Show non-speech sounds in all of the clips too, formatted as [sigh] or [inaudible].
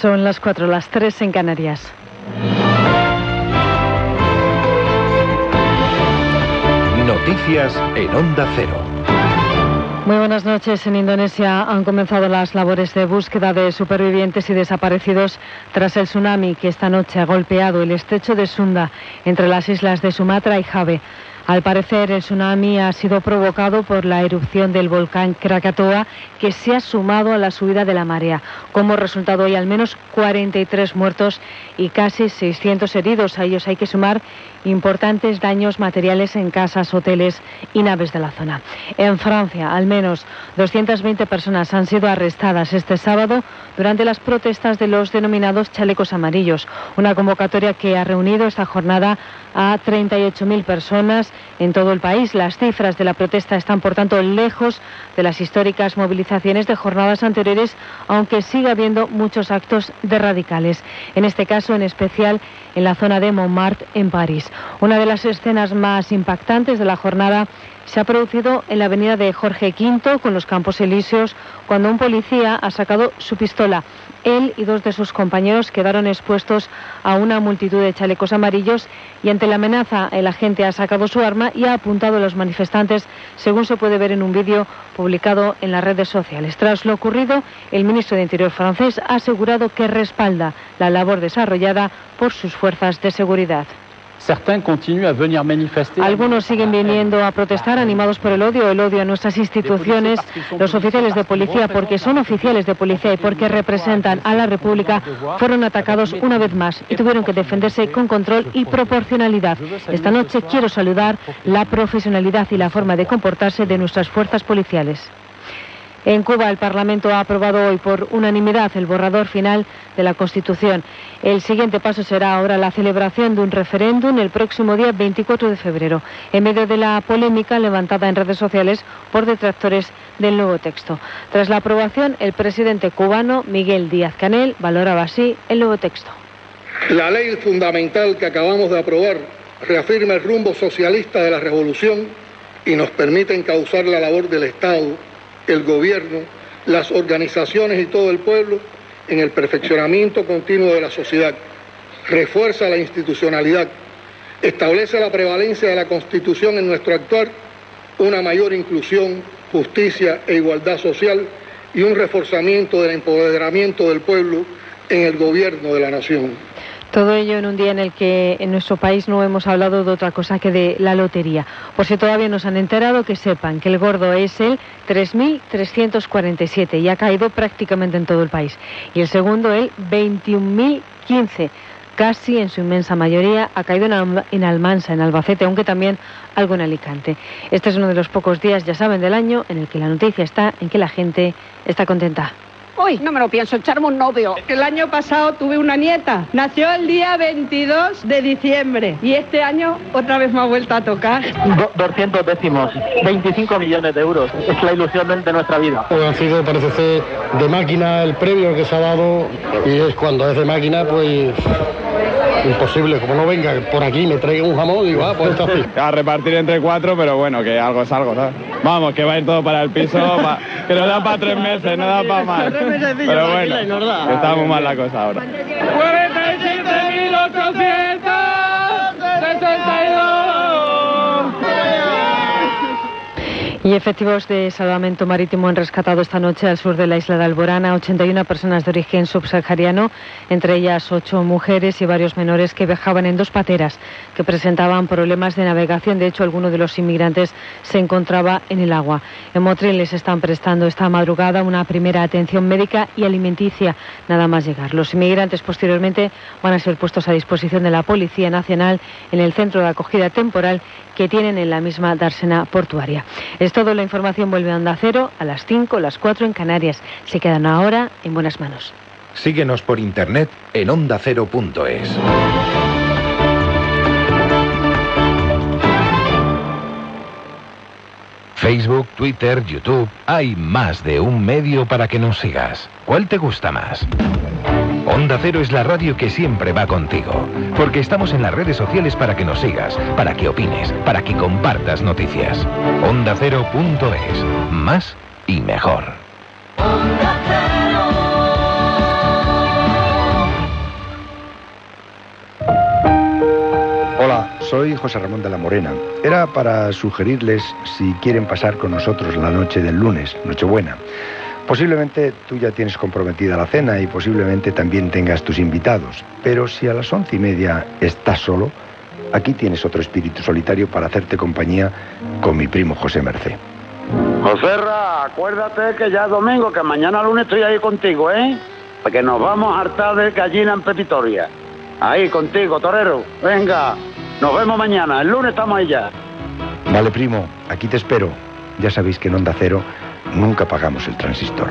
Son las 4, las 3 en Canarias. Noticias en Onda Cero. Muy buenas noches. En Indonesia han comenzado las labores de búsqueda de supervivientes y desaparecidos tras el tsunami que esta noche ha golpeado el estrecho de Sunda entre las islas de Sumatra y Jave. Al parecer, el tsunami ha sido provocado por la erupción del volcán Krakatoa, que se ha sumado a la subida de la marea. Como resultado, hay al menos 43 muertos y casi 600 heridos. A ellos hay que sumar importantes daños materiales en casas, hoteles y naves de la zona. En Francia, al menos 220 personas han sido arrestadas este sábado durante las protestas de los denominados chalecos amarillos, una convocatoria que ha reunido esta jornada a 38.000 personas en todo el país. Las cifras de la protesta están, por tanto, lejos de las históricas movilizaciones de jornadas anteriores, aunque sigue habiendo muchos actos de radicales. En este caso, en especial en la zona de Montmartre, en París. Una de las escenas más impactantes de la jornada se ha producido en la avenida de Jorge V con los Campos Elíseos cuando un policía ha sacado su pistola. Él y dos de sus compañeros quedaron expuestos a una multitud de chalecos amarillos y ante la amenaza el agente ha sacado su arma y ha apuntado a los manifestantes, según se puede ver en un vídeo publicado en las redes sociales. Tras lo ocurrido, el ministro de Interior francés ha asegurado que respalda la labor desarrollada por sus fuerzas de seguridad. Algunos siguen viniendo a protestar animados por el odio, el odio a nuestras instituciones, los oficiales de policía, porque son oficiales de policía y porque representan a la República, fueron atacados una vez más y tuvieron que defenderse con control y proporcionalidad. Esta noche quiero saludar la profesionalidad y la forma de comportarse de nuestras fuerzas policiales. En Cuba, el Parlamento ha aprobado hoy por unanimidad el borrador final de la Constitución. El siguiente paso será ahora la celebración de un referéndum el próximo día 24 de febrero, en medio de la polémica levantada en redes sociales por detractores del nuevo texto. Tras la aprobación, el presidente cubano, Miguel Díaz Canel, valoraba así el nuevo texto. La ley fundamental que acabamos de aprobar reafirma el rumbo socialista de la revolución y nos permite encauzar la labor del Estado el gobierno, las organizaciones y todo el pueblo en el perfeccionamiento continuo de la sociedad. Refuerza la institucionalidad, establece la prevalencia de la Constitución en nuestro actuar, una mayor inclusión, justicia e igualdad social y un reforzamiento del empoderamiento del pueblo en el gobierno de la nación. Todo ello en un día en el que en nuestro país no hemos hablado de otra cosa que de la lotería. Por si todavía nos han enterado, que sepan que el gordo es el 3.347 y ha caído prácticamente en todo el país. Y el segundo, el 21.015 casi en su inmensa mayoría ha caído en, Almansa, en Albacete, aunque también algo en Alicante. Este es uno de los pocos días, ya saben, del año en el que la noticia está en que la gente está contenta. Hoy no me lo pienso, echarme un novio. El año pasado tuve una nieta. Nació el día 22 de diciembre. Y este año otra vez me ha vuelto a tocar. 200 décimos, 25 millones de euros. Es la ilusión de nuestra vida. Pues ha sido, parece ser, de máquina el premio que se ha dado. Y es cuando es de máquina, pues imposible, como no venga por aquí me traiga un jamón, digo, ah, pues está así. A repartir entre cuatro, pero bueno, que algo es algo, ¿sabes? Vamos, que va a ir todo para el piso, que nos da para tres meses, no da para más. Pero bueno, está muy mal la cosa ahora. 47.862 y efectivos de salvamento marítimo han rescatado esta noche al sur de la isla de Alborana 81 personas de origen subsahariano, entre ellas ocho mujeres y varios menores que viajaban en dos pateras que presentaban problemas de navegación. De hecho, alguno de los inmigrantes se encontraba en el agua. En Motril les están prestando esta madrugada una primera atención médica y alimenticia, nada más llegar. Los inmigrantes posteriormente van a ser puestos a disposición de la Policía Nacional en el centro de acogida temporal que tienen en la misma dársena portuaria. Es todo, la información vuelve a Onda Cero a las 5, las 4 en Canarias. Se quedan ahora en buenas manos. Síguenos por internet en ondacero.es. Facebook, Twitter, YouTube, hay más de un medio para que nos sigas. ¿Cuál te gusta más? Onda Cero es la radio que siempre va contigo, porque estamos en las redes sociales para que nos sigas, para que opines, para que compartas noticias. Onda Cero.es, más y mejor. Hola, soy José Ramón de la Morena. Era para sugerirles si quieren pasar con nosotros la noche del lunes, Nochebuena. Posiblemente tú ya tienes comprometida la cena y posiblemente también tengas tus invitados. Pero si a las once y media estás solo, aquí tienes otro espíritu solitario para hacerte compañía con mi primo José Mercé. Joserra, acuérdate que ya es domingo, que mañana lunes estoy ahí contigo, ¿eh? Porque nos vamos a hartar de gallina en Pepitoria. Ahí contigo, torero. Venga, nos vemos mañana. El lunes estamos ahí ya. Vale, primo, aquí te espero. Ya sabéis que en Onda Cero nunca pagamos el transistor.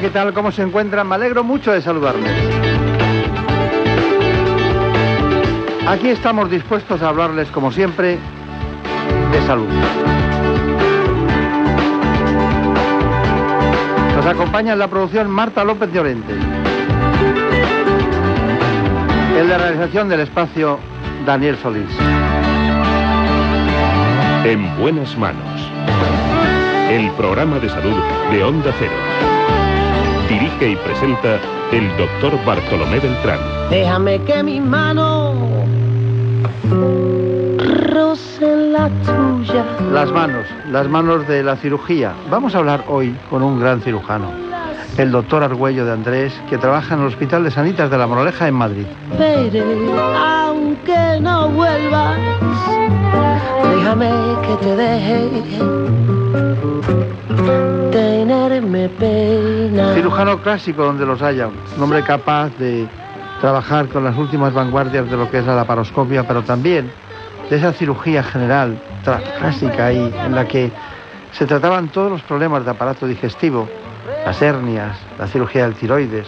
¿Qué tal? ¿Cómo se encuentran? Me alegro mucho de saludarles. Aquí estamos dispuestos a hablarles, como siempre, de salud. Nos acompaña en la producción Marta López de Orente. En la realización del espacio, Daniel Solís. En buenas manos. El programa de salud de Onda Cero. Dirige y presenta el doctor Bartolomé Beltrán. Déjame que mi mano roce la tuya. Las manos, las manos de la cirugía. Vamos a hablar hoy con un gran cirujano, el doctor Argüello de Andrés, que trabaja en el Hospital de Sanitas de la Moraleja en Madrid. Veré, aunque no vuelvas, déjame que te deje tenerme pena. Cirujano clásico donde los haya, un hombre capaz de trabajar con las últimas vanguardias de lo que es la laparoscopia, pero también de esa cirugía general clásica ahí, en la que se trataban todos los problemas de aparato digestivo, las hernias, la cirugía del tiroides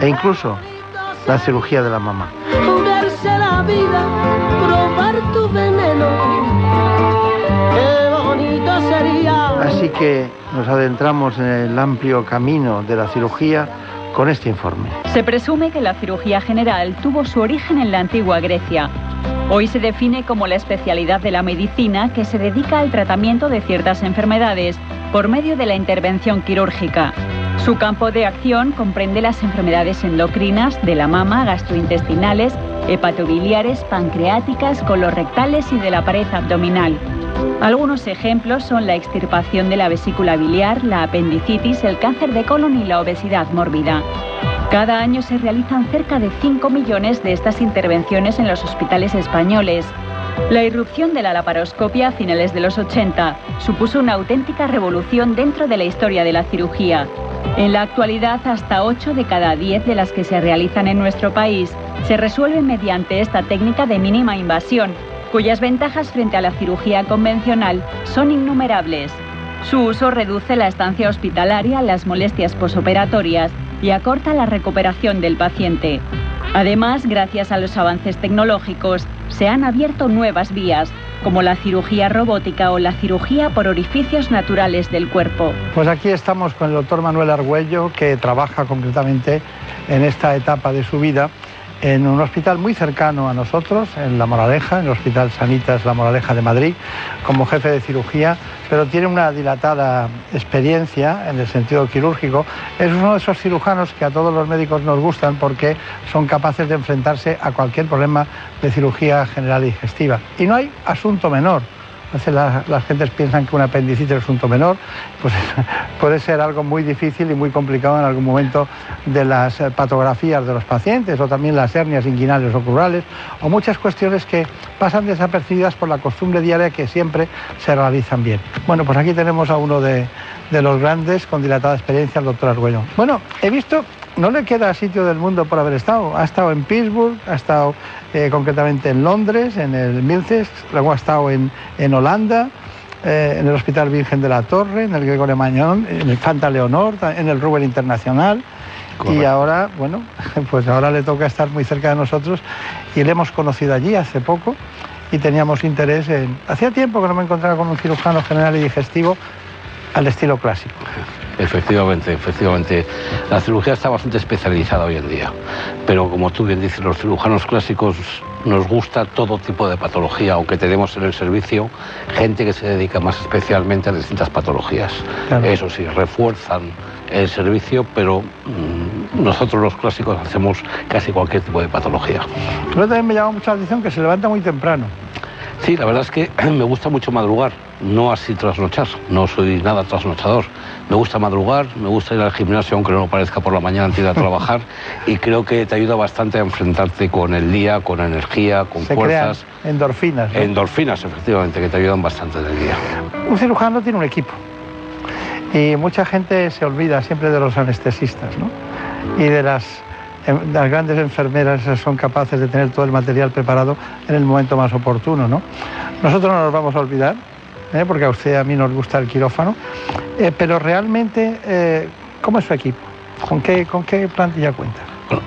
e incluso la cirugía de la mama. Jugarse la vida, probar tu veneno. Así que nos adentramos en el amplio camino de la cirugía con este informe. Se presume que la cirugía general tuvo su origen en la antigua Grecia. Hoy se define como la especialidad de la medicina que se dedica al tratamiento de ciertas enfermedades por medio de la intervención quirúrgica. Su campo de acción comprende las enfermedades endocrinas de la mama, gastrointestinales, hepatobiliares, pancreáticas, colorectales y de la pared abdominal. Algunos ejemplos son la extirpación de la vesícula biliar, la apendicitis, el cáncer de colon y la obesidad mórbida. Cada año se realizan cerca de 5 millones de estas intervenciones en los hospitales españoles. La irrupción de la laparoscopia a finales de los 80 supuso una auténtica revolución dentro de la historia de la cirugía. En la actualidad, hasta 8 de cada 10 de las que se realizan en nuestro país se resuelven mediante esta técnica de mínima invasión, cuyas ventajas frente a la cirugía convencional son innumerables. Su uso reduce la estancia hospitalaria, las molestias posoperatorias y acorta la recuperación del paciente. Además, gracias a los avances tecnológicos, se han abierto nuevas vías, como la cirugía robótica o la cirugía por orificios naturales del cuerpo. Pues aquí estamos con el doctor Manuel Argüello, que trabaja concretamente en esta etapa de su vida en un hospital muy cercano a nosotros, en La Moraleja, en el Hospital Sanitas La Moraleja de Madrid, como jefe de cirugía, pero tiene una dilatada experiencia en el sentido quirúrgico. Es uno de esos cirujanos que a todos los médicos nos gustan porque son capaces de enfrentarse a cualquier problema de cirugía general digestiva. Y no hay asunto menor. Veces las gentes piensan que un apendicitis es un asunto menor, pues [laughs] puede ser algo muy difícil y muy complicado en algún momento de las eh, patografías de los pacientes o también las hernias inguinales o crurales o muchas cuestiones que pasan desapercibidas por la costumbre diaria que siempre se realizan bien. Bueno, pues aquí tenemos a uno de, de los grandes con dilatada experiencia, el doctor Argüello. Bueno, he visto no le queda sitio del mundo por haber estado. Ha estado en Pittsburgh, ha estado eh, concretamente en Londres, en el Milces, luego ha estado en, en Holanda, eh, en el Hospital Virgen de la Torre, en el Gregorio Mañón, en el Fanta Leonor, en el Rubel Internacional. Y ahora, bueno, [laughs] pues ahora le toca estar muy cerca de nosotros y le hemos conocido allí hace poco y teníamos interés en... Hacía tiempo que no me encontraba con un cirujano general y digestivo al estilo clásico. Efectivamente, efectivamente. La cirugía está bastante especializada hoy en día, pero como tú bien dices, los cirujanos clásicos nos gusta todo tipo de patología, aunque tenemos en el servicio gente que se dedica más especialmente a distintas patologías. Eso sí, refuerzan el servicio, pero mm, nosotros los clásicos hacemos casi cualquier tipo de patología. Pero también me llama mucha la atención que se levanta muy temprano. Sí, la verdad es que [clears throat] me gusta mucho madrugar, no así trasnochar, no soy nada trasnochador. Me gusta madrugar, me gusta ir al gimnasio aunque no lo parezca por la mañana antes de ir a [laughs] trabajar y creo que te ayuda bastante a enfrentarte con el día, con energía, con Se fuerzas. crean endorfinas. ¿no? Endorfinas, efectivamente, que te ayudan bastante en el día. Un cirujano tiene un equipo y mucha gente se olvida siempre de los anestesistas ¿no? y de las, las grandes enfermeras son capaces de tener todo el material preparado en el momento más oportuno. ¿no? Nosotros no nos vamos a olvidar, ¿eh? porque a usted a mí nos gusta el quirófano, eh, pero realmente, eh, ¿cómo es su equipo? ¿Con qué, ¿Con qué plantilla cuenta?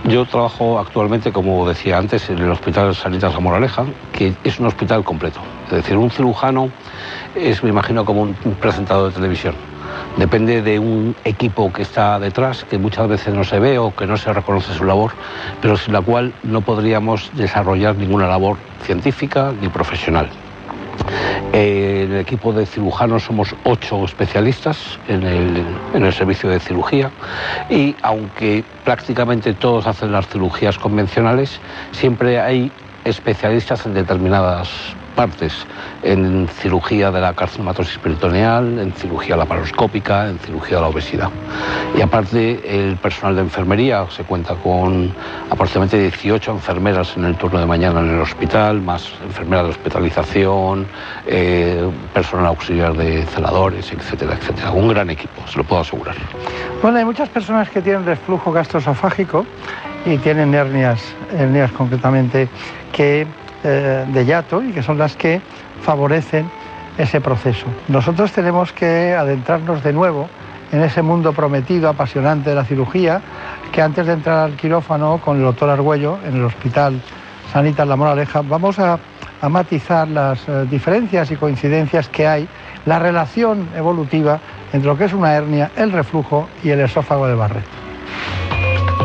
Yo trabajo actualmente, como decía antes, en el Hospital Sanitas La Moraleja, que es un hospital completo. Es decir, un cirujano es, me imagino, como un presentador de televisión. Depende de un equipo que está detrás, que muchas veces no se ve o que no se reconoce su labor, pero sin la cual no podríamos desarrollar ninguna labor científica ni profesional. En el equipo de cirujanos somos ocho especialistas en el, en el servicio de cirugía y aunque prácticamente todos hacen las cirugías convencionales, siempre hay especialistas en determinadas partes, en cirugía de la carcinomatosis peritoneal, en cirugía laparoscópica, en cirugía de la obesidad. Y aparte, el personal de enfermería se cuenta con aproximadamente 18 enfermeras en el turno de mañana en el hospital, más enfermeras de hospitalización, eh, personal auxiliar de celadores, etcétera, etcétera. Un gran equipo, se lo puedo asegurar. Bueno, hay muchas personas que tienen reflujo gastroesofágico y tienen hernias, hernias concretamente, que, eh, de hiato y que son las que favorecen ese proceso. Nosotros tenemos que adentrarnos de nuevo en ese mundo prometido, apasionante de la cirugía, que antes de entrar al quirófano con el doctor Argüello en el Hospital Sanitas La Moraleja, vamos a, a matizar las eh, diferencias y coincidencias que hay, la relación evolutiva entre lo que es una hernia, el reflujo y el esófago de Barrett.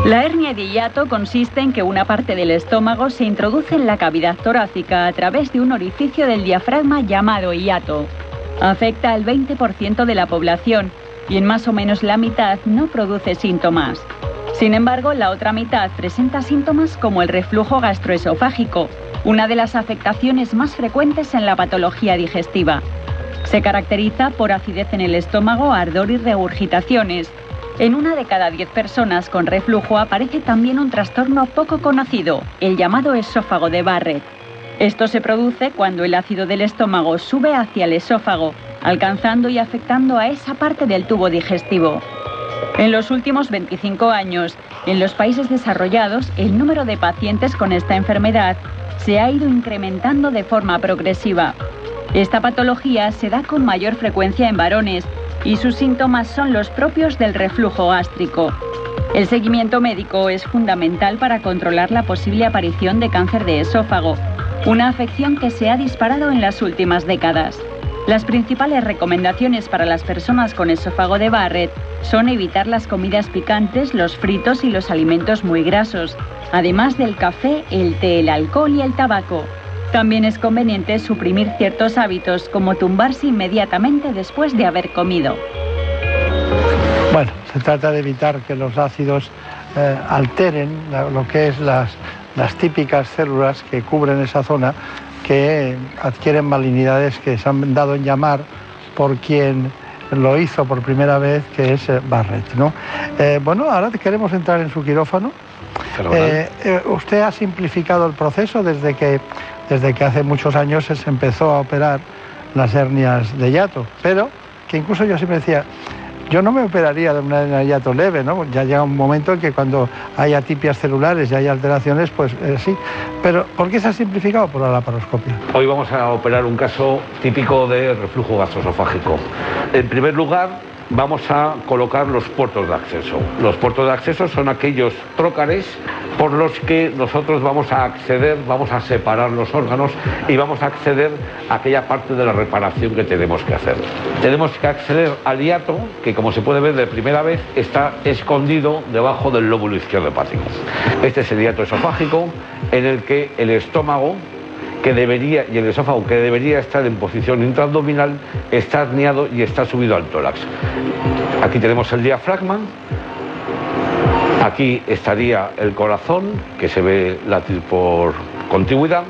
La hernia de hiato consiste en que una parte del estómago se introduce en la cavidad torácica a través de un orificio del diafragma llamado hiato. Afecta al 20% de la población y en más o menos la mitad no produce síntomas. Sin embargo, la otra mitad presenta síntomas como el reflujo gastroesofágico, una de las afectaciones más frecuentes en la patología digestiva. Se caracteriza por acidez en el estómago, ardor y regurgitaciones. En una de cada diez personas con reflujo aparece también un trastorno poco conocido, el llamado esófago de Barrett. Esto se produce cuando el ácido del estómago sube hacia el esófago, alcanzando y afectando a esa parte del tubo digestivo. En los últimos 25 años, en los países desarrollados, el número de pacientes con esta enfermedad se ha ido incrementando de forma progresiva. Esta patología se da con mayor frecuencia en varones y sus síntomas son los propios del reflujo gástrico. El seguimiento médico es fundamental para controlar la posible aparición de cáncer de esófago, una afección que se ha disparado en las últimas décadas. Las principales recomendaciones para las personas con esófago de Barrett son evitar las comidas picantes, los fritos y los alimentos muy grasos, además del café, el té, el alcohol y el tabaco. También es conveniente suprimir ciertos hábitos como tumbarse inmediatamente después de haber comido. Bueno, se trata de evitar que los ácidos eh, alteren lo que es las, típicas células que cubren esa zona que adquieren malignidades que se han dado en llamar por quien lo hizo por primera vez, que es eh, Barrett. ¿no? Eh, bueno, ahora queremos entrar en su quirófano. Eh, usted ha simplificado el proceso desde que, desde que hace muchos años se empezó a operar las hernias de hiato, pero que incluso yo siempre decía, yo no me operaría de una hiato leve, ¿no? Ya llega un momento en que cuando hay atipias celulares y hay alteraciones, pues eh, sí. Pero ¿por qué se ha simplificado por la laparoscopia? Hoy vamos a operar un caso típico de reflujo gastroesofágico. En primer lugar, vamos a colocar los puertos de acceso. Los puertos de acceso son aquellos trócares por los que nosotros vamos a acceder, vamos a separar los órganos y vamos a acceder a aquella parte de la reparación que tenemos que hacer. Tenemos que acceder al hiato, que como se puede ver de primera vez, está escondido debajo del lóbulo izquierdo hepático. Este es el hiato esofágico en el que el estómago que debería, y el esófago que debería estar en posición intraabdominal, está herniado y está subido al tórax. Aquí tenemos el diafragma, aquí estaría el corazón, que se ve latir por contigüidad,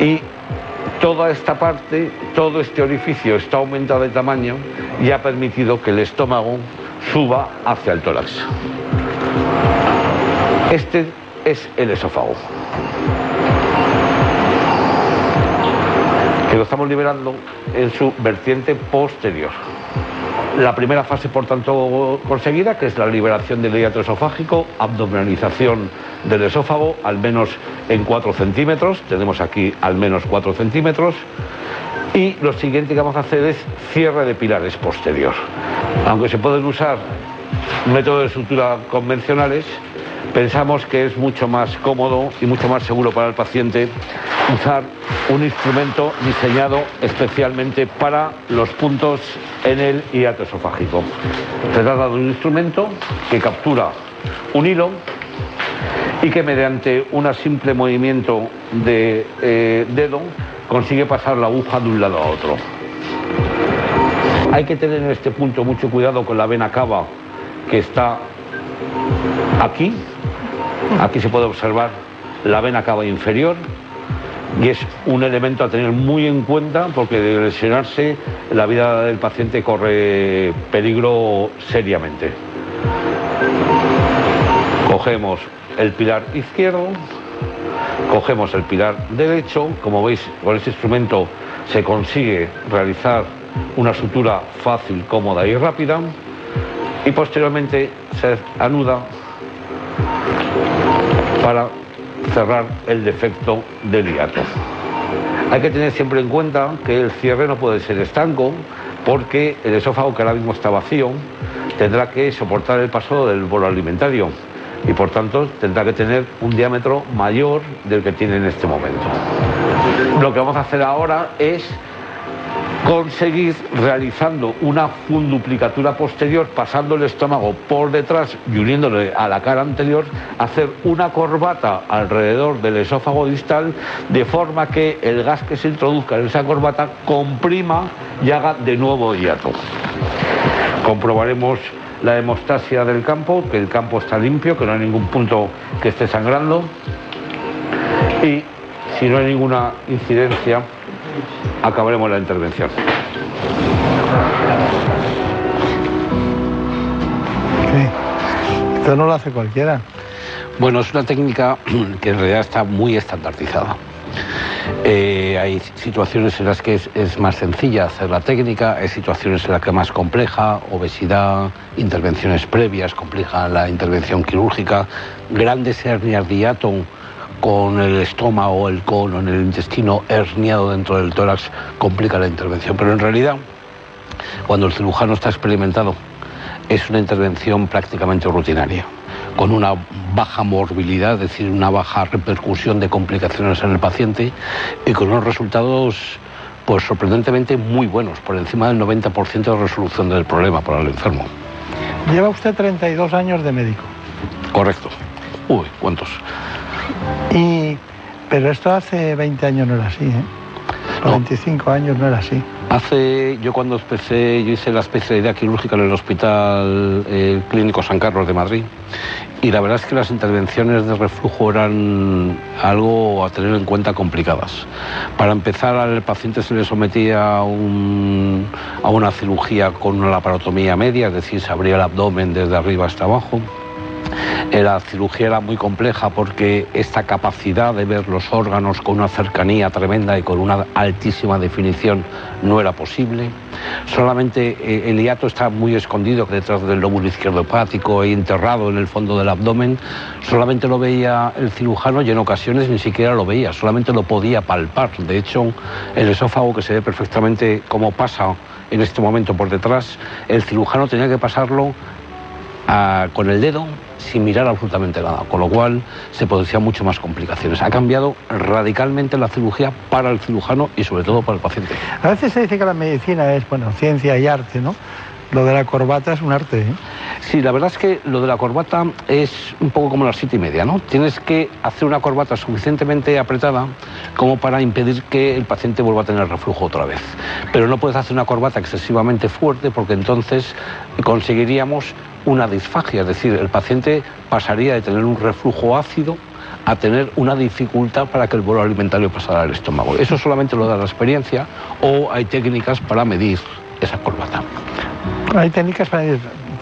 y toda esta parte, todo este orificio está aumentado de tamaño y ha permitido que el estómago suba hacia el tórax. Este es el esófago. Lo estamos liberando en su vertiente posterior. La primera fase, por tanto, conseguida, que es la liberación del hiato esofágico, abdominalización del esófago, al menos en 4 centímetros, tenemos aquí al menos 4 centímetros, y lo siguiente que vamos a hacer es cierre de pilares posterior. Aunque se pueden usar métodos de sutura convencionales, pensamos que es mucho más cómodo y mucho más seguro para el paciente usar un instrumento diseñado especialmente para los puntos en el hiato esofágico. Se trata de un instrumento que captura un hilo y que mediante un simple movimiento de eh, dedo consigue pasar la aguja de un lado a otro. Hay que tener en este punto mucho cuidado con la vena cava que está aquí. Aquí se puede observar la vena cava inferior y es un elemento a tener muy en cuenta porque de lesionarse la vida del paciente corre peligro seriamente. Cogemos el pilar izquierdo, cogemos el pilar derecho, como veis con este instrumento se consigue realizar una sutura fácil, cómoda y rápida y posteriormente se anuda para cerrar el defecto del hiato. Hay que tener siempre en cuenta que el cierre no puede ser estanco porque el esófago que ahora mismo está vacío tendrá que soportar el paso del bolo alimentario y por tanto tendrá que tener un diámetro mayor del que tiene en este momento. Lo que vamos a hacer ahora es conseguir realizando una funduplicatura posterior, pasando el estómago por detrás y uniéndole a la cara anterior, hacer una corbata alrededor del esófago distal de forma que el gas que se introduzca en esa corbata comprima y haga de nuevo hiato. Comprobaremos la hemostasia del campo, que el campo está limpio, que no hay ningún punto que esté sangrando y si no hay ninguna incidencia acabaremos la intervención. Esto no lo hace cualquiera. Bueno, es una técnica [clears throat] que en realidad está muy estandarizada. Eh, hay situaciones en las que es, más sencilla hacer la técnica, hay situaciones en las que es más compleja, obesidad, intervenciones previas, compleja la intervención quirúrgica, grandes hernias de hiato con el estómago, el colon, el intestino herniado dentro del tórax, complica la intervención. Pero en realidad, cuando el cirujano está experimentado, es una intervención prácticamente rutinaria, con una baja morbilidad, es decir, una baja repercusión de complicaciones en el paciente y con unos resultados pues sorprendentemente muy buenos, por encima del 90% de resolución del problema para el enfermo. Lleva usted 32 años de médico. Correcto. Uy, ¿cuántos? Y, pero esto hace 20 años no era así, ¿eh? 25 años no era así. Hace, yo cuando empecé, yo hice la especialidad quirúrgica en el Hospital eh, Clínico San Carlos de Madrid y la verdad es que las intervenciones de reflujo eran algo a tener en cuenta complicadas. Para empezar, al paciente se le sometía a, un, a una cirugía con una laparotomía media, es decir, se abría el abdomen desde arriba hasta abajo. La cirugía era muy compleja porque esta capacidad de ver los órganos con una cercanía tremenda y con una altísima definición no era posible. Solamente eh, el hiato está muy escondido detrás del lóbulo izquierdo hepático e enterrado en el fondo del abdomen. Solamente lo veía el cirujano y en ocasiones ni siquiera lo veía, solamente lo podía palpar. De hecho, el esófago que se ve perfectamente cómo pasa en este momento por detrás, el cirujano tenía que pasarlo con el dedo sin mirar absolutamente nada, con lo cual se producían mucho más complicaciones. Ha cambiado radicalmente la cirugía para el cirujano y sobre todo para el paciente. A veces se dice que la medicina es, bueno, ciencia y arte, ¿no? Lo de la corbata es un arte. ¿eh? Sí, la verdad es que lo de la corbata es un poco como las siete y media, ¿no? Tienes que hacer una corbata suficientemente apretada como para impedir que el paciente vuelva a tener reflujo otra vez. Pero no puedes hacer una corbata excesivamente fuerte porque entonces conseguiríamos una disfagia, es decir, el paciente pasaría de tener un reflujo ácido a tener una dificultad para que el bolo alimentario pasara al estómago. Eso solamente lo da la experiencia o hay técnicas para medir esa corbata. Hay técnicas para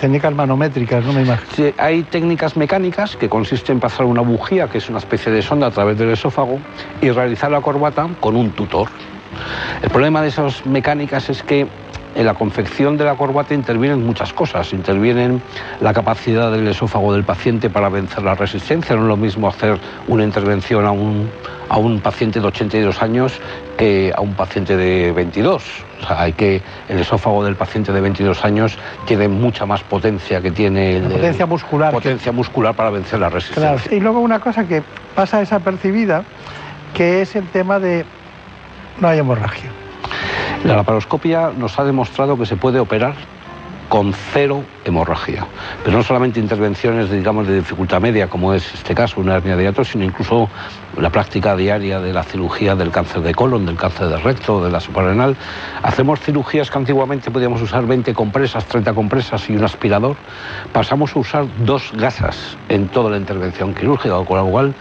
técnicas manométricas, no me imagino. Sí, hay técnicas mecánicas que consisten en pasar una bujía, que es una especie de sonda a través del esófago, y realizar la corbata con un tutor. El problema de esas mecánicas es que en la confección de la corbata intervienen muchas cosas. Intervienen la capacidad del esófago del paciente para vencer la resistencia. No es lo mismo hacer una intervención a un, a un paciente de 82 años que a un paciente de 22. O sea, hay que el esófago del paciente de 22 años tiene mucha más potencia que tiene el potencia muscular potencia muscular para vencer la resistencia. Claro. Y luego una cosa que pasa desapercibida, que es el tema de no hay hemorragia. La laparoscopia nos ha demostrado que se puede operar con cero hemorragia. Pero no solamente intervenciones, digamos, de dificultad media, como es este caso, una hernia de hiato, sino incluso la práctica diaria de la cirugía del cáncer de colon, del cáncer de recto, de la suprarrenal. Hacemos cirugías que antiguamente podíamos usar 20 compresas, 30 compresas y un aspirador. Pasamos a usar dos gasas en toda la intervención quirúrgica, con lo cual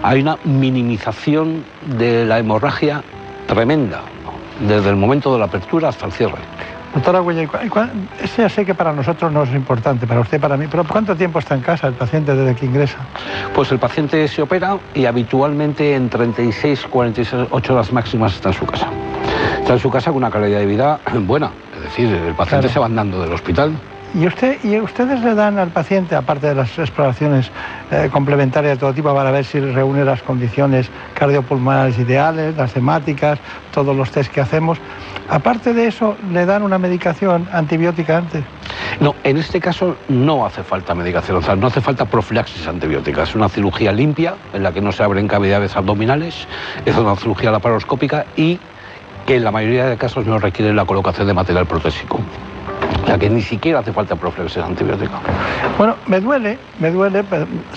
hay una minimización de la hemorragia tremenda desde el momento de la apertura hasta el cierre. Doctora Güell, ese ya sé que para nosotros no es importante, para usted, para mí, pero ¿cuánto tiempo está en casa el paciente desde que ingresa? Pues el paciente se opera y habitualmente en 36, 48 horas máximas está en su casa. Está en su casa con una calidad de vida buena, es decir, el paciente se va andando del hospital ¿Y, usted, ¿Y ustedes le dan al paciente, aparte de las exploraciones eh, complementarias de todo tipo, para ver si reúne las condiciones cardiopulmonares ideales, las hemáticas, todos los test que hacemos, aparte de eso, le dan una medicación antibiótica antes? No, en este caso no hace falta medicación, o sea, no hace falta profilaxis antibiótica. Es una cirugía limpia en la que no se abren cavidades abdominales, es una cirugía laparoscópica y que en la mayoría de casos no requiere la colocación de material protésico. O sea que ni siquiera hace falta profilaxis antibiótica. Bueno, me duele, me duele,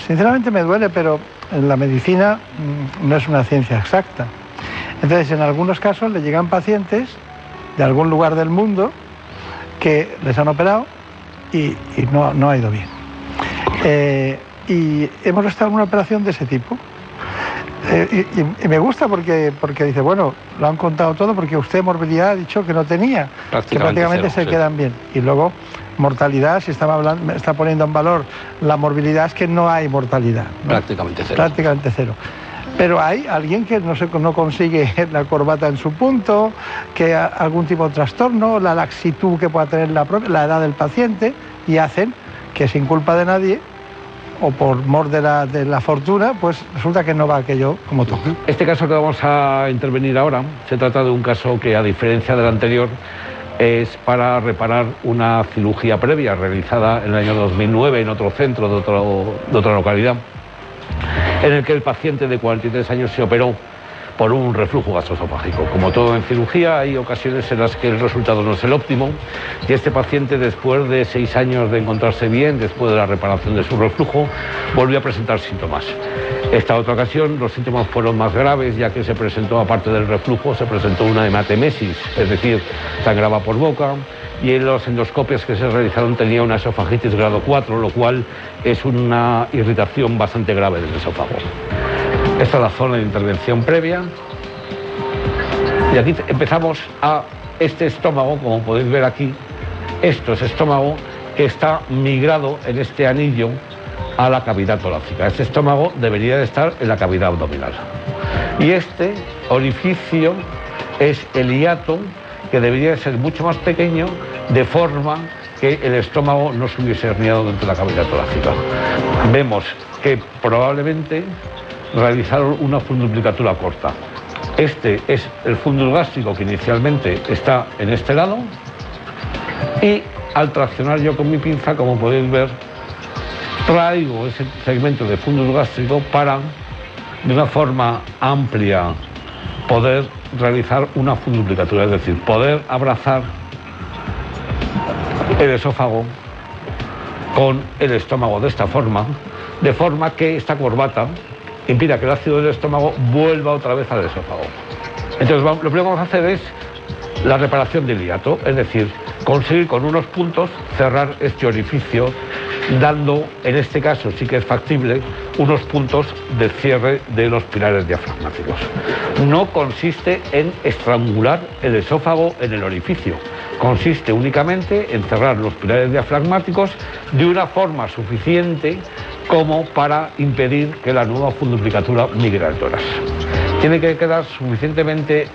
sinceramente me duele, pero la medicina mm, no es una ciencia exacta. Entonces, en algunos casos le llegan pacientes de algún lugar del mundo que les han operado y, no, ha ido bien. Eh, y hemos estado en una operación de ese tipo. Eh, y, me gusta porque, porque dice, bueno, lo han contado todo porque usted morbilidad ha dicho que no tenía, que prácticamente se quedan bien. Y luego mortalidad, si estaba hablando, está poniendo en valor la morbilidad, es que no hay mortalidad. Prácticamente cero. Prácticamente cero. Pero hay alguien que no, se, no consigue [laughs] la corbata en su punto, que algún tipo de trastorno, la laxitud que pueda tener la, la edad del paciente, y hacen que sin culpa de nadie o por mor de la, fortuna, pues resulta que no va aquello como tú. Este caso que vamos a intervenir ahora se trata de un caso que, a diferencia del anterior, es para reparar una cirugía previa realizada en el año 2009 en otro centro de otra localidad, en el que el paciente de 43 años se operó por un reflujo gastroesofágico. Como todo en cirugía, hay ocasiones en las que el resultado no es el óptimo y este paciente, después de seis años de encontrarse bien, después de la reparación de su reflujo, volvió a presentar síntomas. Esta otra ocasión los síntomas fueron más graves ya que se presentó, aparte del reflujo, se presentó una hematemesis, es decir, sangraba por boca, y en los endoscopios que se realizaron tenía una esofagitis grado 4, lo cual es una irritación bastante grave del esófago. Esta es la zona de intervención previa. Y aquí empezamos a este estómago, como podéis ver aquí, esto es estómago que está migrado en este anillo a la cavidad torácica. Este estómago debería de estar en la cavidad abdominal. Y este orificio es el hiato que debería de ser mucho más pequeño de forma que el estómago no se hubiese herniado dentro de la cavidad torácica. Vemos que probablemente realizaron una funduplicatura corta. Este es el fundus gástrico que inicialmente está en este lado y al traccionar yo con mi pinza, como podéis ver, traigo ese segmento de fundus gástrico para, de una forma amplia, poder realizar una funduplicatura, es decir, poder abrazar el esófago con el estómago de esta forma, de forma que esta corbata impida que el ácido del estómago vuelva otra vez al esófago. Entonces lo primero que vamos a hacer es la reparación del hiato, es decir, conseguir con unos puntos cerrar este orificio, dando, en este caso sí que es factible, unos puntos de cierre de los pilares diafragmáticos. No consiste en estrangular el esófago en el orificio, consiste únicamente en cerrar los pilares diafragmáticos de una forma suficiente como para impedir que la nueva funduplicatura migre al tórax. Tiene que quedar suficientemente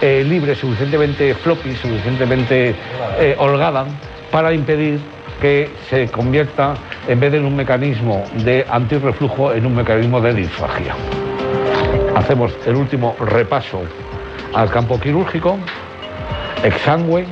eh, libre, suficientemente floppy, suficientemente eh, holgada para impedir que se convierta, en vez de en un mecanismo de antirreflujo, en un mecanismo de disfagia. Hacemos el último repaso al campo quirúrgico, exangüe,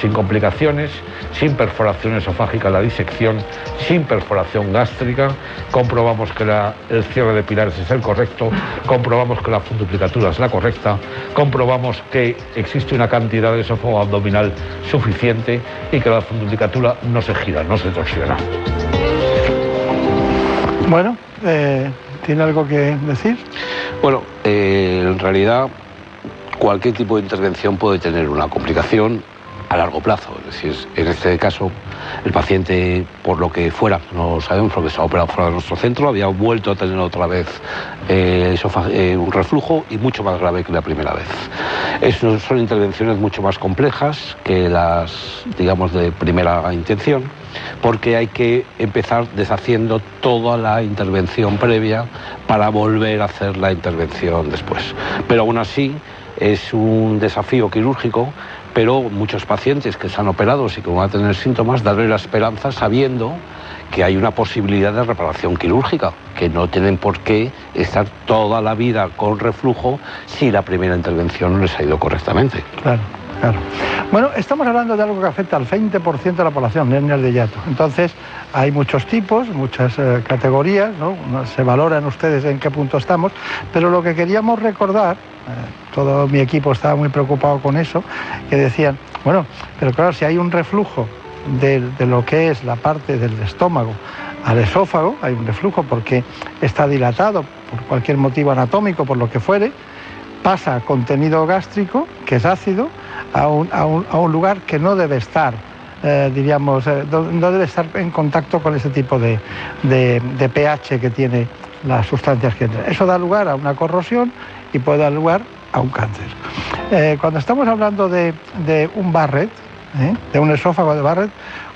sin complicaciones, sin perforación esofágica la disección, sin perforación gástrica, comprobamos que el cierre de pilares es el correcto, comprobamos que la funduplicatura es la correcta, comprobamos que existe una cantidad de esófago abdominal suficiente y que la funduplicatura no se gira, no se torsiona. Bueno, eh, ¿tiene algo que decir? Bueno, eh, en realidad cualquier tipo de intervención puede tener una complicación a largo plazo. Es decir, en este caso, el paciente, por lo que fuera, no sabemos porque se ha operado fuera de nuestro centro, había vuelto a tener otra vez eh, eh, un reflujo y mucho más grave que la primera vez. Eso son intervenciones mucho más complejas que las, digamos, de primera intención, porque hay que empezar deshaciendo toda la intervención previa para volver a hacer la intervención después. Pero aún así, es un desafío quirúrgico pero muchos pacientes que están operados y que van a tener síntomas, darle la esperanza sabiendo que hay una posibilidad de reparación quirúrgica, que no tienen por qué estar toda la vida con reflujo si la primera intervención no les ha ido correctamente. Claro. Claro. Bueno, estamos hablando de algo que afecta al 20% de la población, hernias de hiato. Entonces, hay muchos tipos, muchas eh, categorías, ¿no? Se valoran ustedes en qué punto estamos, pero lo que queríamos recordar eh, todo mi equipo estaba muy preocupado con eso, que decían, bueno, pero claro, si hay un reflujo de, lo que es la parte del estómago al esófago, hay un reflujo porque está dilatado por cualquier motivo anatómico, por lo que fuere, pasa contenido gástrico, que es ácido, a un, lugar que no debe estar, eh, diríamos, eh, no debe estar en contacto con ese tipo de, de pH que tiene las sustancias que. Eso da lugar a una corrosión y puede dar lugar a un cáncer. Eh, cuando estamos hablando de, un Barrett, de un esófago de Barrett,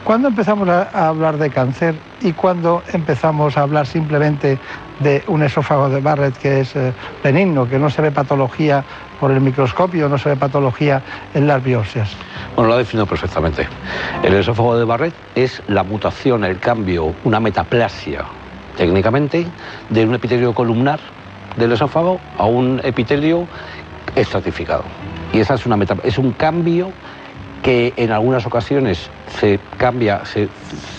¿cuándo empezamos a, hablar de cáncer y cuándo empezamos a hablar simplemente de un esófago de Barrett que es eh, benigno, que no se ve patología por el microscopio, no se ve patología en las biopsias? Bueno, lo ha definido perfectamente. El esófago de Barrett es la mutación, el cambio, una metaplasia técnicamente de un epitelio columnar del esófago a un epitelio estratificado. Y esa es una es un cambio que en algunas ocasiones se cambia, se,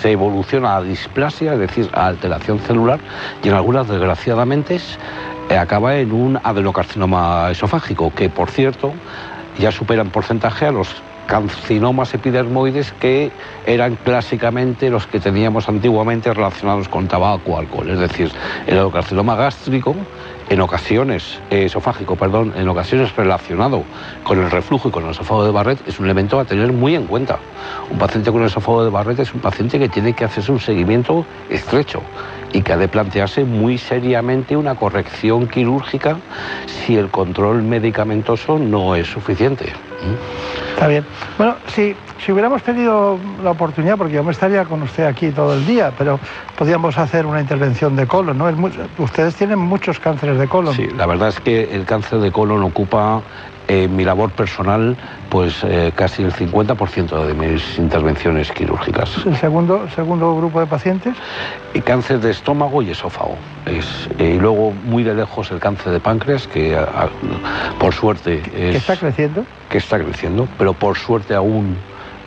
evoluciona a displasia, es decir, a alteración celular, y en algunas, desgraciadamente, eh, acaba en un adenocarcinoma esofágico, que por cierto ya supera en porcentaje a los carcinomas epidermoides que eran clásicamente los que teníamos antiguamente relacionados con tabaco o alcohol. Es decir, el adenocarcinoma gástrico, en ocasiones, eh, esofágico, perdón, en ocasiones relacionado con el reflujo y con el esófago de Barrett, es un elemento a tener muy en cuenta. Un paciente con el esófago de Barrett es un paciente que tiene que hacerse un seguimiento estrecho y que ha de plantearse muy seriamente una corrección quirúrgica si el control medicamentoso no es suficiente. Está bien. Bueno, si, si hubiéramos tenido la oportunidad, porque yo me estaría con usted aquí todo el día, pero podríamos hacer una intervención de colon, ¿no? Es ustedes tienen muchos cánceres de colon. Sí, la verdad es que el cáncer de colon ocupa en mi labor personal pues eh, casi el 50% de mis intervenciones quirúrgicas. El segundo, segundo grupo de pacientes. Y cáncer de estómago y esófago. Es, eh, y luego muy de lejos el cáncer de páncreas, que a- por suerte es, que está creciendo. que está creciendo, pero por suerte aún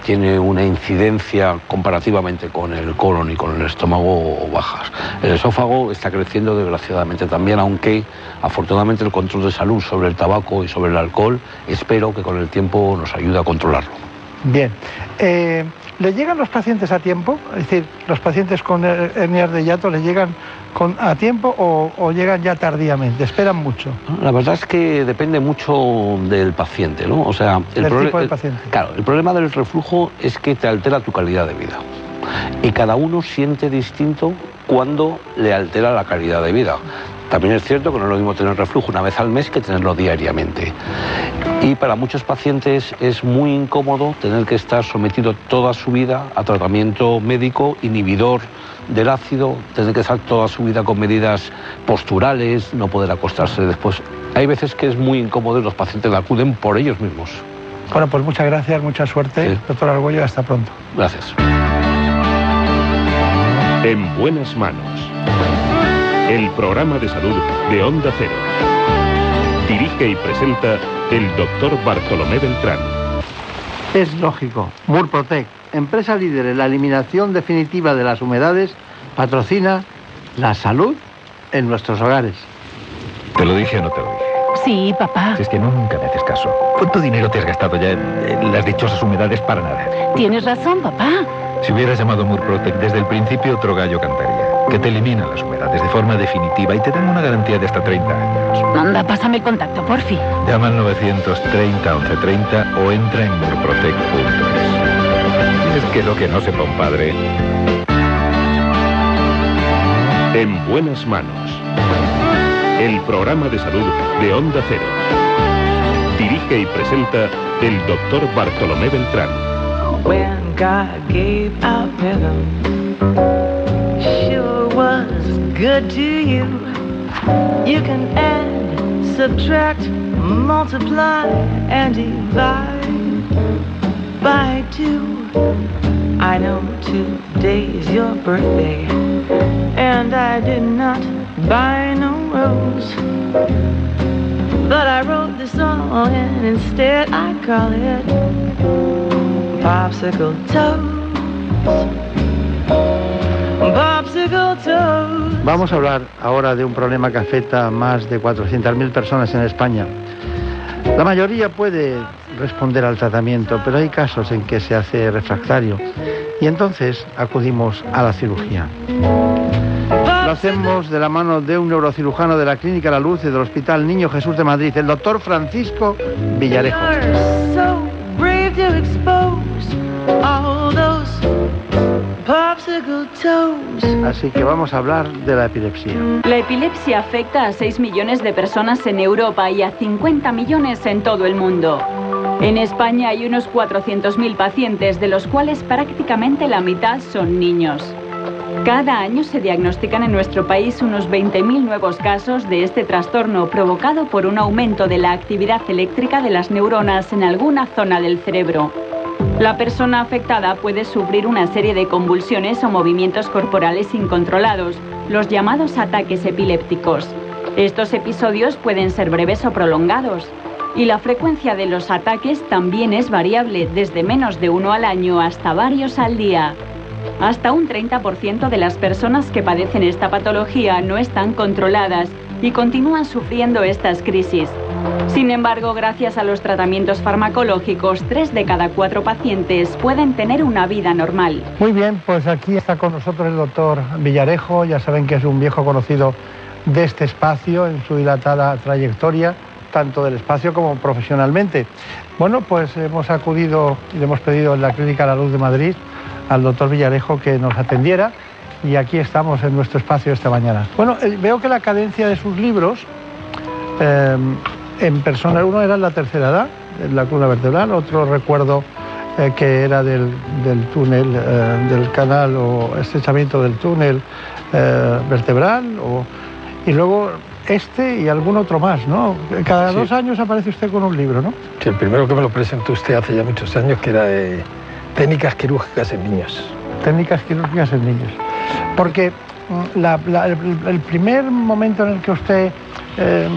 tiene una incidencia comparativamente con el colon y con el estómago bajas. El esófago está creciendo desgraciadamente también, aunque afortunadamente el control de salud sobre el tabaco y sobre el alcohol espero que con el tiempo nos ayude a controlarlo. Bien. Eh, ¿Le llegan los pacientes a tiempo? Es decir, ¿los pacientes con her- hernias de hiato le llegan con, a tiempo o, o llegan ya tardíamente? ¿Esperan mucho? La verdad es que depende mucho del paciente, ¿no? O sea, el, Del tipo de el- paciente. Claro, el problema del reflujo es que te altera tu calidad de vida. Y cada uno siente distinto cuando le altera la calidad de vida. También es cierto que no es lo mismo tener reflujo una vez al mes que tenerlo diariamente. Y para muchos pacientes es muy incómodo tener que estar sometido toda su vida a tratamiento médico inhibidor del ácido, tener que estar toda su vida con medidas posturales, no poder acostarse después. Hay veces que es muy incómodo y los pacientes acuden por ellos mismos. Bueno, pues muchas gracias, mucha suerte, doctor Argüello, hasta pronto. Gracias. En buenas manos. El programa de salud de Onda Cero. Dirige y presenta el doctor Bartolomé Beltrán. Es lógico. Murprotec, empresa líder en la eliminación definitiva de las humedades, patrocina la salud en nuestros hogares. ¿Te lo dije o no te lo dije? Sí, papá. Si es que nunca me haces caso. ¿Cuánto dinero te has gastado ya en, en las dichosas humedades para nada? Tienes razón, papá. Si hubieras llamado Murprotec desde el principio, otro gallo cantaría. Que te eliminan las humedades de forma definitiva y te dan una garantía de hasta 30 años. Anda, pásame el contacto, porfi. Llama al 930 1130 o entra en murprotec.es. Es que lo que no sepa un padre. En buenas manos. El programa de salud de Onda Cero. Dirige y presenta el doctor Bartolomé Beltrán. When God gave out rhythm, sure was good to you. You can add, subtract, multiply, and divide by two. I know today's your birthday, and I did not buy no rose. But I wrote this song, and instead I call it Popsicle Toast. Vamos a hablar ahora de un problema que afecta a más de 400.000 personas en España. La mayoría puede responder al tratamiento, pero hay casos en que se hace refractario y entonces acudimos a la cirugía. Lo hacemos de la mano de un neurocirujano de la Clínica La Luz y del Hospital Niño Jesús de Madrid, el doctor Francisco Villarejo. Así que vamos a hablar de la epilepsia. La epilepsia afecta a 6 millones de personas en Europa y a 50 millones en todo el mundo. En España hay unos 400.000 pacientes, de los cuales prácticamente la mitad son niños. Cada año se diagnostican en nuestro país unos 20.000 nuevos casos de este trastorno provocado por un aumento de la actividad eléctrica de las neuronas en alguna zona del cerebro. La persona afectada puede sufrir una serie de convulsiones o movimientos corporales incontrolados, los llamados ataques epilépticos. Estos episodios pueden ser breves o prolongados. Y la frecuencia de los ataques también es variable, desde menos de uno al año hasta varios al día. Hasta un 30% de las personas que padecen esta patología no están controladas y continúan sufriendo estas crisis. Sin embargo, gracias a los tratamientos farmacológicos, tres de cada cuatro pacientes pueden tener una vida normal. Muy bien, pues aquí está con nosotros el doctor Villarejo, ya saben que es un viejo conocido de este espacio en su dilatada trayectoria, tanto del espacio como profesionalmente. Bueno, pues hemos acudido y le hemos pedido en la Clínica La Luz de Madrid al doctor Villarejo que nos atendiera y aquí estamos en nuestro espacio esta mañana. Bueno, eh, veo que la cadencia de sus libros eh, en persona, uno era en la tercera edad, en la columna vertebral, otro recuerdo eh, que era del, del túnel, eh, del canal o estrechamiento del túnel eh, vertebral, o, y luego este y algún otro más, ¿no? Cada Sí. dos años aparece usted con un libro, ¿no? Sí, el primero que me lo presentó usted hace ya muchos años, que era de técnicas quirúrgicas en niños. Técnicas quirúrgicas en niños. Porque la- la- el, primer momento en el que usted eh,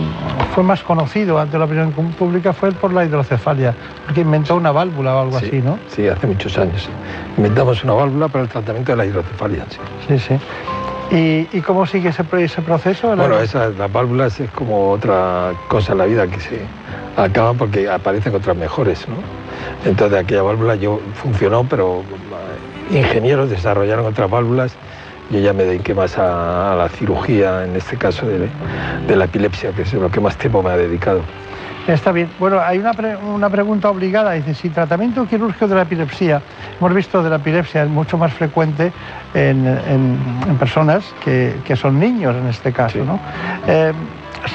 fue más conocido ante la opinión pública fue por la hidrocefalia, porque inventó una válvula o algo Sí, así, ¿no? Sí, hace muchos años. Inventamos una válvula para el tratamiento de la hidrocefalia. sí. Sí, sí. ¿Y, y cómo sigue ese, ese proceso? Bueno, esas, las válvulas es como otra cosa en la vida que se acaban porque aparecen otras mejores, ¿no? Entonces aquella válvula yo funcionó, pero eh, ingenieros desarrollaron otras válvulas. Yo ya me dediqué más a, a la cirugía, en este caso de, de la epilepsia, que es lo que más tiempo me ha dedicado. Está bien. Bueno, hay una, pre- una pregunta obligada. Dice, si tratamiento quirúrgico de la epilepsia, hemos visto de la epilepsia es mucho más frecuente en, en- en personas que, que son niños en este caso, ¿no? Eh,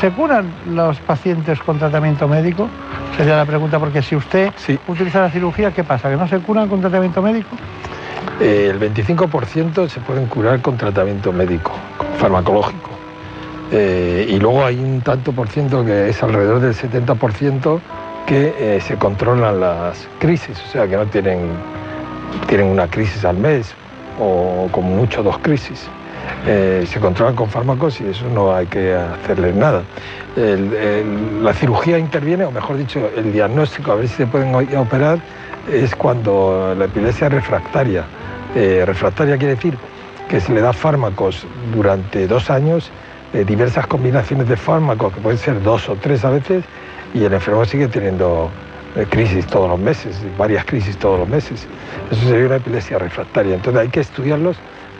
¿Se curan los pacientes con tratamiento médico? Sería la pregunta, porque si usted utiliza la cirugía, ¿qué pasa? ¿Que no se curan con tratamiento médico? Eh, el 25% se pueden curar con tratamiento médico, farmacológico. Eh, y luego hay un tanto por ciento que es alrededor del 70% que eh, se controlan las crisis, o sea que no tienen, tienen una crisis al mes o como mucho dos crisis. Eh, se controlan con fármacos y eso no hay que hacerles nada. La cirugía interviene, o mejor dicho, el diagnóstico, a ver si se pueden operar, es cuando la epilepsia refractaria. Eh, refractaria quiere decir que se le da fármacos durante dos años, eh, diversas combinaciones de fármacos, que pueden ser dos o tres a veces, y el enfermo sigue teniendo eh, crisis todos los meses, varias crisis todos los meses. Eso sería una epilepsia refractaria. Entonces hay que estudiarlos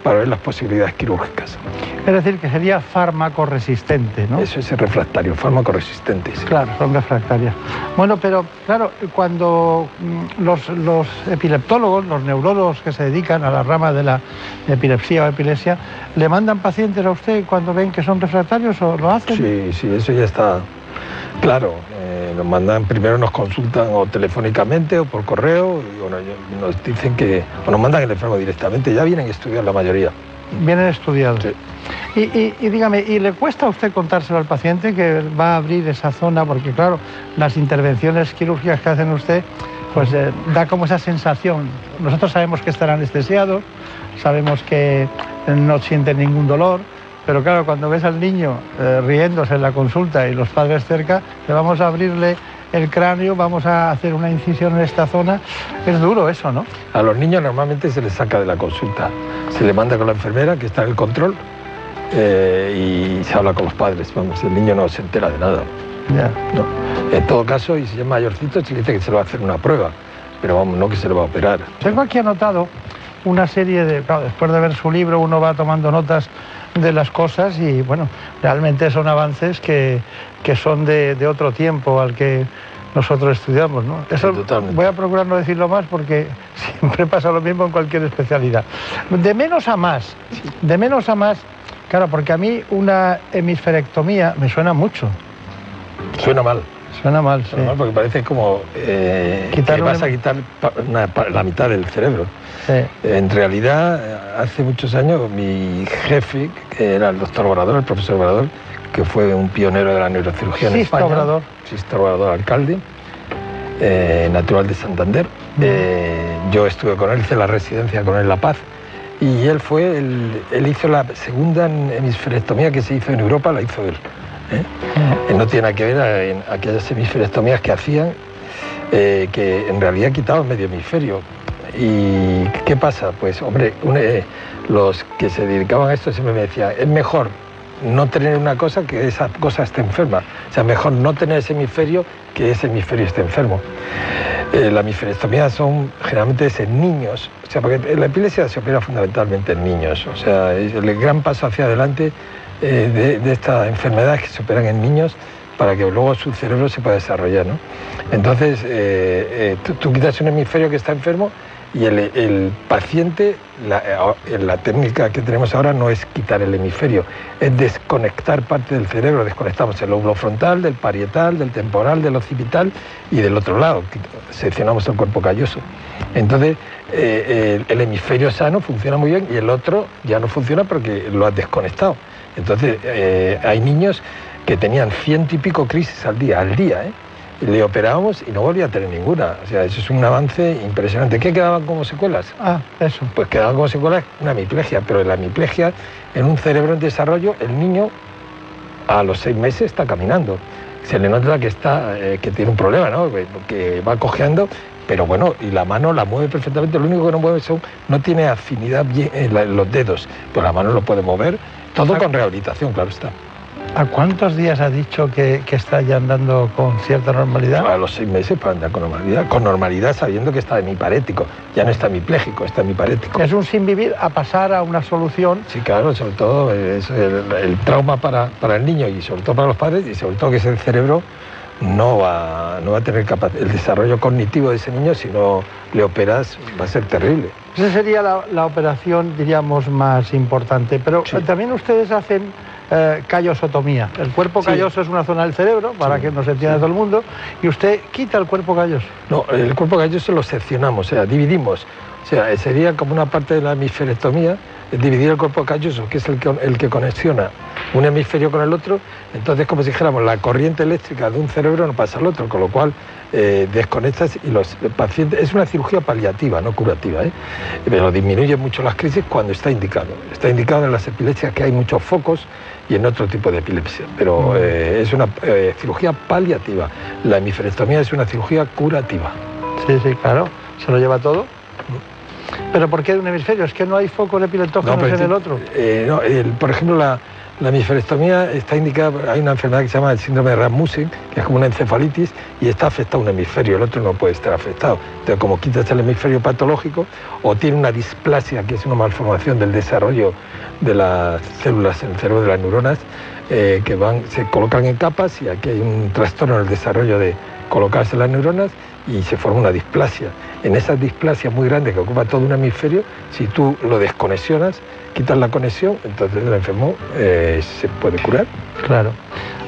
para ver las posibilidades quirúrgicas. Es decir, que sería fármaco resistente, ¿no? Eso es el refractario, fármaco resistente. sí. Claro, son refractarias. Bueno, pero claro, cuando mm, los, los epileptólogos, los neurólogos que se dedican a la rama de la epilepsia o epilepsia, ¿le mandan pacientes a usted cuando ven que son refractarios o lo hacen? Sí, sí, eso ya está claro. Eh, nos mandan, primero nos consultan o telefónicamente o por correo, y bueno, nos dicen que, o nos mandan el enfermo directamente, ya vienen a estudiar la mayoría. Vienen estudiados. Y, y- y dígame, ¿y le cuesta a usted contárselo al paciente que va a abrir esa zona? Porque claro, las intervenciones quirúrgicas que hacen usted, pues eh, da como esa sensación. Nosotros sabemos que están anestesiados, sabemos que no sienten ningún dolor, pero claro, cuando ves al niño eh, riéndose en la consulta y los padres cerca, le vamos a abrirle el cráneo, vamos a hacer una incisión en esta zona. Es duro eso, ¿no? A los niños normalmente se les saca de la consulta, se le manda con la enfermera que está en el control eh, y se habla con los padres. Vamos, el niño no se entera de nada. Ya. No. En todo caso, y si es mayorcito, se le dice que se le va a hacer una prueba, pero vamos, no que se le va a operar. Tengo aquí anotado una serie de, claro, después de ver su libro uno va tomando notas de las cosas y bueno, realmente son avances que, que son de, de otro tiempo al que nosotros estudiamos, ¿no? Eso voy a procurar no decirlo más porque [laughs] siempre pasa lo mismo en cualquier especialidad. De menos a más, de menos a más, claro, porque a mí una hemisferectomía me suena mucho. Suena mal. Suena mal, sí. Suena mal porque parece como eh, que vas a quitar una la mitad del cerebro. Sí. En realidad, hace muchos años, mi jefe, que era el doctor Obrador, el profesor Obrador, que fue un pionero de la neurocirugía en Sisto España. Obrador. Sisto Obrador, alcalde, eh, natural de Santander. Eh, yo estuve con él, hice la residencia con él en La Paz. Y él fue, el- él hizo la segunda hemisferectomía que se hizo en Europa, la hizo él. ¿eh? Eh, no tiene nada que ver en aquellas hemisferectomías que hacían, que en realidad quitaban medio hemisferio. ¿Y qué pasa? Pues, hombre, eh, los que se dedicaban a esto siempre me decían, es mejor no tener una cosa que esa cosa esté enferma. O sea, mejor no tener ese hemisferio que ese hemisferio esté enfermo. Eh, la hemisferectomía son generalmente es en niños, o sea, porque la epilepsia se opera fundamentalmente en niños. O sea, es el gran paso hacia adelante eh, de, de estas enfermedades que se operan en niños para que luego su cerebro se pueda desarrollar. ¿no? Entonces, eh, eh, tú, tú quitas un hemisferio que está enfermo y el, paciente, la, eh, la técnica que tenemos ahora no es quitar el hemisferio, es desconectar parte del cerebro. Desconectamos el lóbulo frontal, del parietal, del temporal, del occipital y del otro lado. Seccionamos el cuerpo calloso. Entonces, eh, el, el hemisferio sano funciona muy bien y el otro ya no funciona porque lo has desconectado. Entonces, eh, hay niños que tenían ciento y pico crisis al día, al día, ¿eh? Le operábamos y no volvía a tener ninguna. O sea, eso es un avance impresionante. ¿Qué quedaban como secuelas? Ah, eso. Pues quedaban como secuelas una hemiplegia, pero la hemiplegia, en un cerebro en desarrollo, el niño a los seis meses está caminando. Se le nota que, está, eh, que tiene un problema, ¿no? Que, que va cojeando, pero bueno, y la mano la mueve perfectamente. Lo único que no mueve son, no tiene afinidad bien en, la- en los dedos, pero la mano lo puede mover. Todo con rehabilitación, claro está. ¿A cuántos días ha dicho que, que está ya andando con cierta normalidad? A los seis meses para andar con normalidad. Con normalidad sabiendo que está hemiparético. Ya no está hemipléjico, está hemiparético. Es un sin vivir a pasar a una solución. Sí, claro, sobre todo es el, el trauma para, para el niño y sobre todo para los padres y sobre todo que ese cerebro no va, no va a tener capaz, el desarrollo cognitivo de ese niño si no le operas va a ser terrible. Esa sería la, la operación, diríamos, más importante. Pero también ustedes hacen eh, callosotomía. El cuerpo Sí. calloso es una zona del cerebro, para que nos entienda todo el mundo, y usted quita el cuerpo calloso. No, el cuerpo calloso lo seccionamos, o sea, dividimos. O sea, sería como una parte de la hemisferectomía, es dividir el cuerpo calloso, que es el que, el que conexiona un hemisferio con el otro. Entonces, como si dijéramos, la corriente eléctrica de un cerebro no pasa al otro, con lo cual eh, desconectas y los pacientes... Es una cirugía paliativa, no curativa, ¿eh? pero disminuye mucho las crisis cuando está indicado. Está indicado en las epilepsias que hay muchos focos y en otro tipo de epilepsia, pero eh, es una eh, cirugía paliativa. La hemisferectomía es una cirugía curativa. Sí, sí, claro. Se lo lleva todo. ¿Pero por qué de un hemisferio? Es que no hay focos epileptógenos en el otro. eh, no, el- por ejemplo, la, la hemisferectomía está indicada, hay una enfermedad que se llama el síndrome de Rasmussen, que es como una encefalitis, y está afectado un hemisferio, el otro no puede estar afectado. Entonces, como quitas el hemisferio patológico, o tiene una displasia, que es una malformación del desarrollo de las células en el cerebro de las neuronas, eh, que van, se colocan en capas, y aquí hay un trastorno en el desarrollo de colocarse las neuronas, y se forma una displasia. En esa displasia muy grande que ocupa todo un hemisferio, si tú lo desconexionas, quitas la conexión, entonces el enfermo eh, se puede curar. Claro.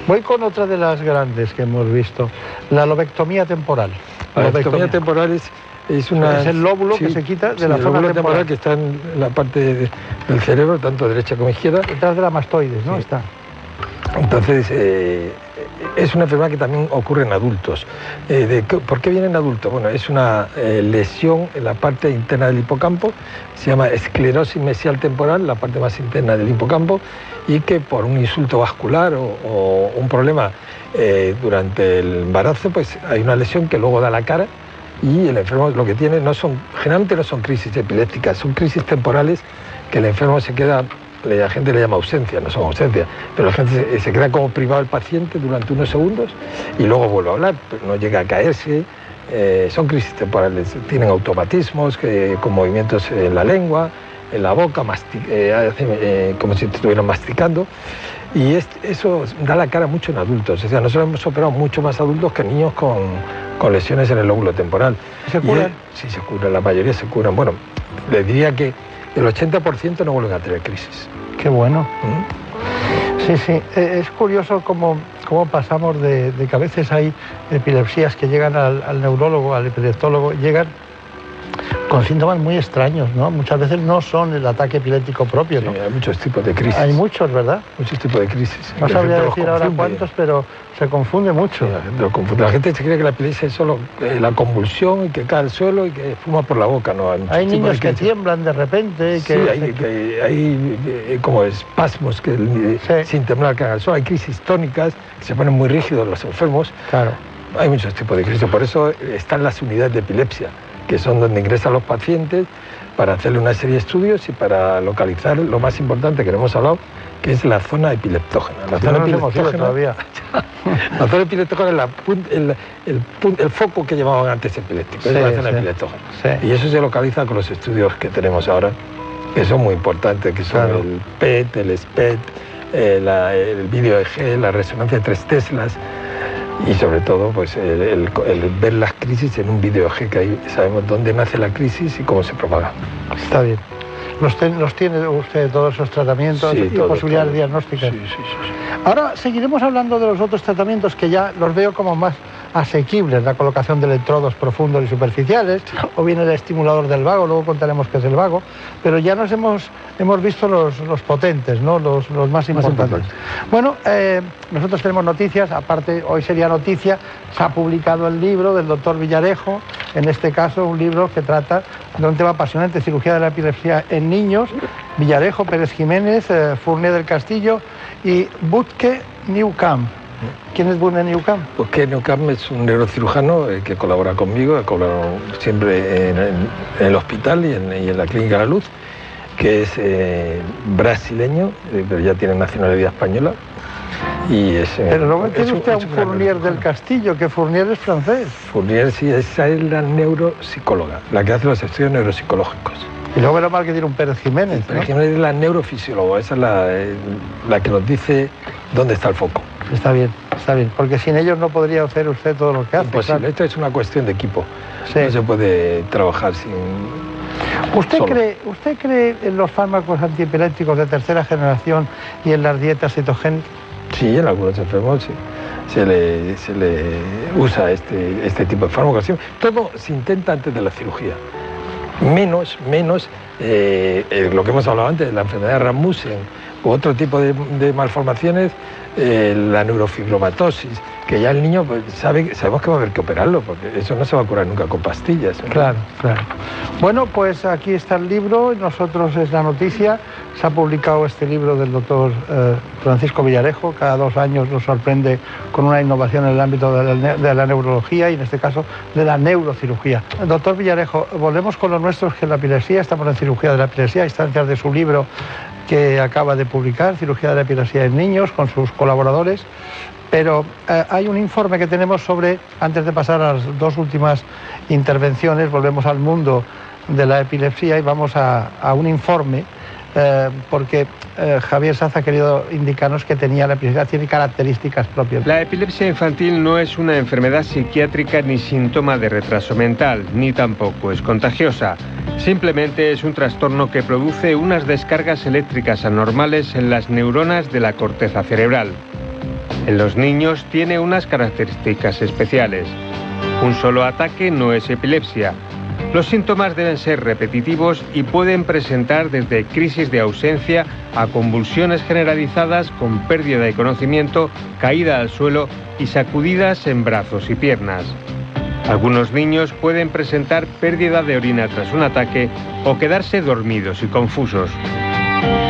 Voy con otra de las grandes que hemos visto, la lobectomía temporal. La lobectomía temporal es, es una... Es el lóbulo que se quita de sí, la el zona lóbulo temporal. que está en la parte de- del cerebro, tanto derecha como izquierda. Detrás de la mastoides, ¿no? Está. Entonces, eh, es una enfermedad que también ocurre en adultos. Eh, ¿Por qué viene en adultos? Bueno, es una eh, lesión en la parte interna del hipocampo, se llama esclerosis mesial temporal, la parte más interna del hipocampo, y que por un insulto vascular o, o un problema eh, durante el embarazo, pues hay una lesión que luego da la cara y el enfermo lo que tiene no son, generalmente no son crisis epilépticas, son crisis temporales que el enfermo se queda, la gente le llama ausencia, no son ausencia, pero la gente se, se queda como privado del paciente durante unos segundos y luego vuelve a hablar, pero no llega a caerse. eh, son crisis temporales, tienen automatismos que, con movimientos en la lengua, en la boca, eh, hacen, eh, como si estuvieran masticando. Y es- eso da la cara mucho en adultos. O sea, nosotros hemos operado mucho más adultos que niños con, con lesiones en el lóbulo temporal. ¿Se curan? es- sí, se curan, la mayoría se curan. Bueno, les diría que el 80% no vuelven a tener crisis. Qué bueno. Sí, sí. Eh, Es curioso cómo, cómo pasamos de, de que a veces hay epilepsias que llegan al, al neurólogo, al epileptólogo, llegan con síntomas muy extraños, ¿no? Muchas veces no son el ataque epiléptico propio, ¿no? hay muchos tipos de crisis. Hay muchos, ¿verdad? Muchos tipos de crisis. No sabría decir ahora cuántos, pero se confunde mucho. La gente, lo confunde. La gente se cree que la epilepsia es solo eh, la convulsión y que cae al suelo y que fuma por la boca, ¿no? Hay niños que tiemblan de repente. y Sí, que, hay, que- hay, eh, como espasmos que eh, sin temblar caen al suelo. Hay crisis tónicas que se ponen muy rígidos los enfermos. Claro. Hay muchos tipos de crisis. Por eso están las unidades de epilepsia, que son donde ingresan los pacientes para hacerle una serie de estudios y para localizar lo más importante que no hemos hablado, que es la zona epileptógena. La Si zona no epileptógena- todavía. [laughs] la zona epiléptica es la el, el pun- el foco que llamaban antes epiléptico, Sí, es la zona sí. epileptógena. Sí. Y eso se localiza con los estudios que tenemos ahora, que son muy importantes, que son Claro. el PET, el SPET, eh, la- el vídeo EG, la resonancia de tres teslas y sobre todo pues el, el- el ver las crisis en un vídeo EG, que ahí sabemos dónde nace la crisis y cómo se propaga. Está bien. Los, ten- los tiene usted todos esos tratamientos Sí, y todo, posibilidades todo. diagnósticas. Ahora seguiremos hablando de los otros tratamientos que ya los veo como más asequibles, la colocación de electrodos profundos y superficiales, [laughs] o bien el estimulador del vago, luego contaremos qué es el vago, pero ya nos hemos, hemos visto los, los potentes, ¿no? los, los más importantes. Bueno, eh, nosotros tenemos noticias, aparte hoy sería noticia, se ha publicado el libro del doctor Villarejo, en este caso un libro que trata de un tema apasionante, cirugía de la epilepsia en niños, Villarejo, Pérez Jiménez, eh, Fournier del Castillo y Butke Newcamp. ¿Quién es Butke Newcamp? Porque Newcam es un neurocirujano eh, que colabora conmigo, ha colaborado siempre en, en- en el hospital y en, y en la Clínica La Luz, que es eh, brasileño, eh, pero ya tiene nacionalidad española. Y es, Pero luego es tiene usted a un Fournier del Castillo, que Fournier es francés. Fournier, sí, esa es la neuropsicóloga, la que hace los estudios neuropsicológicos. Y luego menos mal que tiene un Pérez Jiménez. ¿no? Jiménez es la neurofisióloga, esa es la, la que nos dice dónde está el foco. Está bien, está bien, porque sin ellos no podría hacer usted todo lo que hace. Imposible, claro. esto es una cuestión de equipo. No se puede trabajar sin... ¿Usted solo. cree, ¿Usted cree en los fármacos antiepilépticos de tercera generación y en las dietas cetogénicas? Sí, en algunos enfermos sí. se, le, se le usa este, este tipo de fármacos. Todo se intenta antes de la cirugía. Menos, menos eh, eh, lo que hemos hablado antes, la enfermedad de Rasmussen u otro tipo de, de malformaciones, eh, la neurofibromatosis, que ya el niño pues, sabe, sabemos que va a haber que operarlo, porque eso no se va a curar nunca con pastillas. Claro, claro. Bueno, pues aquí está el libro, nosotros es la noticia. Se ha publicado este libro del doctor eh, Francisco Villarejo. Cada dos años nos sorprende con una innovación en el ámbito de la, de la neurología y en este caso de la neurocirugía. Doctor Villarejo, volvemos con lo nuestro, que la epilepsia. Estamos en cirugía de la epilepsia, a instancias de su libro que acaba de publicar, Cirugía de la Epilepsia en Niños, con sus colaboradores. Pero eh, hay un informe que tenemos sobre, antes de pasar a las dos últimas intervenciones, volvemos al mundo de la epilepsia y vamos a, a un informe, eh, porque eh, Javier Sanz ha querido indicarnos que tenía la epilepsia, tiene características propias. La epilepsia infantil no es una enfermedad psiquiátrica ni síntoma de retraso mental, ni tampoco es contagiosa. Simplemente es un trastorno que produce unas descargas eléctricas anormales en las neuronas de la corteza cerebral. En los niños tiene unas características especiales. Un solo ataque no es epilepsia. Los síntomas deben ser repetitivos y pueden presentar desde crisis de ausencia a convulsiones generalizadas con pérdida de conocimiento, caída al suelo y sacudidas en brazos y piernas. Algunos niños pueden presentar pérdida de orina tras un ataque o quedarse dormidos y confusos.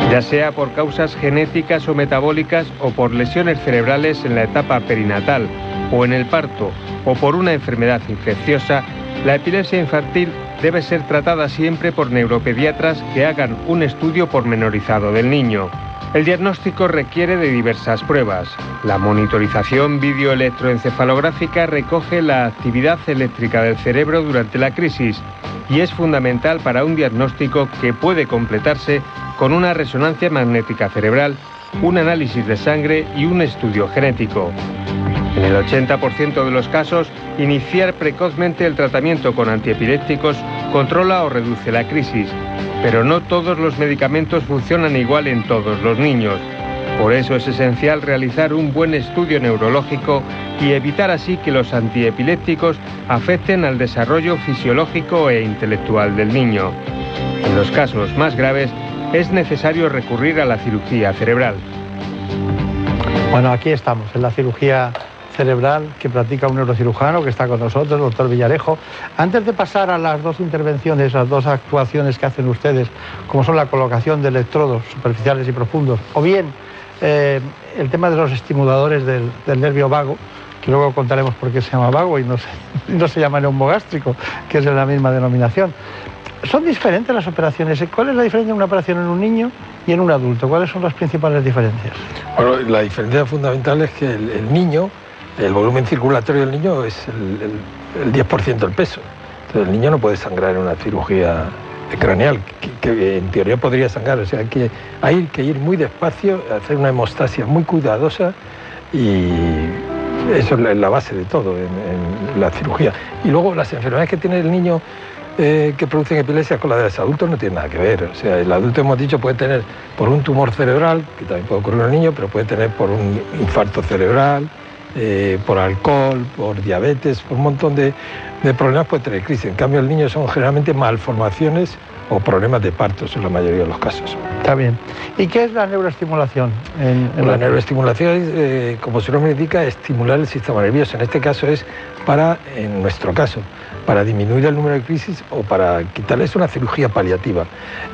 Ya sea por causas genéticas o metabólicas o por lesiones cerebrales en la etapa perinatal o en el parto o por una enfermedad infecciosa, la epilepsia infantil debe ser tratada siempre por neuropediatras que hagan un estudio pormenorizado del niño. El diagnóstico requiere de diversas pruebas. La monitorización videoelectroencefalográfica recoge la actividad eléctrica del cerebro durante la crisis y es fundamental para un diagnóstico que puede completarse con una resonancia magnética cerebral, un análisis de sangre y un estudio genético. En el 80% de los casos, iniciar precozmente el tratamiento con antiepilépticos controla o reduce la crisis, pero no todos los medicamentos funcionan igual en todos los niños. Por eso es esencial realizar un buen estudio neurológico y evitar así que los antiepilépticos afecten al desarrollo fisiológico e intelectual del niño. En los casos más graves es necesario recurrir a la cirugía cerebral. Bueno, aquí estamos, en la cirugía cerebral que practica un neurocirujano que está con nosotros, el doctor Villarejo. Antes de pasar a las dos intervenciones, las dos actuaciones que hacen ustedes, como son la colocación de electrodos superficiales y profundos, o bien eh, el tema de los estimuladores del, nervio vago, que luego contaremos por qué se llama vago y no se, [laughs] no se llama neumogástrico, que es de la misma denominación. ¿Son diferentes las operaciones? ¿Cuál es la diferencia de una operación en un niño y en un adulto? ¿Cuáles son las principales diferencias? Bueno, la diferencia fundamental es que el niño el volumen circulatorio del niño es el, 10% del peso. Entonces el niño no puede sangrar en una cirugía craneal, que, en teoría podría sangrar. O sea, que, hay que ir muy despacio, hacer una hemostasia muy cuidadosa y eso es la, base de todo en, la cirugía. Y luego las enfermedades que tiene el niño eh, que producen epilepsia con las de los adultos no tienen nada que ver. O sea, el adulto hemos dicho puede tener por un tumor cerebral, que también puede ocurrir en el niño, pero puede tener por un infarto cerebral, eh, por alcohol, por diabetes, por un montón de, problemas puede tener crisis. En cambio, el niño son generalmente malformaciones o problemas de partos en la mayoría de los casos. Está bien. ¿Y qué es la neuroestimulación? la, neuroestimulación, es, eh, como su nombre indica, estimular el sistema nervioso. En este caso es para, en nuestro caso, para disminuir el número de crisis o para quitarles una cirugía paliativa.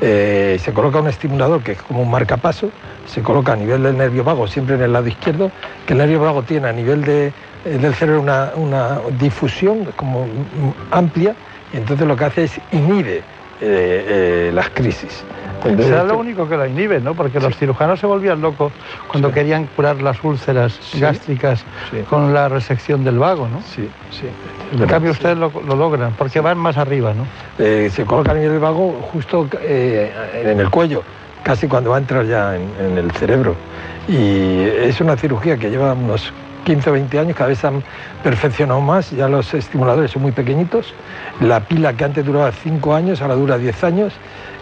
Eh, se coloca un estimulador que es como un marcapaso, se coloca a nivel del nervio vago, siempre en el lado izquierdo, que el nervio vago tiene a nivel de, eh, del cerebro una, difusión como amplia, y entonces lo que hace es inhibe eh, las crisis. Será lo único que la inhibe, ¿no? Porque los cirujanos se volvían locos cuando querían curar las úlceras gástricas con la resección del vago, ¿no? Sí, sí. En cambio ustedes lo, logran, porque van más arriba, ¿no? Eh, se coloca a nivel del vago justo eh, en el cuello, casi cuando va a entrar ya en, el cerebro. Y es una cirugía que lleva unos 15 o 20 años, cada vez han perfeccionado más, ya los estimuladores son muy pequeñitos, la pila que antes duraba 5 años, ahora dura 10 años,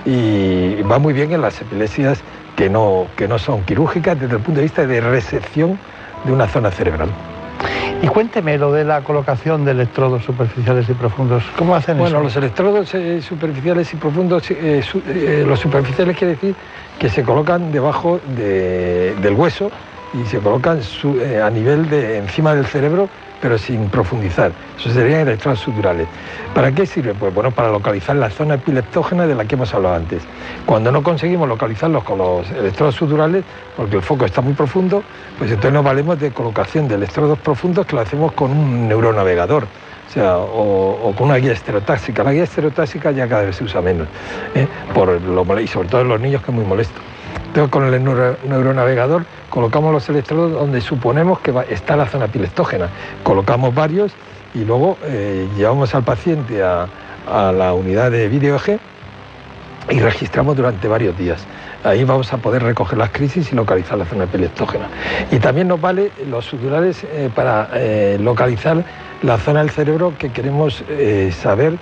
y va muy bien en las epilepsias que no, que no son quirúrgicas desde el punto de vista de resección de una zona cerebral. Y cuénteme lo de la colocación de electrodos superficiales y profundos. ¿Cómo hacen eso? Bueno, los electrodos eh, superficiales y profundos, eh, eh, los superficiales quiere decir que se colocan debajo del hueso y se colocan a nivel de encima del cerebro pero sin profundizar. Eso serían electrodos suturales. ¿Para qué sirve? Pues bueno, para localizar la zona epileptógena de la que hemos hablado antes. Cuando no conseguimos localizarlos con los electrodos suturales, porque el foco está muy profundo, pues entonces nos valemos de colocación de electrodos profundos que lo hacemos con un neuronavegador. O, sea, o, con una guía estereotáxica. La guía estereotáxica ya cada vez se usa menos, ¿eh? por lo, y sobre todo en los niños que es muy molesto. Con el neuronavegador colocamos los electrodos donde suponemos que está la zona epileptógena. Colocamos varios y luego eh, llevamos al paciente a, la unidad de video y registramos durante varios días. Ahí vamos a poder recoger las crisis y localizar la zona epileptógena. Y también nos vale los sudurales eh, para eh, localizar la zona del cerebro que queremos saber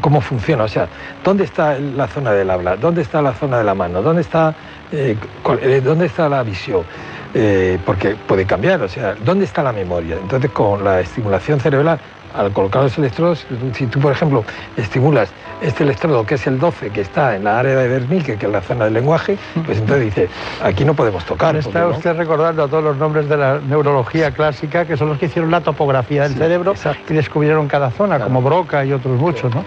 cómo funciona, o sea, ¿dónde está la zona del habla? ¿Dónde está la zona de la mano? ¿Dónde está, eh, eh, ¿dónde está la visión? Eh, porque puede cambiar, o sea, ¿dónde está la memoria? Entonces, con la estimulación cerebral al colocar los electrodos, si tú, por ejemplo, estimulas este electrodo que es el 12, que está en la área de Wernicke, que es la zona del lenguaje, pues entonces dice, aquí no podemos tocar. Está usted recordando a todos los nombres de la neurología clásica, que son los que hicieron la topografía del cerebro y descubrieron cada zona, como Broca y otros muchos, ¿no?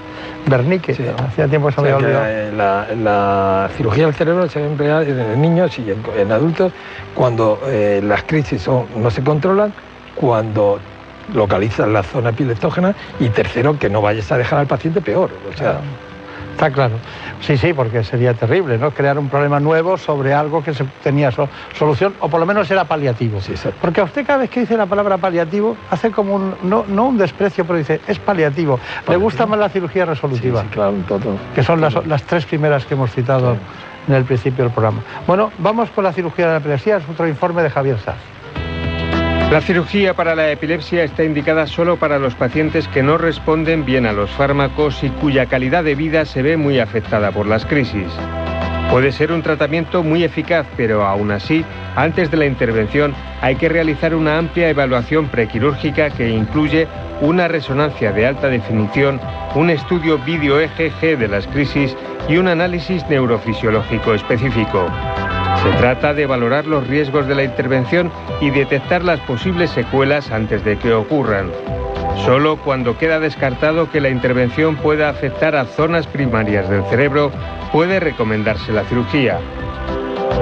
Wernicke, hacía tiempo que se había olvidado. Eh, la, cirugía del cerebro se emplea en niños y en, adultos cuando eh, las crisis no se controlan, cuando localizas la zona epileptógena y tercero, que no vayas a dejar al paciente peor. O sea, Está claro. Sí, sí, porque sería terrible, ¿no? Crear un problema nuevo sobre algo que se tenía solución, o por lo menos era paliativo. Sí, porque a usted cada vez que dice la palabra paliativo, hace como un, no, no un desprecio, pero dice, es paliativo. Le gusta más la cirugía resolutiva. Sí, claro, todo. Que son las, las, tres primeras que hemos citado en el principio del programa. Bueno, vamos con la cirugía de la epilepsia, es otro informe de Javier Saz. La cirugía para la epilepsia está indicada solo para los pacientes que no responden bien a los fármacos y cuya calidad de vida se ve muy afectada por las crisis. Puede ser un tratamiento muy eficaz, pero aún así antes de la intervención hay que realizar una amplia evaluación prequirúrgica que incluye una resonancia de alta definición, un estudio vídeo EGG de las crisis y un análisis neurofisiológico específico. Se trata de valorar los riesgos de la intervención y detectar las posibles secuelas antes de que ocurran. Solo cuando queda descartado que la intervención pueda afectar a zonas primarias del cerebro puede recomendarse la cirugía.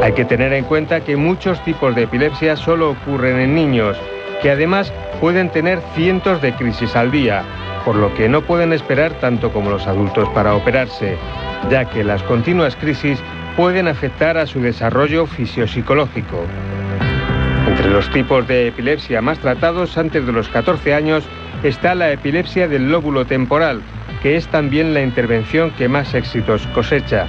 Hay que tener en cuenta que muchos tipos de epilepsia solo ocurren en niños, que además pueden tener cientos de crisis al día, por lo que no pueden esperar tanto como los adultos para operarse, ya que las continuas crisis pueden afectar a su desarrollo fisiopsicológico. Entre los tipos de epilepsia más tratados antes de los 14 años está la epilepsia del lóbulo temporal, que es también la intervención que más éxitos cosecha.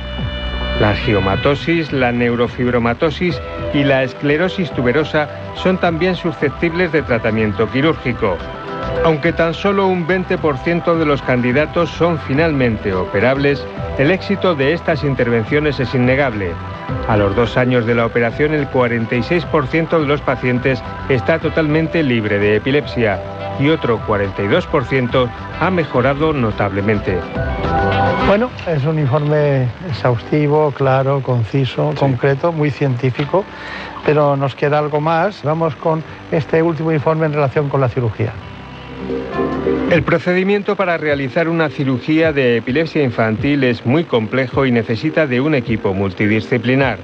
La geomatosis, la neurofibromatosis y la esclerosis tuberosa son también susceptibles de tratamiento quirúrgico. Aunque tan solo un 20% de los candidatos son finalmente operables, el éxito de estas intervenciones es innegable. A los dos años de la operación, el 46% de los pacientes está totalmente libre de epilepsia y otro 42% ha mejorado notablemente. Bueno, es un informe exhaustivo, claro, conciso, concreto, muy científico, pero nos queda algo más. Vamos con este último informe en relación con la cirugía. El procedimiento para realizar una cirugía de epilepsia infantil es muy complejo y necesita de un equipo multidisciplinar.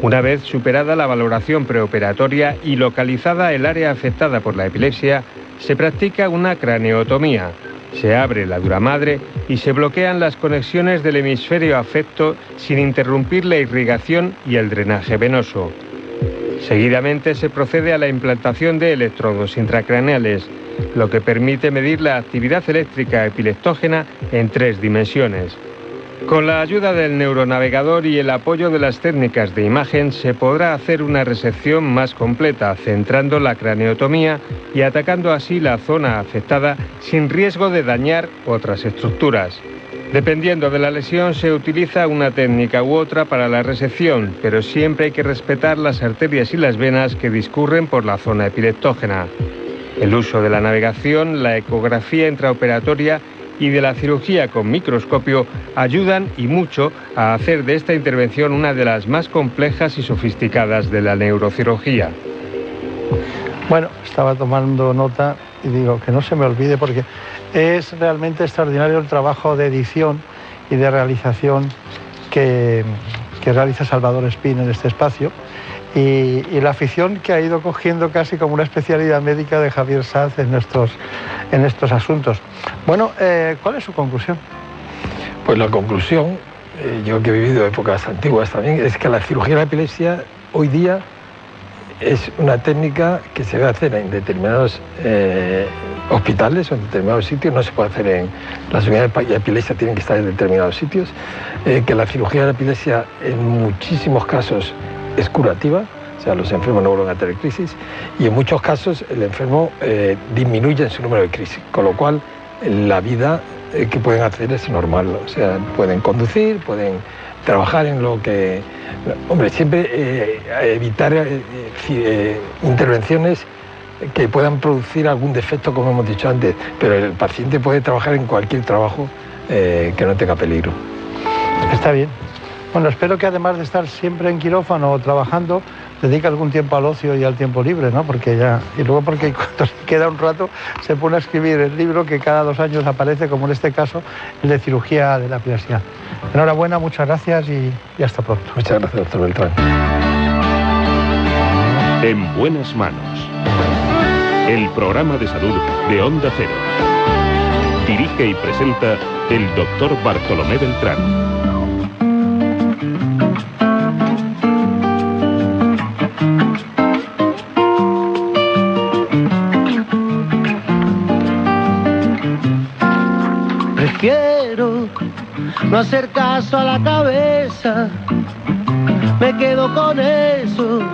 Una vez superada la valoración preoperatoria y localizada el área afectada por la epilepsia, se practica una craneotomía. Se abre la dura madre y se bloquean las conexiones del hemisferio afecto sin interrumpir la irrigación y el drenaje venoso. Seguidamente se procede a la implantación de electrodos intracraneales, lo que permite medir la actividad eléctrica epileptógena en tres dimensiones. Con la ayuda del neuronavegador y el apoyo de las técnicas de imagen se podrá hacer una resección más completa, centrando la craneotomía y atacando así la zona afectada sin riesgo de dañar otras estructuras. Dependiendo de la lesión se utiliza una técnica u otra para la resección, pero siempre hay que respetar las arterias y las venas que discurren por la zona epileptógena. El uso de la navegación, la ecografía intraoperatoria y de la cirugía con microscopio ayudan y mucho a hacer de esta intervención una de las más complejas y sofisticadas de la neurocirugía. Bueno, estaba tomando nota y digo que no se me olvide porque es realmente extraordinario el trabajo de edición y de realización que, realiza Salvador Espín en este espacio y, la afición que ha ido cogiendo casi como una especialidad médica de Javier Saz en estos, en estos asuntos. Bueno, eh, ¿cuál es su conclusión? Pues la conclusión, eh, yo que he vivido épocas antiguas también, es que la cirugía de la epilepsia hoy día es una técnica que se debe hacer en determinados eh, hospitales o en determinados sitios, no se puede hacer en las unidades de epilepsia, tienen que estar en determinados sitios, eh, que la cirugía de la epilepsia en muchísimos casos es curativa, o sea, los enfermos no vuelven a tener crisis, y en muchos casos el enfermo eh, disminuye en su número de crisis, con lo cual la vida eh, que pueden hacer es normal, o sea, pueden conducir, pueden trabajar en lo que... Hombre, siempre eh, evitar eh, intervenciones que puedan producir algún defecto, como hemos dicho antes, pero el paciente puede trabajar en cualquier trabajo que no tenga peligro. Está bien. Bueno, espero que además de estar siempre en quirófano o trabajando, dedique algún tiempo al ocio y al tiempo libre, ¿no? Porque ya, y luego porque [laughs] cuando se queda un rato se pone a escribir el libro que cada dos años aparece, como en este caso, el de cirugía de la epilepsia. Enhorabuena, muchas gracias y, y hasta pronto. Muchas gracias, doctor Beltrán. En buenas manos. El programa de salud de Onda Cero. Dirige y presenta el doctor Bartolomé Beltrán. No hacer caso a la cabeza, me quedo con esos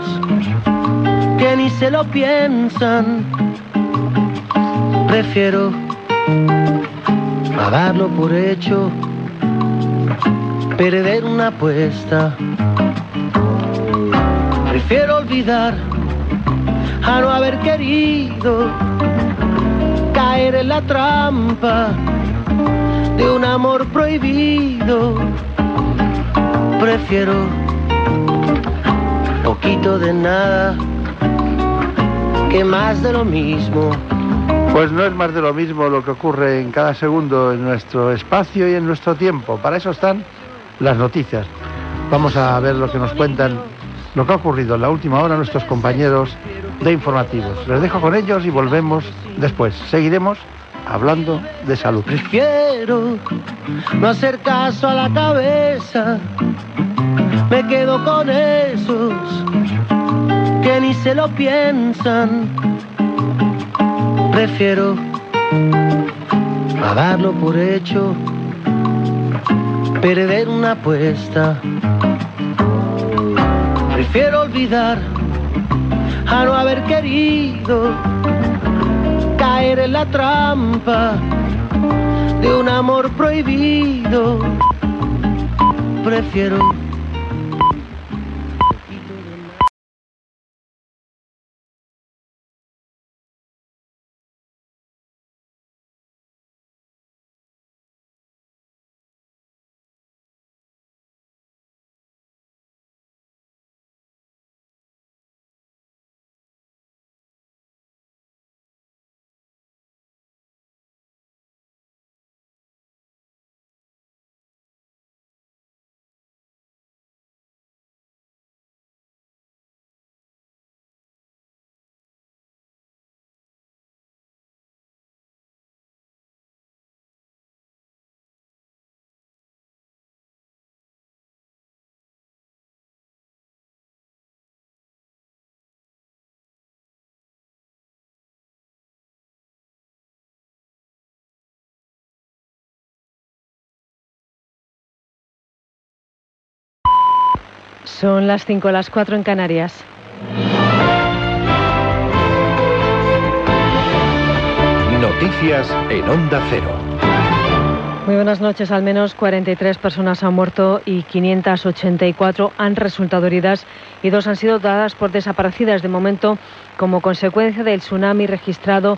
que ni se lo piensan. Prefiero a darlo por hecho, perder una apuesta. Prefiero olvidar a no haber querido caer en la trampa de un amor prohibido. Prefiero poquito de nada que más de lo mismo. Pues no es más de lo mismo lo que ocurre en cada segundo en nuestro espacio y en nuestro tiempo. Para eso están las noticias. Vamos a ver lo que nos cuentan, lo que ha ocurrido en la última hora nuestros compañeros de informativos. Les dejo con ellos y volvemos después. Seguiremos hablando de salud. Prefiero no hacer caso a la cabeza. Me quedo con esos que ni se lo piensan. Prefiero a darlo por hecho, perder una apuesta. Prefiero olvidar a no haber querido en la trampa de un amor prohibido. Prefiero Son las 5, las 4 en Canarias. Noticias en Onda Cero. Muy buenas noches. Al menos 43 personas han muerto y 584 han resultado heridas y dos han sido dadas por desaparecidas de momento como consecuencia del tsunami registrado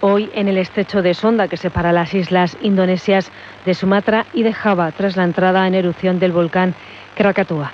hoy en el estrecho de Sonda que separa las islas indonesias de Sumatra y de Java tras la entrada en erupción del volcán Krakatoa.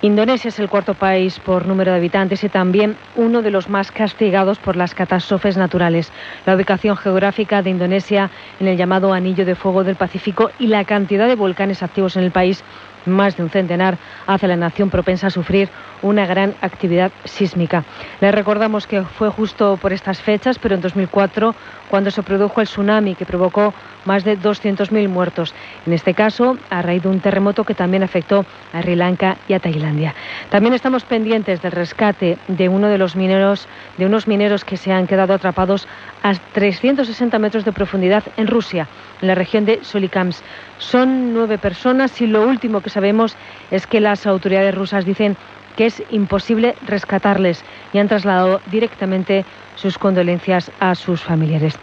Indonesia es el cuarto país por número de habitantes y también uno de los más castigados por las catástrofes naturales. La ubicación geográfica de Indonesia en el llamado Anillo de Fuego del Pacífico y la cantidad de volcanes activos en el país más de un centenar, hace la nación propensa a sufrir una gran actividad sísmica. Le recordamos que fue justo por estas fechas, pero en 2004, cuando se produjo el tsunami que provocó más de 200.000 muertos. En este caso, a raíz de un terremoto que también afectó a Sri Lanka y a Tailandia. También estamos pendientes del rescate de uno de los mineros, de unos mineros que se han quedado atrapados a 360 metros de profundidad en Rusia, en la región de Solikams. Son nueve personas y lo último que sabemos es que las autoridades rusas dicen que es imposible rescatarles y han trasladado directamente sus condolencias a sus familiares.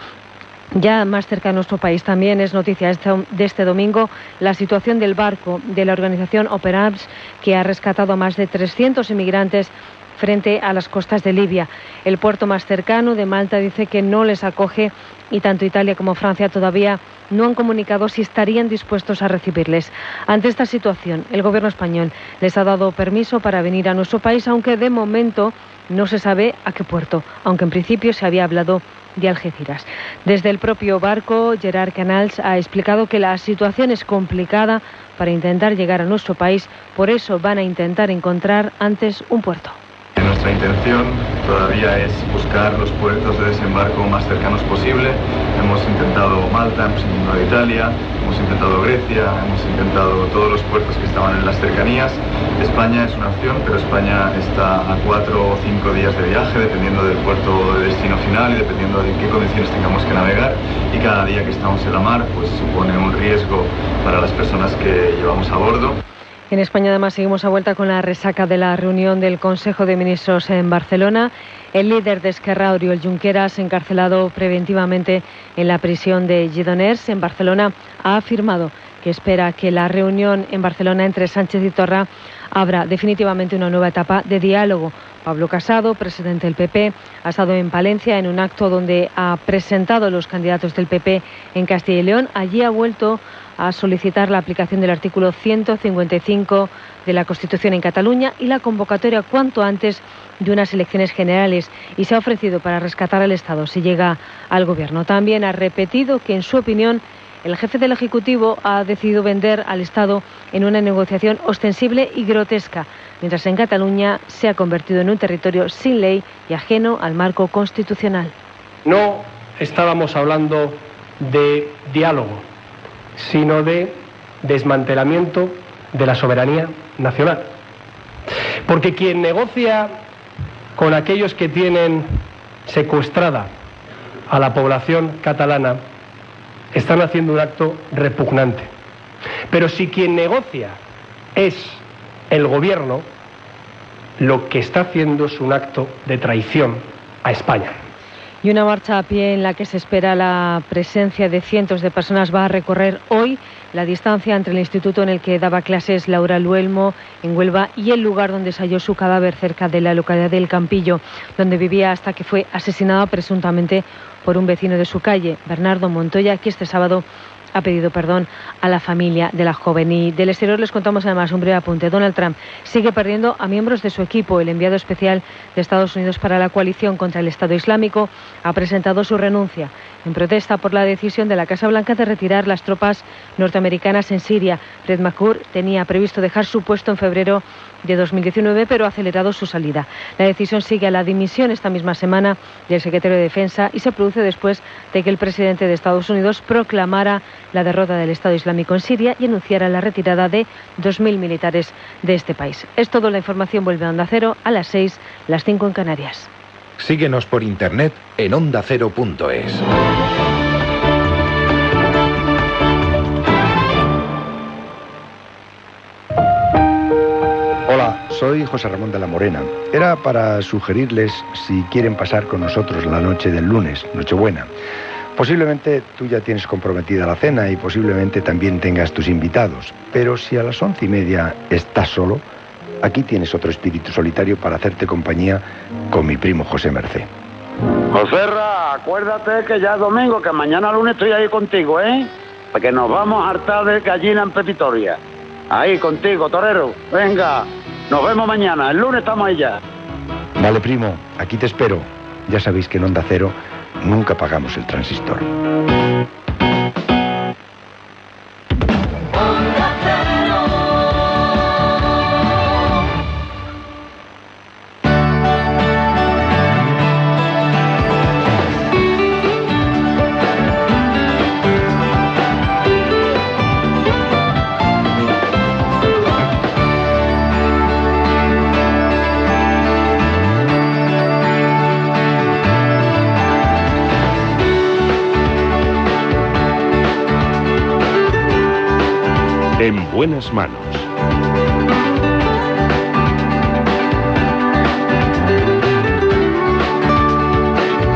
Ya más cerca de nuestro país también es noticia de este domingo la situación del barco de la organización Operams que ha rescatado a más de 300 inmigrantes frente a las costas de Libia. El puerto más cercano de Malta dice que no les acoge y tanto Italia como Francia todavía no han comunicado si estarían dispuestos a recibirles. Ante esta situación, el gobierno español les ha dado permiso para venir a nuestro país, aunque de momento no se sabe a qué puerto, aunque en principio se había hablado de Algeciras. Desde el propio barco, Gerard Canals ha explicado que la situación es complicada para intentar llegar a nuestro país, por eso van a intentar encontrar antes un puerto. Nuestra intención todavía es buscar los puertos de desembarco más cercanos posible. Hemos intentado Malta, hemos intentado Italia, hemos intentado Grecia, hemos intentado todos los puertos que estaban en las cercanías. España es una opción, pero España está a cuatro o cinco días de viaje, dependiendo del puerto de destino final y dependiendo de qué condiciones tengamos que navegar. Y cada día que estamos en la mar, pues supone un riesgo para las personas que llevamos a bordo. En España además seguimos a vuelta con la resaca de la reunión del Consejo de Ministros en Barcelona. El líder de Esquerra, Oriol Junqueras, encarcelado preventivamente en la prisión de Lledoners en Barcelona, ha afirmado que espera que la reunión en Barcelona entre Sánchez y Torra habrá definitivamente una nueva etapa de diálogo. Pablo Casado, presidente del PP, ha estado en Palencia en un acto donde ha presentado los candidatos del PP en Castilla y León. Allí ha vuelto solicitar la aplicación del artículo 155 de la Constitución en Cataluña y la convocatoria cuanto antes de unas elecciones generales y se ha ofrecido para rescatar al Estado si llega al Gobierno. También ha repetido que, en su opinión, el jefe del Ejecutivo ha decidido vender al Estado en una negociación ostensible y grotesca, mientras en Cataluña se ha convertido en un territorio sin ley y ajeno al marco constitucional. No estábamos hablando de diálogo, sino de desmantelamiento de la soberanía nacional. Porque quien negocia con aquellos que tienen secuestrada a la población catalana están haciendo un acto repugnante. Pero si quien negocia es el gobierno, lo que está haciendo es un acto de traición a España. Y una marcha a pie en la que se espera la presencia de cientos de personas va a recorrer hoy la distancia entre el instituto en el que daba clases Laura Luelmo en Huelva y el lugar donde se halló su cadáver cerca de la localidad del Campillo, donde vivía hasta que fue asesinada presuntamente por un vecino de su calle, Bernardo Montoya, que este sábado ha pedido perdón a la familia de la joven. Y del exterior les contamos además un breve apunte. Donald Trump sigue perdiendo a miembros de su equipo. El enviado especial de Estados Unidos para la coalición contra el Estado Islámico ha presentado su renuncia en protesta por la decisión de la Casa Blanca de retirar las tropas norteamericanas en Siria. Fred McCourt tenía previsto dejar su puesto en febrero de 2019, pero ha acelerado su salida. La decisión sigue a la dimisión esta misma semana del secretario de Defensa y se produce después de que el presidente de Estados Unidos proclamara la derrota del Estado Islámico en Siria y anunciara la retirada de 2.000 militares de este país. Es todo, la información vuelve a Onda Cero a las 6, las 5 en Canarias. Síguenos por internet en ondacero.es. soy José Ramón de la Morena. Era para sugerirles si quieren pasar con nosotros la noche del lunes, Nochebuena. Posiblemente tú ya tienes comprometida la cena y posiblemente también tengas tus invitados. Pero si a las once y media estás solo, aquí tienes otro espíritu solitario para hacerte compañía con mi primo José Mercé. Joserra, acuérdate que ya es domingo, que mañana lunes estoy ahí contigo, ¿eh? Porque nos vamos a hartar de gallina en Pepitoria. Ahí contigo, torero. Venga, nos vemos mañana. El lunes estamos ya. Vale, primo, aquí te espero. Ya sabéis que en Onda Cero nunca pagamos el transistor. Buenas manos.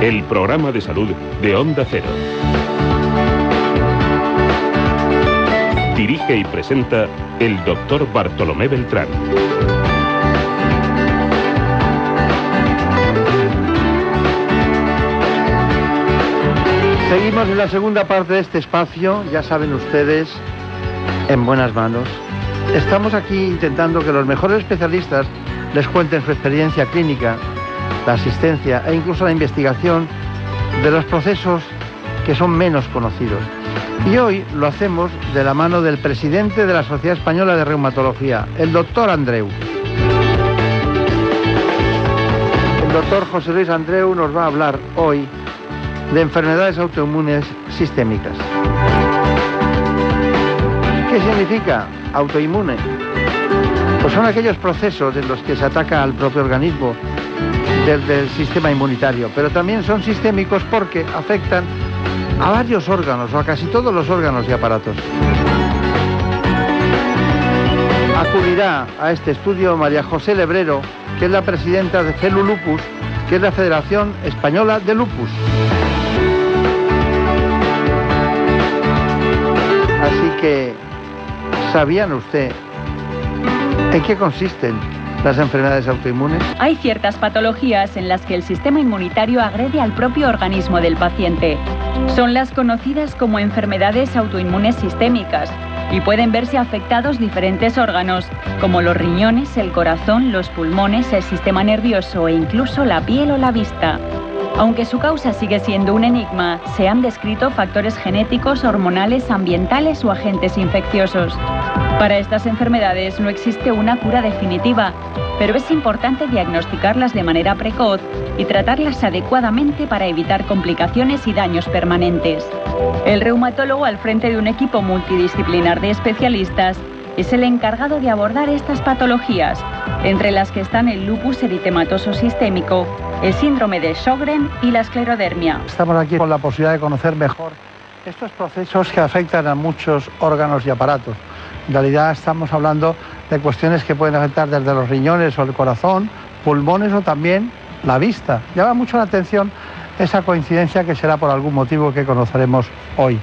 El programa de salud de Onda Cero. Dirige y presenta el doctor Bartolomé Beltrán. Seguimos en la segunda parte de este espacio, ya saben ustedes, en buenas manos. Estamos aquí intentando que los mejores especialistas les cuenten su experiencia clínica, la asistencia e incluso la investigación de los procesos que son menos conocidos. Y hoy lo hacemos de la mano del presidente de la Sociedad Española de Reumatología, el doctor Andreu. El doctor José Luis Andreu nos va a hablar hoy de enfermedades autoinmunes sistémicas. ¿Qué significa autoinmune? Pues son aquellos procesos en los que se ataca al propio organismo del, sistema inmunitario, pero también son sistémicos porque afectan a varios órganos o a casi todos los órganos y aparatos. Acudirá a este estudio María José Lebrero, que es la presidenta de Celu Lupus, que es la Federación Española de Lupus. Así que, ¿sabían usted ¿En qué consisten las enfermedades autoinmunes? Hay ciertas patologías en las que el sistema inmunitario agrede al propio organismo del paciente. Son las conocidas como enfermedades autoinmunes sistémicas y pueden verse afectados diferentes órganos, como los riñones, el corazón, los pulmones, el sistema nervioso e incluso la piel o la vista. Aunque su causa sigue siendo un enigma, se han descrito factores genéticos, hormonales, ambientales o agentes infecciosos. Para estas enfermedades no existe una cura definitiva, pero es importante diagnosticarlas de manera precoz y tratarlas adecuadamente para evitar complicaciones y daños permanentes. El reumatólogo al frente de un equipo multidisciplinar de especialistas es el encargado de abordar estas patologías, entre las que están el lupus eritematoso sistémico, el síndrome de Sjögren y la esclerodermia. Estamos aquí con la posibilidad de conocer mejor estos procesos que afectan a muchos órganos y aparatos. En realidad estamos hablando de cuestiones que pueden afectar desde los riñones o el corazón, pulmones o también la vista. Llama mucho la atención esa coincidencia que será por algún motivo que conoceremos hoy.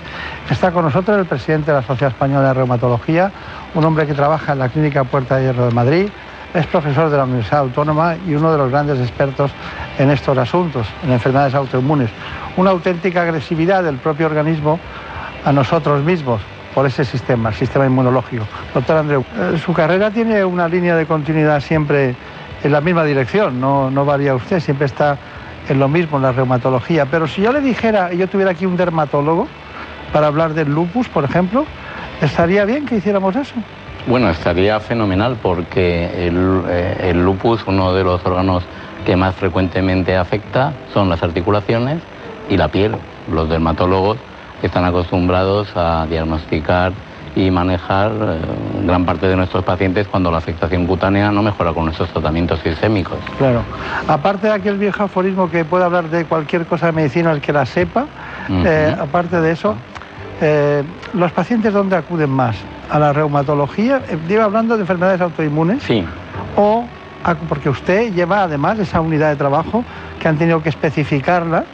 Está con nosotros el presidente de la Sociedad Española de Reumatología, un hombre que trabaja en la Clínica Puerta de Hierro de Madrid, es profesor de la Universidad Autónoma y uno de los grandes expertos en estos asuntos, en enfermedades autoinmunes. Una auténtica agresividad del propio organismo a nosotros mismos por ese sistema, el sistema inmunológico. Doctor Andreu, eh, su carrera tiene una línea de continuidad siempre en la misma dirección, no, no varía usted, siempre está en lo mismo, en la reumatología. Pero si yo le dijera, yo tuviera aquí un dermatólogo para hablar del lupus, por ejemplo, ¿estaría bien que hiciéramos eso? Bueno, estaría fenomenal porque el, eh, el lupus, uno de los órganos que más frecuentemente afecta, son las articulaciones y la piel. Los dermatólogos están acostumbrados a diagnosticar y manejar eh, gran parte de nuestros pacientes cuando la afectación cutánea no mejora con nuestros tratamientos sistémicos. Claro. Aparte de aquel viejo aforismo que puede hablar de cualquier cosa de medicina el que la sepa, eh, aparte de eso, eh, ¿los pacientes dónde acuden más? ¿A la reumatología? ¿Lleva hablando de enfermedades autoinmunes? Sí. ¿O a- porque usted lleva además esa unidad de trabajo que han tenido que especificarla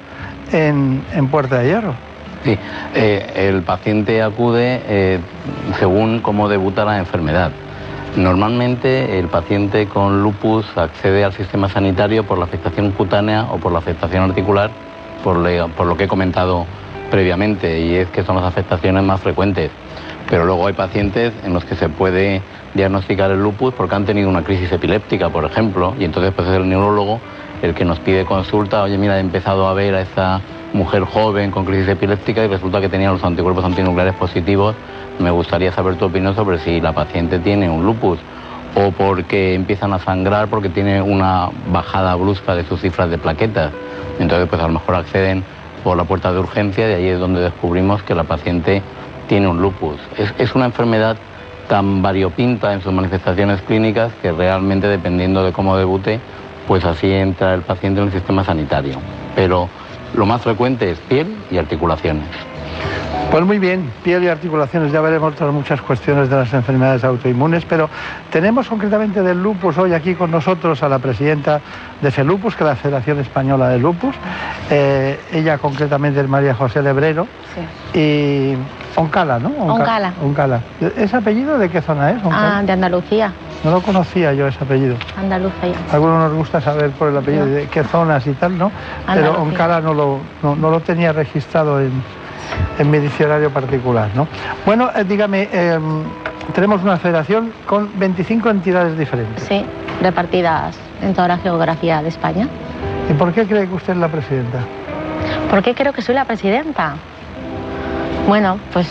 en, en Puerta de Hierro? Sí, eh, el paciente acude eh, según cómo debuta la enfermedad. Normalmente el paciente con lupus accede al sistema sanitario por la afectación cutánea o por la afectación articular, por, por lo que he comentado previamente, y es que son las afectaciones más frecuentes. Pero luego hay pacientes en los que se puede diagnosticar el lupus porque han tenido una crisis epiléptica, por ejemplo, y entonces pues es el neurólogo el que nos pide consulta, oye mira, he empezado a ver a esta mujer joven con crisis epiléptica y resulta que tenía los anticuerpos antinucleares positivos, me gustaría saber tu opinión sobre si la paciente tiene un lupus o porque empiezan a sangrar porque tiene una bajada brusca de sus cifras de plaquetas. Entonces pues a lo mejor acceden por la puerta de urgencia y ahí es donde descubrimos que la paciente tiene un lupus. Es, es una enfermedad tan variopinta en sus manifestaciones clínicas que realmente dependiendo de cómo debute, pues así entra el paciente en el sistema sanitario. Pero lo más frecuente es piel y articulaciones. Pues muy bien, piel y articulaciones, ya veremos otras muchas cuestiones de las enfermedades autoinmunes, pero tenemos concretamente del lupus hoy aquí con nosotros a la presidenta de FELUPUS, que es la Federación Española de Lupus. Eh, ella concretamente es María José Lebrero y Oncala, ¿no? Onca- Oncala. Oncala. ¿Ese apellido de qué zona es? Oncala? Ah, de Andalucía, No lo conocía yo ese apellido. Andalucía. Algunos nos gusta saber por el apellido de qué zonas y tal, ¿no? Pero Andalucía. Oncala no lo, no, no lo tenía registrado en, en mi diccionario particular, ¿no? Bueno, eh, dígame, eh, tenemos una federación con 25 entidades diferentes. Sí, repartidas en toda la geografía de España. ¿Y por qué cree que usted es la presidenta? ¿Por qué creo que soy la presidenta? Bueno, pues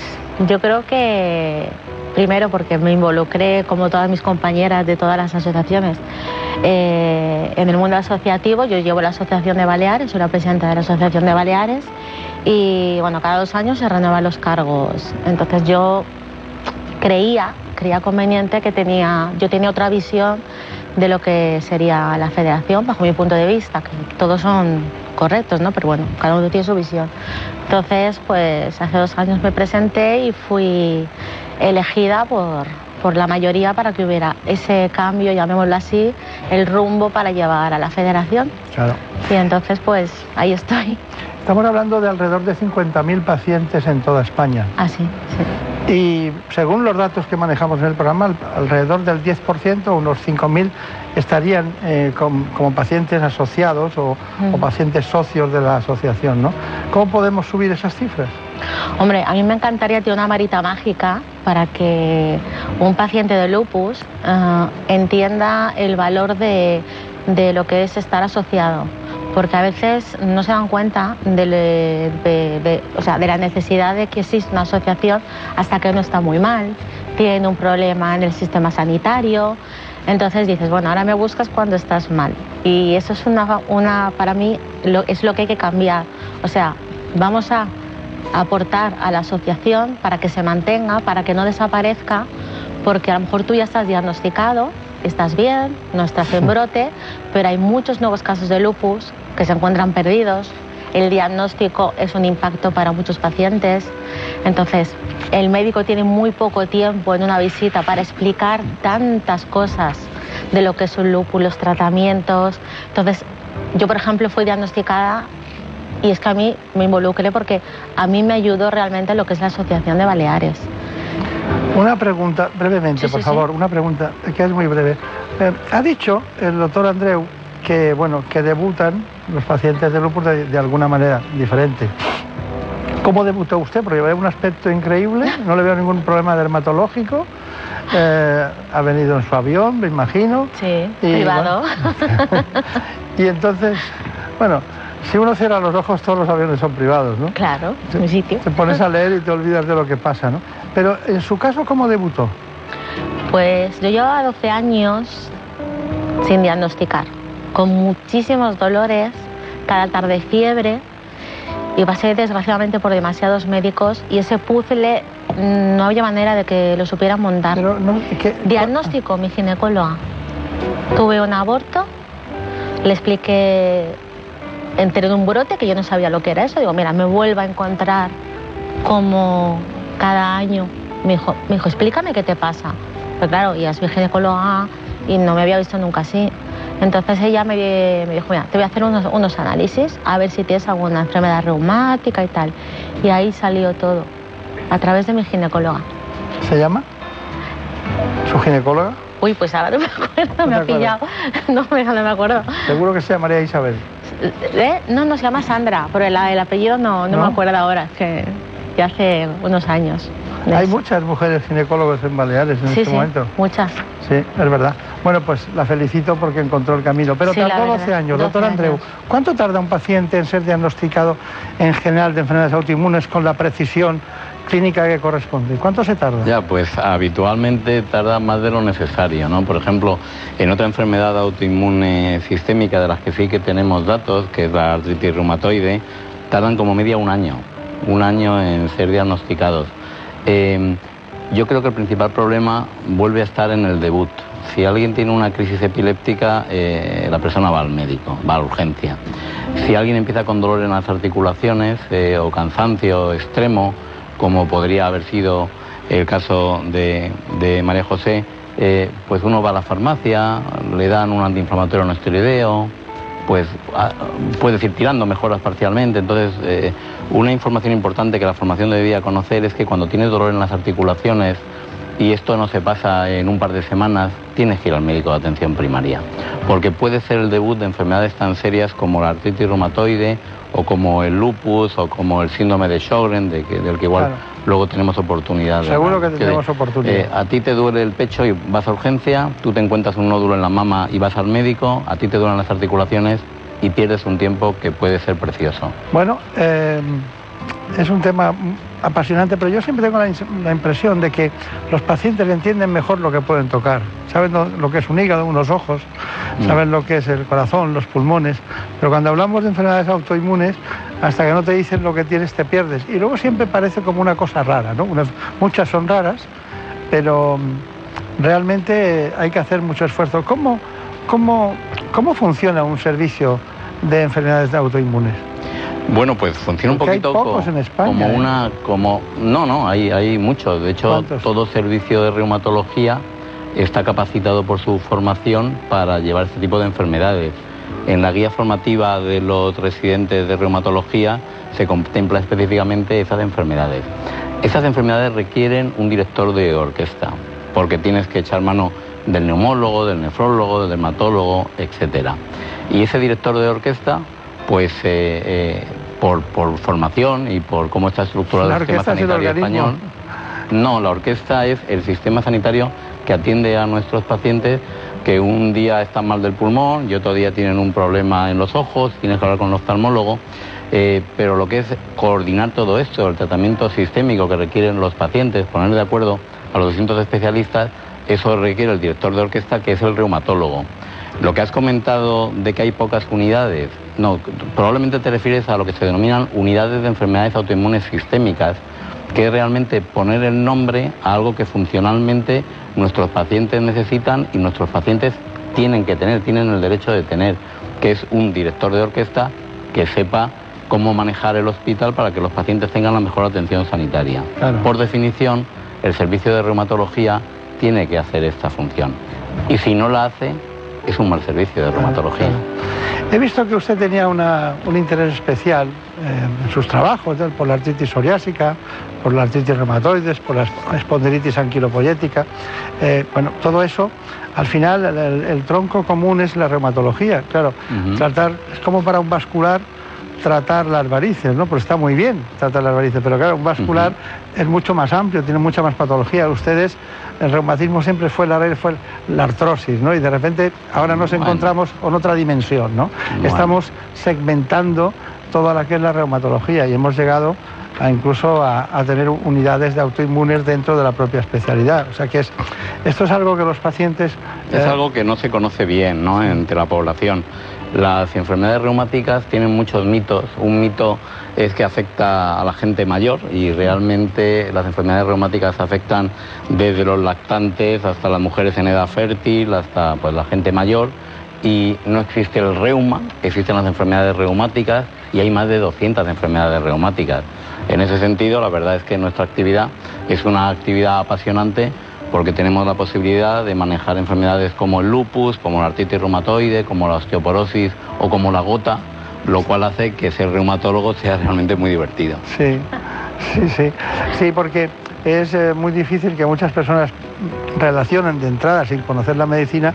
yo creo que primero porque me involucré, como todas mis compañeras de todas las asociaciones, eh, en el mundo asociativo. Yo llevo la Asociación de Baleares, soy la presidenta de la Asociación de Baleares y bueno, cada dos años se renuevan los cargos. Entonces yo creía, creía conveniente que tenía, yo tenía otra visión de lo que sería la federación, bajo mi punto de vista, que todos son correctos, ¿no? Pero bueno, cada uno tiene su visión. Entonces, pues hace dos años me presenté y fui elegida por, por la mayoría para que hubiera ese cambio, llamémoslo así, el rumbo para llevar a la federación. Claro. Y entonces, pues ahí estoy. Estamos hablando de alrededor de 50.000 pacientes en toda España. Así, sí. Y según los datos que manejamos en el programa, al- alrededor del 10%, unos 5.000, estarían eh, com- como pacientes asociados o, o pacientes socios de la asociación. ¿no? ¿Cómo podemos subir esas cifras? Hombre, a mí me encantaría tener una varita mágica para que un paciente de lupus eh, entienda el valor de, de lo que es estar asociado. Porque a veces no se dan cuenta de, de- o sea, la necesidad de que existe una asociación hasta que uno está muy mal, tiene un problema en el sistema sanitario. Entonces dices, bueno, ahora me buscas cuando estás mal. Y eso es una, una para mí, lo- es lo que hay que cambiar. O sea, vamos a aportar a la asociación para que se mantenga, para que no desaparezca, porque a lo mejor tú ya estás diagnosticado, estás bien, no estás en [laughs] brote, pero hay muchos nuevos casos de lupus que se encuentran perdidos. El diagnóstico es un impacto para muchos pacientes. Entonces, el médico tiene muy poco tiempo en una visita para explicar tantas cosas de lo que es un lupus, los tratamientos. Entonces, yo, por ejemplo, fui diagnosticada y es que a mí me involucré porque a mí me ayudó realmente lo que es la Asociación de Baleares. Una pregunta, brevemente, Sí, por sí. favor, una pregunta que es muy breve. Eh, ha dicho el doctor Andreu que, bueno, que debutan los pacientes de lupus de, de alguna manera diferente. ¿Cómo debutó usted? Porque veo un aspecto increíble, no le veo ningún problema dermatológico. Eh, ha venido en su avión, me imagino. Sí, Y, privado. [laughs] Y entonces, bueno, si uno cierra los ojos, todos los aviones son privados, ¿no? Claro, mi sitio. Te pones a leer y te olvidas de lo que pasa, ¿no? Pero en su caso, ¿cómo debutó? Pues yo llevaba 12 años sin diagnosticar, con muchísimos dolores, cada tarde fiebre, y pasé desgraciadamente por demasiados médicos y ese puzzle mm, no había manera de que lo supieran montar. Diagnóstico, mi ginecóloga. Tuve un aborto, le expliqué, enteré de un brote que yo no sabía lo que era eso. Digo, mira, me vuelvo a encontrar como cada año. Me dijo, me dijo, explícame qué te pasa. Pero claro, ella es mi ginecóloga y no me había visto nunca así. Entonces ella me, me dijo, mira, te voy a hacer unos, unos análisis a ver si tienes alguna enfermedad reumática y tal. Y ahí salió todo, a través de mi ginecóloga. ¿Se llama? ¿Su ginecóloga? Uy, pues ahora no me acuerdo, No me ha pillado. [laughs] No, no me acuerdo. Seguro que se llamaría Isabel. ¿Eh? No, no se llama Sandra, pero el, el apellido no, no, ¿No? me acuerdo ahora, que ya hace unos años. Hay muchas mujeres ginecólogas en Baleares en Sí, este sí, momento. muchas. Sí, es verdad. Bueno, pues la felicito porque encontró el camino. Pero Sí, tardó verdad, 12 años. 12 Doctor Andreu, años. ¿cuánto tarda un paciente en ser diagnosticado en general de enfermedades autoinmunes con la precisión clínica que corresponde? ¿Cuánto se tarda? Ya, pues habitualmente tarda más de lo necesario, ¿no? Por ejemplo, en otra enfermedad autoinmune sistémica de las que sí que tenemos datos, que es la artritis reumatoide, tardan como media un año, un año en ser diagnosticados. Eh, yo creo que el principal problema vuelve a estar en el debut. Si alguien tiene una crisis epiléptica, eh, la persona va al médico, va a la urgencia. Si alguien empieza con dolor en las articulaciones eh, o cansancio extremo, como podría haber sido el caso de, María José, eh, pues uno va a la farmacia, le dan un antiinflamatorio no esteroideo, pues a- puedes ir tirando mejoras parcialmente. Entonces, eh, una información importante que la formación debía conocer es que cuando tienes dolor en las articulaciones y esto no se pasa en un par de semanas, tienes que ir al médico de atención primaria. Porque puede ser el debut de enfermedades tan serias como la artritis reumatoide o como el lupus o como el síndrome de Sjögren, de que- del que igual Claro. luego tenemos oportunidad. Seguro que tendremos de- oportunidad. eh, a ti te duele el pecho y vas a urgencia, tú te encuentras un nódulo en la mama y vas al médico, a ti te duelen las articulaciones y pierdes un tiempo que puede ser precioso. Bueno, eh, es un tema apasionante, pero yo siempre tengo la, impresión de que los pacientes entienden mejor lo que pueden tocar. Saben lo, que es un hígado, unos ojos, Mm. saben lo que es el corazón, los pulmones, pero cuando hablamos de enfermedades autoinmunes, hasta que no te dicen lo que tienes, te pierdes. Y luego siempre parece como una cosa rara, ¿no? Unas- muchas son raras, pero mm, realmente hay que hacer mucho esfuerzo. ¿Cómo, cómo, cómo funciona un servicio de enfermedades autoinmunes? Bueno, pues funciona un hay poquito pocos co- en España, como ¿eh? una, como no, no, hay, hay muchos. De hecho, ¿Cuántos? todo servicio de reumatología está capacitado por su formación para llevar este tipo de enfermedades. En la guía formativa de los residentes de reumatología se contempla específicamente esas enfermedades. Estas enfermedades requieren un director de orquesta, porque tienes que echar mano del neumólogo, del nefrólogo, del dermatólogo, etc. Y ese director de orquesta, pues eh, eh, por, por, formación y por cómo está estructurado el sistema sanitario español, no, la orquesta es el sistema sanitario que atiende a nuestros pacientes que un día están mal del pulmón y otro día tienen un problema en los ojos, tienes que hablar con el oftalmólogo. Eh, pero lo que es coordinar todo esto, el tratamiento sistémico que requieren los pacientes, poner de acuerdo a los distintos especialistas, eso requiere el director de orquesta, que es el reumatólogo. Lo que has comentado de que hay pocas unidades, no, probablemente te refieres a lo que se denominan unidades de enfermedades autoinmunes sistémicas, que es realmente poner el nombre a algo que funcionalmente nuestros pacientes necesitan y nuestros pacientes tienen que tener, tienen el derecho de tener, que es un director de orquesta que sepa cómo manejar el hospital para que los pacientes tengan la mejor atención sanitaria. Por definición, el servicio de reumatología tiene que hacer esta función. Y si no la hace, es un mal servicio de reumatología. He visto que usted tenía un interés especial eh, en sus trabajos, por la artritis psoriásica, por la artritis reumatoides, por la espondilitis anquilopoyética. Eh, bueno, todo eso, al final el, tronco común es la reumatología. Claro, tratar, es como para un vascular tratar las varices, ¿no? Pues está muy bien tratar las varices, pero claro, un vascular es mucho más amplio, tiene mucha más patología. Ustedes, el reumatismo siempre fue la, fue la artrosis, ¿no? Y de repente ahora nos encontramos en otra dimensión, ¿no? Estamos segmentando toda la que es la reumatología y hemos llegado a incluso a, tener unidades de autoinmunes dentro de la propia especialidad. O sea que es, esto es algo que los pacientes... Es eh, algo que no se conoce bien ¿no? entre la población. Las enfermedades reumáticas tienen muchos mitos. Un mito es que afecta a la gente mayor y realmente las enfermedades reumáticas afectan desde los lactantes hasta las mujeres en edad fértil, hasta pues, la gente mayor. Y no existe el reuma, existen las enfermedades reumáticas y hay más de 200 enfermedades reumáticas. En ese sentido, la verdad es que nuestra actividad es una actividad apasionante porque tenemos la posibilidad de manejar enfermedades como el lupus, como la artritis reumatoide, como la osteoporosis o como la gota, lo cual hace que ser reumatólogo [laughs] sea realmente muy divertido. Sí, sí, sí, sí, porque es eh, muy difícil que muchas personas relacionen de entrada sin conocer la medicina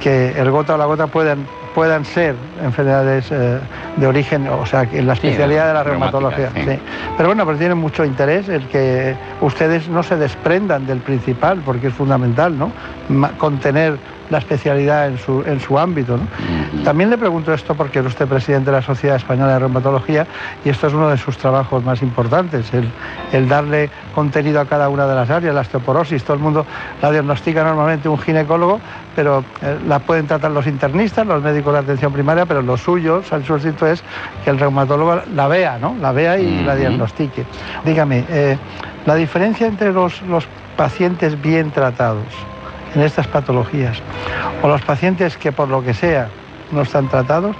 que el gota o la gota puedan puedan ser enfermedades eh, de origen, o sea, en la especialidad de la reumatología. Pero bueno, pero tiene mucho interés el que ustedes no se desprendan del principal, porque es fundamental, ¿no? contener la especialidad en su, en su ámbito. También le pregunto esto porque es usted presidente de la Sociedad Española de Reumatología y esto es uno de sus trabajos más importantes, el, el darle contenido a cada una de las áreas, la osteoporosis, todo el mundo la diagnostica normalmente un ginecólogo, pero eh, la pueden tratar los internistas, los médicos de atención primaria, pero lo suyo, el suelcito es que el reumatólogo la vea, ¿no? La vea y la diagnostique. Dígame, eh, la diferencia entre los, los pacientes bien tratados, en estas patologías. O los pacientes que por lo que sea no están tratados.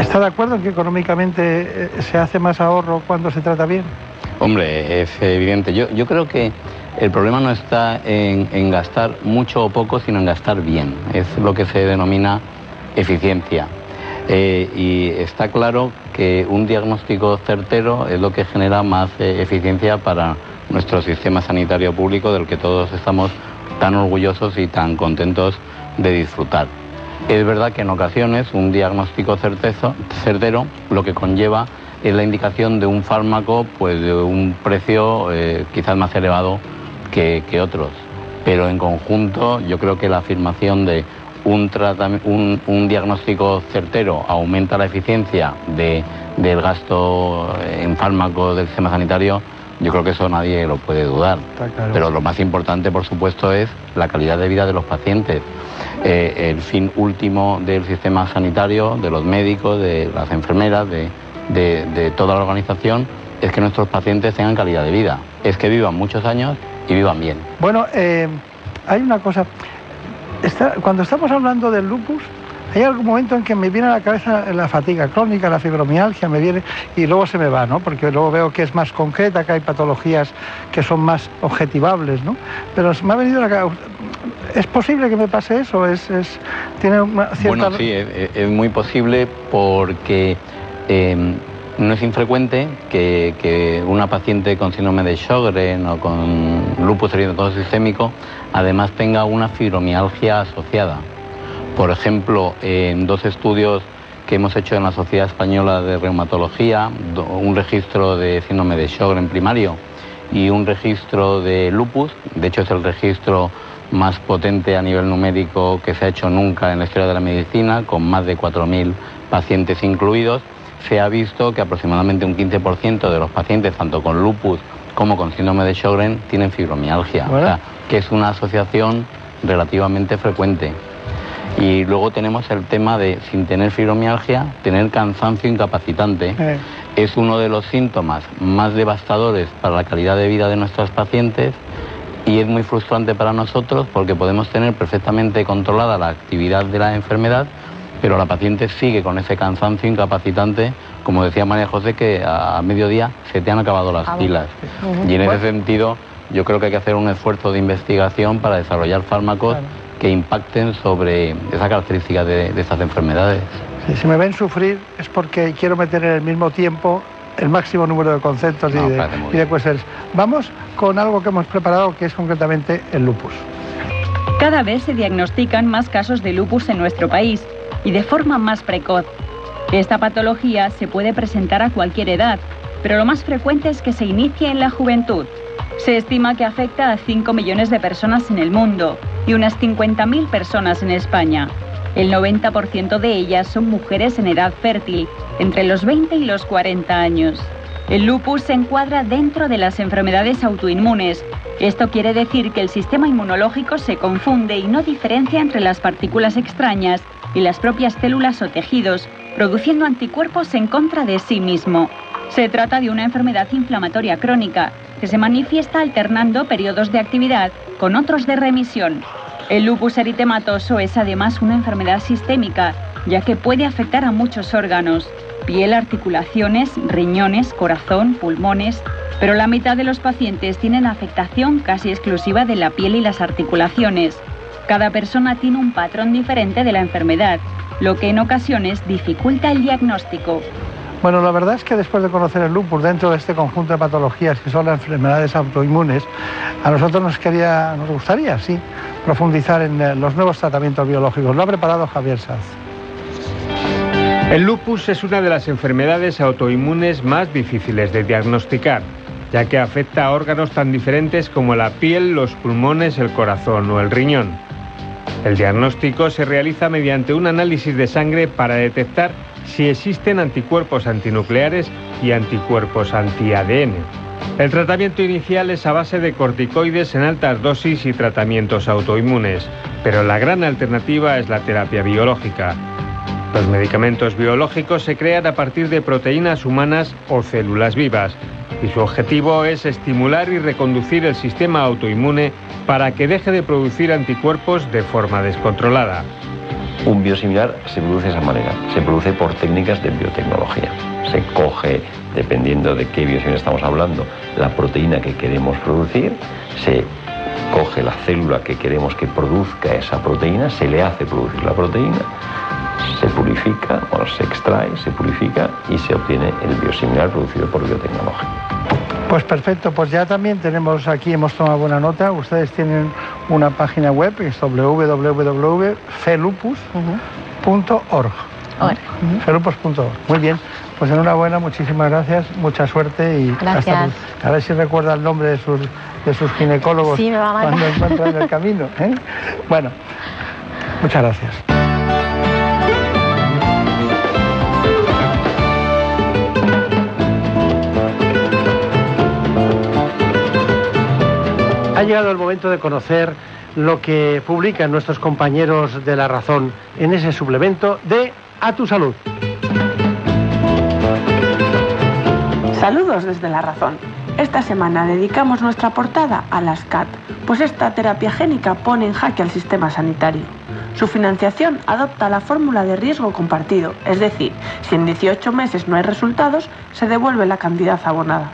¿Está de acuerdo en que económicamente eh, se hace más ahorro cuando se trata bien? Hombre, es evidente. Yo, yo creo que el problema no está en, gastar mucho o poco, sino en gastar bien. Es lo que se denomina eficiencia. Eh, y está claro que un diagnóstico certero es lo que genera más eh, eficiencia para nuestro sistema sanitario público del que todos estamos tan orgullosos y tan contentos de disfrutar. Es verdad que en ocasiones un diagnóstico certezo, certero lo que conlleva es la indicación de un fármaco pues de un precio eh, quizás más elevado que, otros. Pero en conjunto yo creo que la afirmación de un, un, un diagnóstico certero aumenta la eficiencia de, del gasto en fármacos del sistema sanitario yo creo que eso nadie lo puede dudar. Pero lo más importante, por supuesto, es la calidad de vida de los pacientes. Eh, el fin último del sistema sanitario, de los médicos, de las enfermeras, de, toda la organización, es que nuestros pacientes tengan calidad de vida. Es que vivan muchos años y vivan bien. Bueno, eh, hay una cosa. Cuando estamos hablando del lupus, hay algún momento en que me viene a la cabeza la fatiga crónica, la fibromialgia, me viene y luego se me va, ¿no? Porque luego veo que es más concreta, que hay patologías que son más objetivables, ¿no? Pero me ha venido la cabeza. ¿Es posible que me pase eso? ¿Es, tiene una cierta... Bueno, sí, es, muy posible porque em, no es infrecuente que, que una paciente con síndrome de Sjögren o con lupus eritematoso sistémico además tenga una fibromialgia asociada. Por ejemplo, en dos estudios que hemos hecho en la Sociedad Española de Reumatología, un registro de síndrome de Sjögren primario y un registro de lupus, de hecho es el registro más potente a nivel numérico que se ha hecho nunca en la historia de la medicina, con más de 4.000 pacientes incluidos, se ha visto que aproximadamente un 15% de los pacientes, tanto con lupus como con síndrome de Sjögren, tienen fibromialgia, o sea, que es una asociación relativamente frecuente. Y luego tenemos el tema de, sin tener fibromialgia, tener cansancio incapacitante. Es uno de los síntomas más devastadores para la calidad de vida de nuestros pacientes y es muy frustrante para nosotros porque podemos tener perfectamente controlada la actividad de la enfermedad, pero la paciente sigue con ese cansancio incapacitante, como decía María José, que a, a mediodía se te han acabado las Ah, pilas. Y en ese sentido, yo creo que hay que hacer un esfuerzo de investigación para desarrollar fármacos que impacten sobre esa característica de, de estas enfermedades. Si, si me ven sufrir es porque quiero meter en el mismo tiempo el máximo número de conceptos y, de, y de cuestiones. Vamos con algo que hemos preparado que es concretamente el lupus. Cada vez se diagnostican más casos de lupus en nuestro país y de forma más precoz. Esta patología se puede presentar a cualquier edad, pero lo más frecuente es que se inicie en la juventud. Se estima que afecta a 5 millones de personas en el mundo y unas 50.000 personas en España. El 90% de ellas son mujeres en edad fértil, entre los 20 y los 40 años. El lupus se encuadra dentro de las enfermedades autoinmunes. Esto quiere decir que el sistema inmunológico se confunde y no diferencia entre las partículas extrañas y las propias células o tejidos, produciendo anticuerpos en contra de sí mismo. Se trata de una enfermedad inflamatoria crónica que se manifiesta alternando periodos de actividad con otros de remisión. El lupus eritematoso es además una enfermedad sistémica, ya que puede afectar a muchos órganos, piel, articulaciones, riñones, corazón, pulmones, pero la mitad de los pacientes tienen afectación casi exclusiva de la piel y las articulaciones. Cada persona tiene un patrón diferente de la enfermedad, lo que en ocasiones dificulta el diagnóstico. Bueno, la verdad es que después de conocer el lupus dentro de este conjunto de patologías que son las enfermedades autoinmunes, a nosotros nos quería, nos gustaría, sí, profundizar en eh, los nuevos tratamientos biológicos. Lo ha preparado Javier Sanz. El lupus es una de las enfermedades autoinmunes más difíciles de diagnosticar, ya que afecta a órganos tan diferentes como la piel, los pulmones, el corazón o el riñón. El diagnóstico se realiza mediante un análisis de sangre para detectar si existen anticuerpos antinucleares y anticuerpos anti-ADN. El tratamiento inicial es a base de corticoides en altas dosis y tratamientos autoinmunes, pero la gran alternativa es la terapia biológica. Los medicamentos biológicos se crean a partir de proteínas humanas o células vivas y su objetivo es estimular y reconducir el sistema autoinmune para que deje de producir anticuerpos de forma descontrolada. Un biosimilar se produce de esa manera, se produce por técnicas de biotecnología. Se coge, dependiendo de qué biosimilar estamos hablando, la proteína que queremos producir, se coge la célula que queremos que produzca esa proteína, se le hace producir la proteína, se purifica, bueno, se extrae, se purifica y se obtiene el biosimilar producido por biotecnología. Pues perfecto, pues ya también tenemos aquí, hemos tomado buena nota, ustedes tienen una página web, que es www.felupus.org. Felupus.org. Muy bien, pues enhorabuena, muchísimas gracias, mucha suerte y Gracias. hasta- a ver si recuerda el nombre de sus, de sus ginecólogos Sí, cuando encuentren el camino. ¿eh? Bueno, muchas gracias. Ha llegado el momento de conocer lo que publican nuestros compañeros de La Razón en ese suplemento de A tu Salud. Saludos desde La Razón. Esta semana dedicamos nuestra portada a las CAT, pues esta terapia génica pone en jaque al sistema sanitario. Su financiación adopta la fórmula de riesgo compartido, es decir, si en 18 meses no hay resultados, se devuelve la cantidad abonada.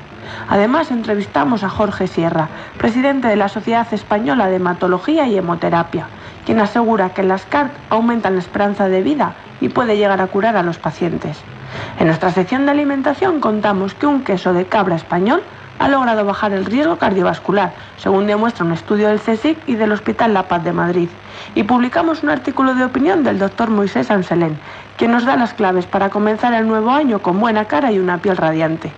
Además, entrevistamos a Jorge Sierra, presidente de la Sociedad Española de Hematología y Hemoterapia, quien asegura que las CART aumentan la esperanza de vida y puede llegar a curar a los pacientes. En nuestra sección de alimentación contamos que un queso de cabra español ha logrado bajar el riesgo cardiovascular, según demuestra un estudio del CSIC y del Hospital La Paz de Madrid. Y publicamos un artículo de opinión del doctor Moisés Anselén, quien nos da las claves para comenzar el nuevo año con buena cara y una piel radiante.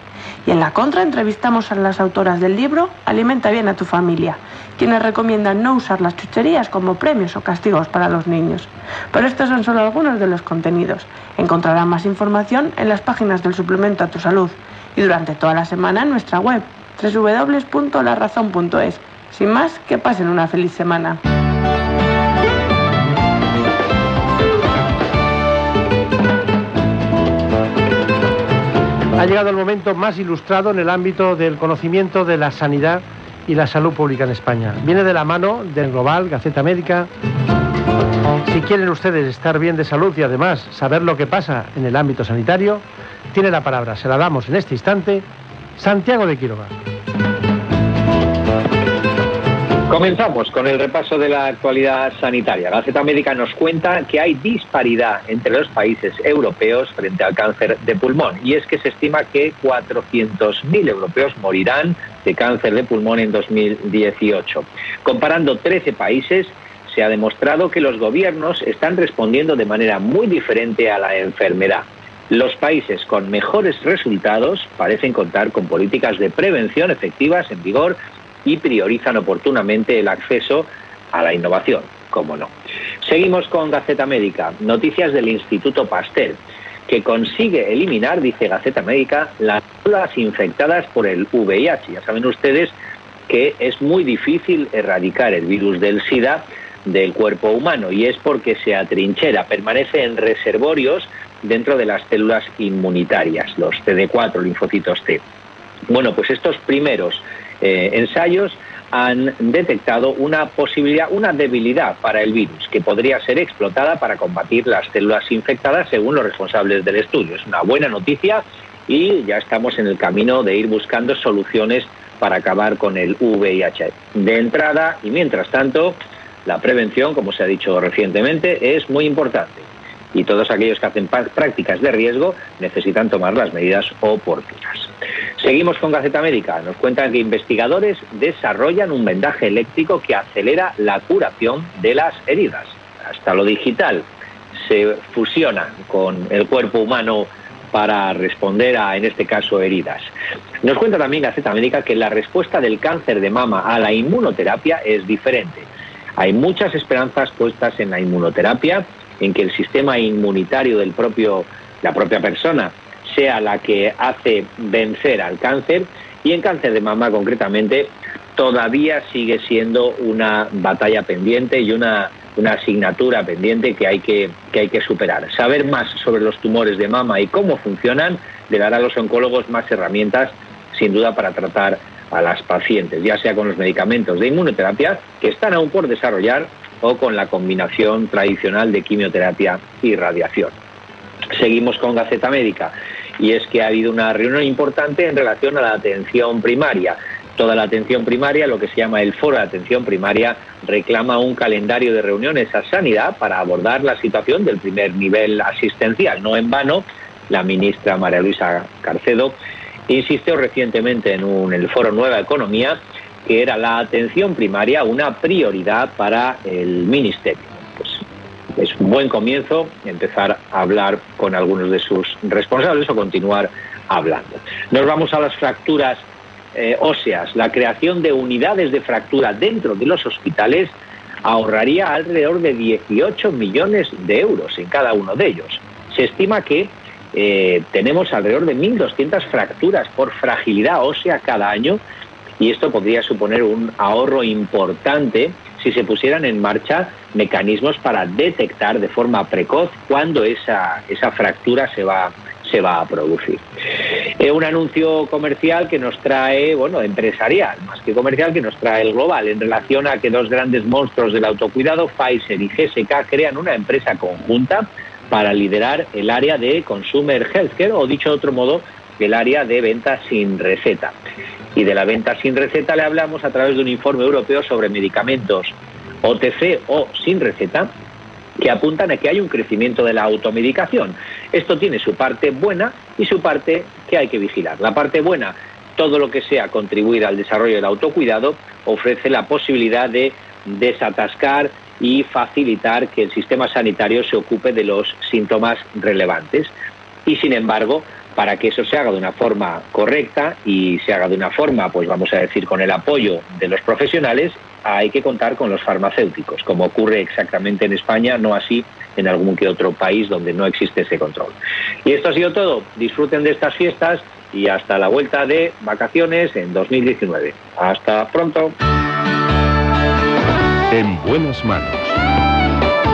Y en la contra entrevistamos a las autoras del libro Alimenta bien a tu familia, quienes recomiendan no usar las chucherías como premios o castigos para los niños. Pero estos son solo algunos de los contenidos. Encontrarán más información en las páginas del suplemento a tu salud y durante toda la semana en nuestra web www.larazón.es. Sin más, que pasen una feliz semana. Ha llegado el momento más ilustrado en el ámbito del conocimiento de la sanidad y la salud pública en España. Viene de la mano del Global, Gaceta Médica. Si quieren ustedes estar bien de salud y además saber lo que pasa en el ámbito sanitario, tiene la palabra, se la damos en este instante, Santiago de Quiroga. Comenzamos con el repaso de la actualidad sanitaria. La Gaceta Médica nos cuenta que hay disparidad entre los países europeos frente al cáncer de pulmón y es que se estima que 400.000 europeos morirán de cáncer de pulmón en 2018. Comparando 13 países, se ha demostrado que los gobiernos están respondiendo de manera muy diferente a la enfermedad. Los países con mejores resultados parecen contar con políticas de prevención efectivas en vigor y priorizan oportunamente el acceso a la innovación, como no. Seguimos con Gaceta Médica, noticias del Instituto Pasteur, que consigue eliminar, dice Gaceta Médica, las células infectadas por el VIH. Ya saben ustedes que es muy difícil erradicar el virus del SIDA del cuerpo humano y es porque se atrinchera, permanece en reservorios dentro de las células inmunitarias, los CD4, linfocitos T. Bueno, pues estos primeros eh, ensayos han detectado una posibilidad, una debilidad para el virus que podría ser explotada para combatir las células infectadas según los responsables del estudio. Es una buena noticia y ya estamos en el camino de ir buscando soluciones para acabar con el VIH. De entrada y mientras tanto, la prevención, como se ha dicho recientemente, es muy importante y todos aquellos que hacen prácticas de riesgo necesitan tomar las medidas oportunas. Seguimos con Gaceta Médica. Nos cuentan que investigadores desarrollan un vendaje eléctrico que acelera la curación de las heridas. Hasta lo digital se fusiona con el cuerpo humano para responder a, en este caso, heridas. Nos cuenta también Gaceta Médica que la respuesta del cáncer de mama a la inmunoterapia es diferente. Hay muchas esperanzas puestas en la inmunoterapia en que el sistema inmunitario del propio, la propia persona sea la que hace vencer al cáncer y en cáncer de mama concretamente todavía sigue siendo una batalla pendiente y una, una asignatura pendiente que hay que, que hay que superar. Saber más sobre los tumores de mama y cómo funcionan le dará a los oncólogos más herramientas, sin duda, para tratar a las pacientes, ya sea con los medicamentos de inmunoterapia que están aún por desarrollar o con la combinación tradicional de quimioterapia y radiación. Seguimos con Gaceta Médica y es que ha habido una reunión importante en relación a la atención primaria. Toda la atención primaria, lo que se llama el foro de atención primaria, reclama un calendario de reuniones a sanidad para abordar la situación del primer nivel asistencial. No en vano, la ministra María Luisa Carcedo insistió recientemente en, un, el foro Nueva Economía que era la atención primaria una prioridad para el Ministerio. Pues es un buen comienzo empezar a hablar con algunos de sus responsables o continuar hablando. Nos vamos a las fracturas eh, óseas. La creación de unidades de fractura dentro de los hospitales ahorraría alrededor de 18 millones de euros en cada uno de ellos. Se estima que eh, tenemos alrededor de 1.200 fracturas por fragilidad ósea cada año y esto podría suponer un ahorro importante si se pusieran en marcha mecanismos para detectar de forma precoz cuando esa, esa fractura se va, se va a producir. Es un anuncio comercial que nos trae, bueno, empresarial, más que comercial, que nos trae el global, en relación a que dos grandes monstruos del autocuidado, Pfizer y GSK, crean una empresa conjunta para liderar el área de Consumer Healthcare, o dicho de otro modo, el área de venta sin receta y de la venta sin receta le hablamos a través de un informe europeo sobre medicamentos OTC o sin receta que apuntan a que hay un crecimiento de la automedicación. Esto tiene su parte buena y su parte que hay que vigilar. La parte buena, todo lo que sea contribuir al desarrollo del autocuidado, ofrece la posibilidad de desatascar y facilitar que el sistema sanitario se ocupe de los síntomas relevantes. Y sin embargo, para que eso se haga de una forma correcta y se haga de una forma, pues vamos a decir, con el apoyo de los profesionales, hay que contar con los farmacéuticos, como ocurre exactamente en España, no así en algún que otro país donde no existe ese control. Y esto ha sido todo. Disfruten de estas fiestas y hasta la vuelta de vacaciones en 2019. Hasta pronto. En buenas manos.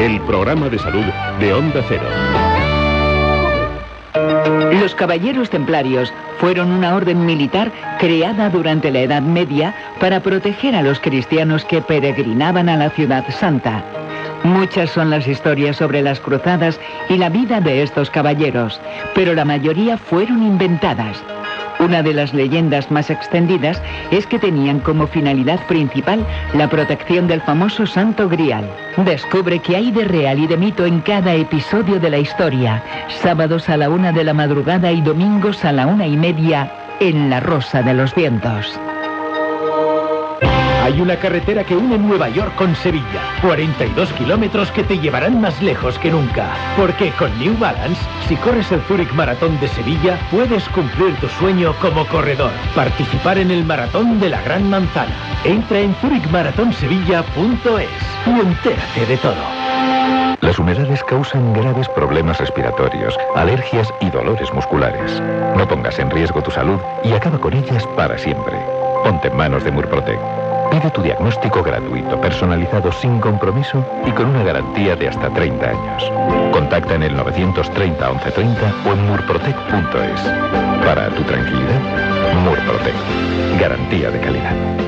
El programa de salud de Onda Cero. Los caballeros templarios fueron una orden militar creada durante la Edad Media para proteger a los cristianos que peregrinaban a la ciudad santa. Muchas son las historias sobre las cruzadas y la vida de estos caballeros, pero la mayoría fueron inventadas. Una de las leyendas más extendidas es que tenían como finalidad principal la protección del famoso Santo Grial. Descubre qué hay de real y de mito en cada episodio de la historia. Sábados a la una de la madrugada y domingos a la una y media en La Rosa de los Vientos. Hay una carretera que une Nueva York con Sevilla. 42 kilómetros que te llevarán más lejos que nunca. Porque con New Balance, si corres el Zurich Maratón de Sevilla, puedes cumplir tu sueño como corredor. Participar en el Maratón de la Gran Manzana. Entra en zurichmaratonsevilla.es y entérate de todo. Las humedades causan graves problemas respiratorios, alergias y dolores musculares. No pongas en riesgo tu salud y acaba con ellas para siempre. Ponte en manos de Murprotec. Pide tu diagnóstico gratuito, personalizado sin compromiso y con una garantía de hasta 30 años. Contacta en el 930 1130 o en murprotec.es. Para tu tranquilidad, Murprotec. Garantía de calidad.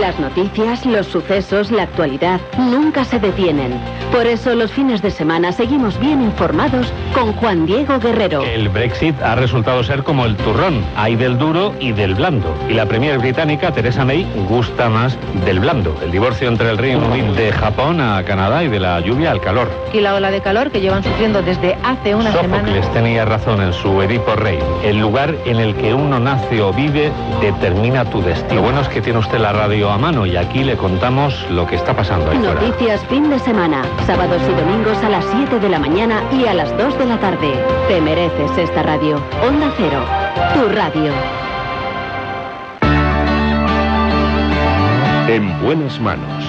Las noticias, los sucesos, la actualidad nunca se detienen. Por eso los fines de semana seguimos bien informados con Juan Diego Guerrero. El Brexit ha resultado ser como el turrón, hay del duro y del blando. Y la premier británica, Theresa May, gusta más del blando. El divorcio entre el Reino Unido de Japón a Canadá y de la lluvia al calor. Y la ola de calor que llevan sufriendo desde hace una semana. Sófocles tenía razón en su Edipo Rey. El lugar en el que uno nace o vive determina tu destino. Lo bueno es que tiene usted la radio a mano y aquí le contamos lo que está pasando ahí fuera. Noticias fin de semana, sábados y domingos a las 7 de la mañana y a las 2 de la tarde. Te mereces esta radio. Onda Cero, tu radio. En buenas manos.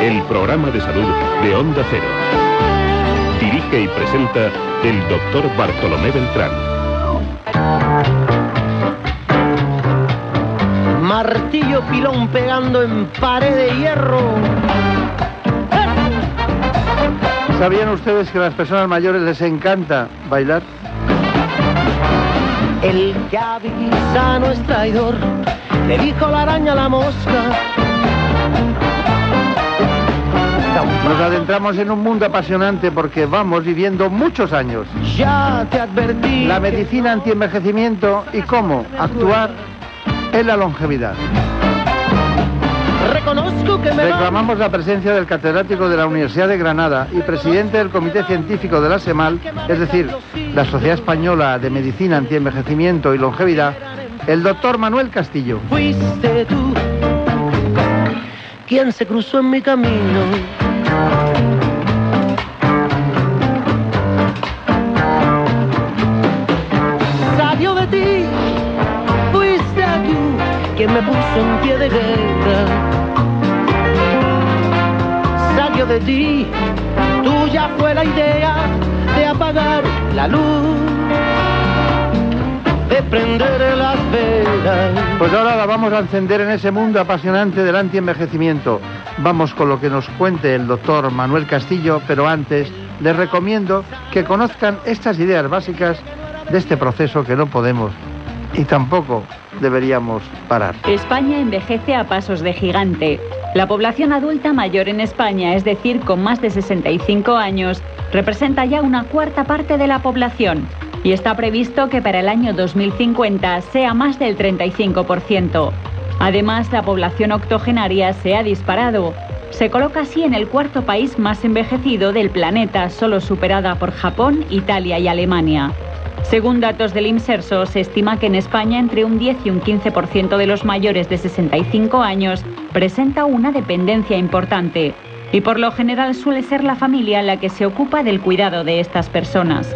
El programa de salud de Onda Cero. Dirige y presenta el doctor Bartolomé Beltrán. Martillo pilón pegando en pared de hierro. ¿Sabían ustedes que a las personas mayores les encanta bailar? El que avisa no es traidor, le dijo la araña a la mosca. Nos adentramos en un mundo apasionante porque vamos viviendo muchos años. Ya te advertí. La medicina antienvejecimiento y cómo actuar en la longevidad. Reconozco que me Reclamamos la presencia del catedrático de la Universidad de Granada y presidente del Comité Científico de la SEMAL, es decir, la Sociedad Española de Medicina Antienvejecimiento y Longevidad, el doctor Manuel Castillo. Fuiste tú quien se cruzó en mi camino. Me puso en pie de guerra. Salió de ti, tuya fue la idea de apagar la luz, de prender las velas. Pues ahora la vamos a encender en ese mundo apasionante del antienvejecimiento. Vamos con lo que nos cuente el doctor Manuel Castillo, pero antes les recomiendo que conozcan estas ideas básicas de este proceso que no podemos y tampoco deberíamos parar. España envejece a pasos de gigante. La población adulta mayor en España, es decir, con más de 65 años, representa ya una cuarta parte de la población y está previsto que para el año 2050 sea más del 35%. Además, la población octogenaria se ha disparado. se coloca así en el cuarto país más envejecido del planeta, solo superada por Japón, Italia y Alemania. Según datos del IMSERSO, se estima que en España entre un 10 y un 15% de los mayores de 65 años presenta una dependencia importante y por lo general suele ser la familia la que se ocupa del cuidado de estas personas.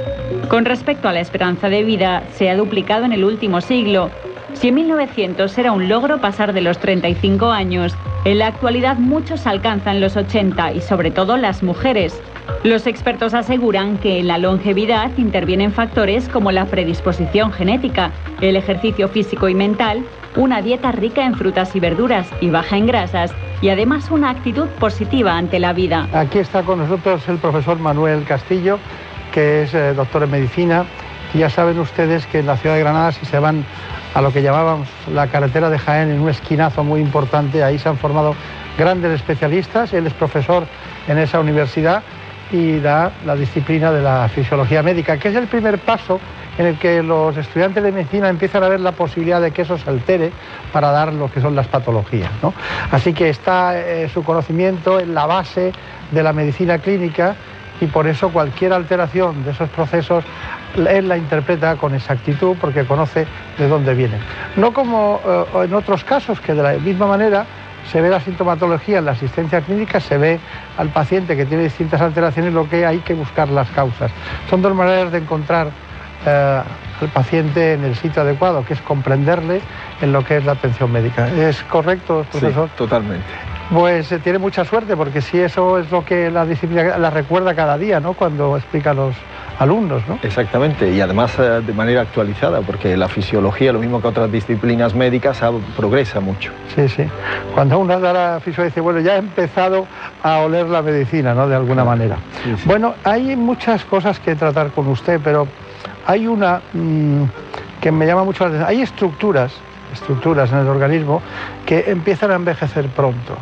Con respecto a la esperanza de vida, se ha duplicado en el último siglo. Si en 1900 era un logro pasar de los 35 años, en la actualidad muchos alcanzan los 80 y sobre todo las mujeres. Los expertos aseguran que en la longevidad intervienen factores como la predisposición genética, el ejercicio físico y mental, una dieta rica en frutas y verduras y baja en grasas y además una actitud positiva ante la vida. Aquí está con nosotros el profesor Manuel Castillo, que es eh, doctor en medicina. Ya saben ustedes que en la ciudad de Granada, si se van a lo que llamábamos la carretera de Jaén, en un esquinazo muy importante, ahí se han formado grandes especialistas. Él es profesor en esa universidad y da la disciplina de la fisiología médica, que es el primer paso en el que los estudiantes de medicina empiezan a ver la posibilidad de que eso se altere para dar lo que son las patologías. Así que está eh, su conocimiento en la base de la medicina clínica y por eso cualquier alteración de esos procesos él la interpreta con exactitud porque conoce de dónde vienen. No como eh, en otros casos que de la misma manera se ve la sintomatología en la asistencia clínica, se ve al paciente que tiene distintas alteraciones, lo que hay que buscar las causas. Son dos maneras de encontrar eh, al paciente en el sitio adecuado, que es comprenderle en lo que es la atención médica. ¿Es correcto, profesor? Sí, totalmente. Pues eh, tiene mucha suerte, porque si eso es lo que la disciplina la recuerda cada día, ¿no? Cuando explica los alumnos, ¿no? Exactamente, y además eh, de manera actualizada, porque la fisiología, lo mismo que otras disciplinas médicas, progresa mucho. Sí, sí. Cuando uno da la fisiología, dice, bueno, ya he empezado a oler la medicina, ¿no? De alguna manera. Bueno, hay muchas cosas que tratar con usted, pero hay una mm, que me llama mucho la atención. Hay estructuras, estructuras en el organismo que empiezan a envejecer pronto.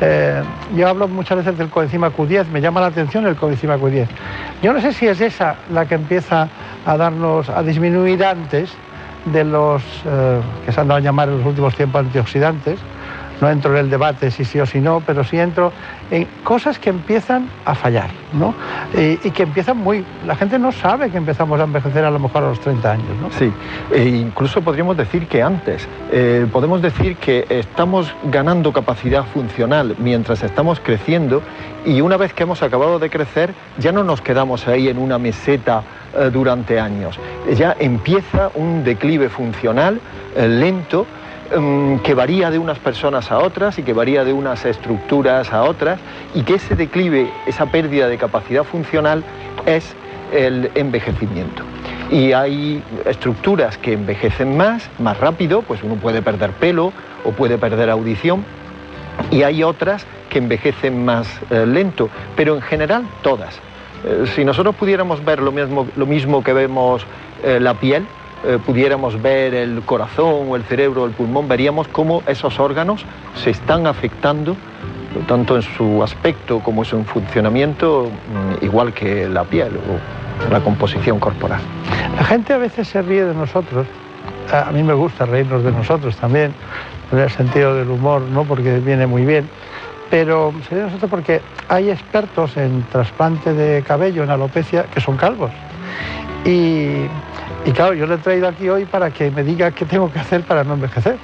Eh, yo hablo muchas veces del coenzima Q10, me llama la atención el coenzima Q10. Yo no sé si es esa la que empieza a darnos, a disminuir antes de los eh, que se han dado a llamar en los últimos tiempos antioxidantes, no entro en el debate si sí o si no, pero sí entro en cosas que empiezan a fallar, ¿no? Y, que empiezan muy... La gente no sabe que empezamos a envejecer a lo mejor a los 30 años, ¿no? Sí, e incluso podríamos decir que antes. Eh, podemos decir que estamos ganando capacidad funcional mientras estamos creciendo y una vez que hemos acabado de crecer ya no nos quedamos ahí en una meseta eh, durante años. Ya empieza un declive funcional eh, lento que varía de unas personas a otras y que varía de unas estructuras a otras y que ese declive, esa pérdida de capacidad funcional es el envejecimiento. Y hay estructuras que envejecen más, más rápido, pues uno puede perder pelo o puede perder audición, y hay otras que envejecen más eh, lento, pero en general todas. Eh, si nosotros pudiéramos ver lo mismo, lo mismo que vemos eh, la piel, eh, pudiéramos ver el corazón o el cerebro o el pulmón, veríamos cómo esos órganos se están afectando, tanto en su aspecto como en su funcionamiento, mm, igual que la piel o la composición corporal. La gente a veces se ríe de nosotros, a mí me gusta reírnos de nosotros también, en el sentido del humor, ¿no? porque viene muy bien, pero se ríe de nosotros porque hay expertos en trasplante de cabello, en alopecia, que son calvos. Y y claro, yo le he traído aquí hoy para que me diga qué tengo que hacer para no envejecer.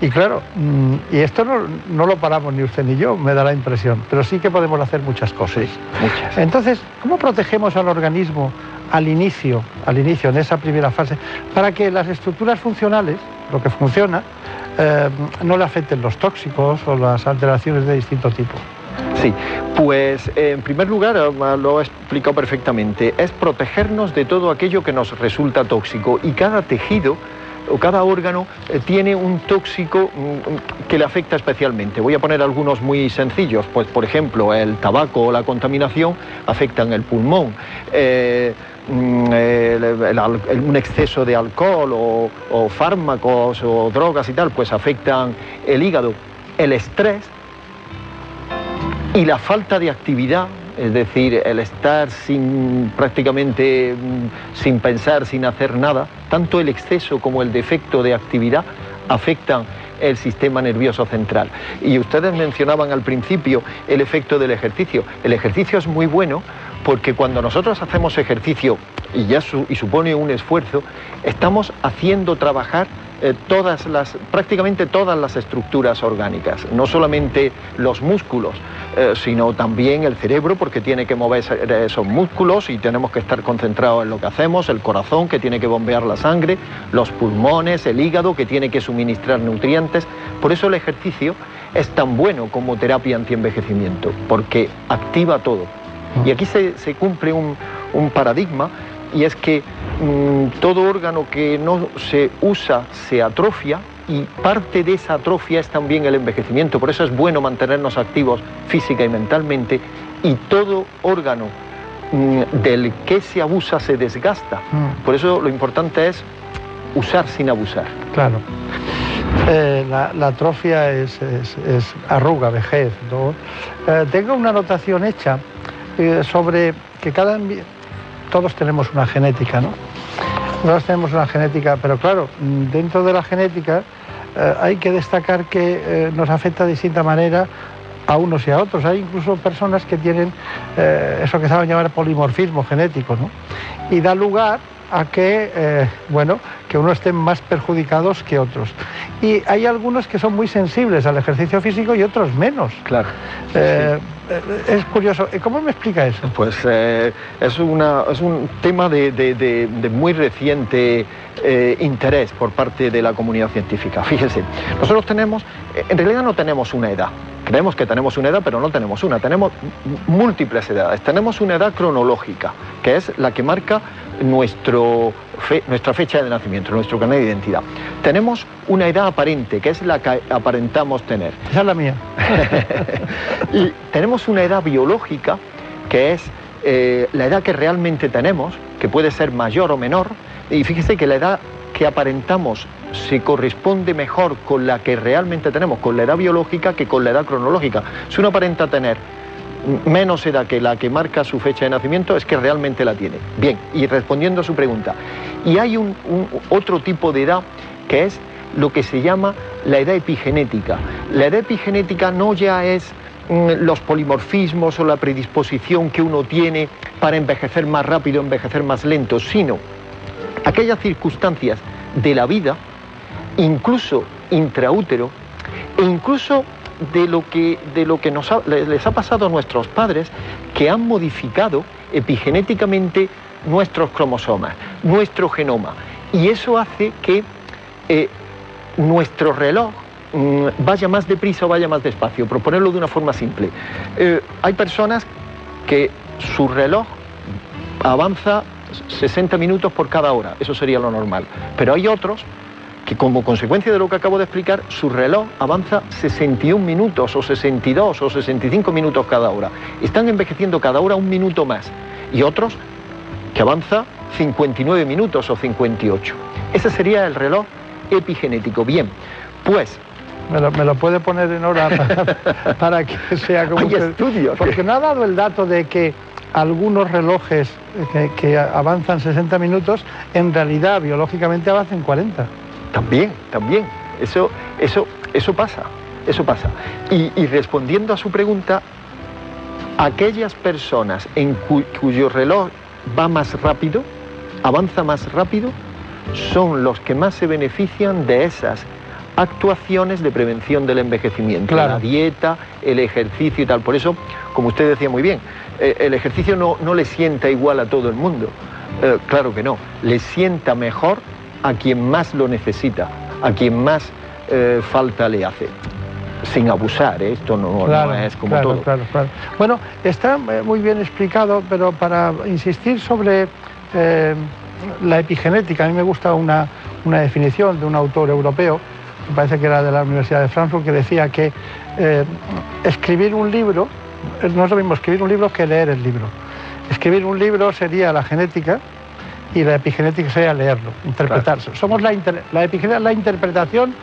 Y claro, mm, y esto no, lo paramos ni usted ni yo, me da la impresión, pero sí que podemos hacer muchas cosas. muchas. Entonces, ¿cómo protegemos al organismo al inicio, al inicio, en esa primera fase, para que las estructuras funcionales, lo que funciona, eh, no le afecten los tóxicos o las alteraciones de distinto tipo? Sí, pues en primer lugar, ah, lo he explicado perfectamente, es protegernos de todo aquello que nos resulta tóxico y cada tejido o cada órgano eh, tiene un tóxico mm, que le afecta especialmente. Voy a poner algunos muy sencillos, pues por ejemplo el tabaco o la contaminación afectan el pulmón. Eh, mm, un exceso de alcohol o fármacos o drogas y tal, pues afectan el hígado. El estrés y la falta de actividad, es decir, el estar sin prácticamente mm, sin pensar, sin hacer nada, tanto el exceso como el defecto de actividad afectan el sistema nervioso central. Y ustedes mencionaban al principio el efecto del ejercicio. El ejercicio es muy bueno porque cuando nosotros hacemos ejercicio y ya y supone un esfuerzo, estamos haciendo trabajar eh, todas las, prácticamente todas las estructuras orgánicas, no solamente los músculos, eh, sino también el cerebro, porque tiene que mover esos músculos y tenemos que estar concentrados en lo que hacemos, el corazón, que tiene que bombear la sangre, los pulmones, el hígado, que tiene que suministrar nutrientes. Por eso el ejercicio es tan bueno como terapia antienvejecimiento, porque activa todo. Y aquí se, cumple un, un paradigma y es que mm, todo órgano que no se usa se atrofia y parte de esa atrofia es también el envejecimiento. Por eso es bueno mantenernos activos física y mentalmente y todo órgano mm, del que se abusa se desgasta. Mm. Por eso lo importante es usar sin abusar. Claro. Eh, la, atrofia es, arruga, vejez. Eh, tengo una anotación hecha eh, sobre que cada todos tenemos una genética, ¿no? Todos tenemos una genética, pero claro, dentro de la genética eh, hay que destacar que eh, nos afecta de distinta manera a unos y a otros. Hay incluso personas que tienen eh, eso que saben llamar polimorfismo genético, ¿no? Y da lugar a que, bueno, que unos estén más perjudicados que otros. Y hay algunos que son muy sensibles al ejercicio físico y otros menos. Claro. Eh, es curioso. ¿Cómo me explica eso? Pues eh, es, una, es un tema de, muy reciente eh, interés por parte de la comunidad científica. Fíjense, nosotros tenemos, en realidad no tenemos una edad. Creemos que tenemos una edad, pero no tenemos una. Tenemos múltiples edades. Tenemos una edad cronológica, que es la que marca nuestro nuestra fecha de nacimiento, nuestro canal de identidad. Tenemos una edad aparente, que es la que aparentamos tener. Esa es la mía. [laughs] y tenemos una edad biológica, que es eh, la edad que realmente tenemos, que puede ser mayor o menor. Y fíjese que la edad que aparentamos se corresponde mejor con la que realmente tenemos, con la edad biológica que con la edad cronológica. Si uno aparenta tener menos edad que la que marca su fecha de nacimiento, es que realmente la tiene. Bien, y respondiendo a su pregunta, y hay un, otro tipo de edad que es lo que se llama la edad epigenética. La edad epigenética no ya es mm, los polimorfismos o la predisposición que uno tiene para envejecer más rápido, envejecer más lento, sino aquellas circunstancias de la vida, incluso intraútero, e incluso de lo que, de lo que nos les ha pasado a nuestros padres, que han modificado epigenéticamente nuestros cromosomas, nuestro genoma. Y eso hace que eh, nuestro reloj mm, vaya más deprisa o vaya más despacio, proponerlo de una forma simple. Eh, hay personas que su reloj avanza 60 minutos por cada hora, eso sería lo normal, pero hay otros que como consecuencia de lo que acabo de explicar, su reloj avanza 61 minutos o 62 o 65 minutos cada hora. Están envejeciendo cada hora un minuto más. Y otros que avanza 59 minutos o 58. Ese sería el reloj epigenético. Bien, pues... Me lo, puede poner en hora [laughs] para, que sea como... Hay estudios. Porque no ha dado el dato de que algunos relojes que, que, avanzan 60 minutos, en realidad biológicamente avanzan 40. También, también. Eso, eso, eso pasa, eso pasa. Y, respondiendo a su pregunta, aquellas personas en cuyo reloj va más rápido, avanza más rápido, son los que más se benefician de esas actuaciones de prevención del envejecimiento, la dieta, el ejercicio y tal. Por eso, como usted decía muy bien, eh, el ejercicio no, no, le sienta igual a todo el mundo. Eh, claro que no, le sienta mejor a quien más lo necesita, a quien más eh, falta le hace. Sin abusar, ¿eh? esto no, es como todo. Claro. Bueno, está eh, muy bien explicado, pero para insistir sobre la epigenética, a mí me gusta una, una, definición de un autor europeo, me parece que era de la Universidad de Frankfurt, que decía que escribir un libro, no es lo mismo escribir un libro que leer el libro. Escribir un libro sería la genética, y la epigenética sería leerlo, interpretarse. Somos la, la epigenética, la interpretación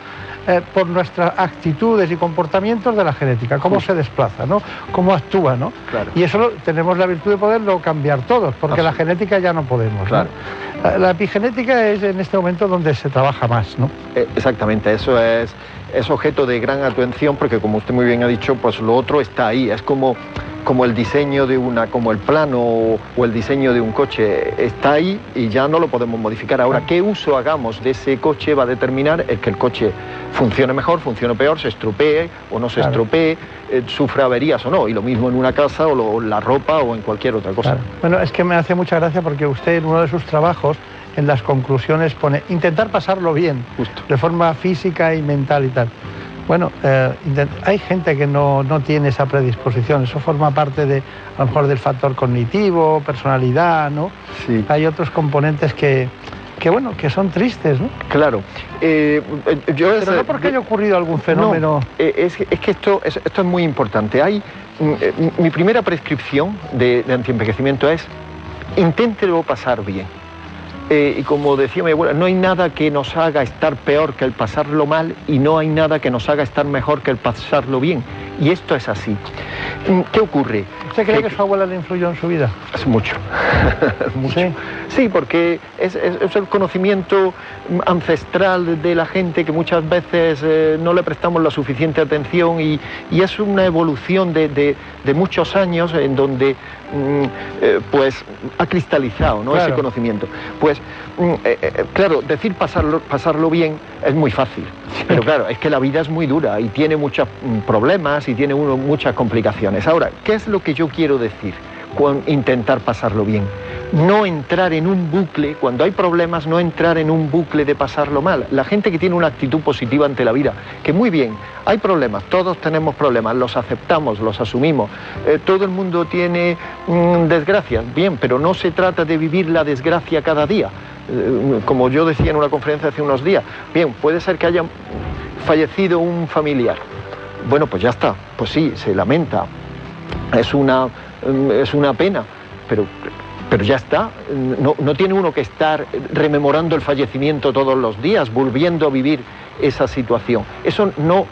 eh, por nuestras actitudes y comportamientos de la genética, cómo se desplaza, ¿no? cómo actúa. ¿no? Y eso tenemos la virtud de poderlo cambiar todos, porque la genética ya no podemos. La, epigenética es en este momento donde se trabaja más. ¿no? Eh, exactamente, eso es, es objeto de gran atención porque como usted muy bien ha dicho, pues lo otro está ahí, es como como el diseño de una, como el plano o, el diseño de un coche está ahí y ya no lo podemos modificar. Ahora, qué uso hagamos de ese coche va a determinar el que el coche funcione mejor, funcione peor, se estropee o no se estropee, eh, sufra averías o no. Y lo mismo en una casa o la ropa o en cualquier otra cosa. Bueno, es que me hace mucha gracia porque usted en uno de sus trabajos en las conclusiones pone intentar pasarlo bien, de forma física y mental y tal. Bueno, eh, hay gente que no, tiene esa predisposición, eso forma parte de, a lo mejor del factor cognitivo, personalidad, ¿no? Sí. Hay otros componentes que, que bueno, que son tristes, ¿no? Claro. Eh, yo Pero no porque haya ocurrido algún fenómeno. Eh, es, que esto es, esto es muy importante. Hay, mm, mi primera prescripción de, de antienvejecimiento es inténtelo pasar bien. Eh, y como decía mi abuela, no hay nada que nos haga estar peor que el pasarlo mal y no hay nada que nos haga estar mejor que el pasarlo bien. Y esto es así. Mm, ¿Qué ocurre? ¿Usted cree que, su abuela le influyó en su vida? Es mucho. [laughs] mucho. ¿Sí? porque es, el conocimiento ancestral de la gente que muchas veces eh, no le prestamos la suficiente atención y, es una evolución de, muchos años en donde mm, pues ha cristalizado ¿no? ese conocimiento. Pues mm, eh, claro, decir pasarlo, pasarlo bien es muy fácil, pero claro, es que la vida es muy dura y tiene muchos problemas y tiene uno, muchas complicaciones. Ahora, ¿qué es lo que yo quiero decir con intentar pasarlo bien? No entrar en un bucle, cuando hay problemas, no entrar en un bucle de pasarlo mal. La gente que tiene una actitud positiva ante la vida, que muy bien, hay problemas, todos tenemos problemas, los aceptamos, los asumimos, eh, todo el mundo tiene mm, desgracias, bien, pero no se trata de vivir la desgracia cada día. Eh, como yo decía en una conferencia hace unos días, bien, puede ser que haya fallecido un familiar, bueno, pues ya está, pues sí, se lamenta, es una, es una pena, pero, pero ya está, no, tiene uno que estar rememorando el fallecimiento todos los días, volviendo a vivir esa situación. Eso no,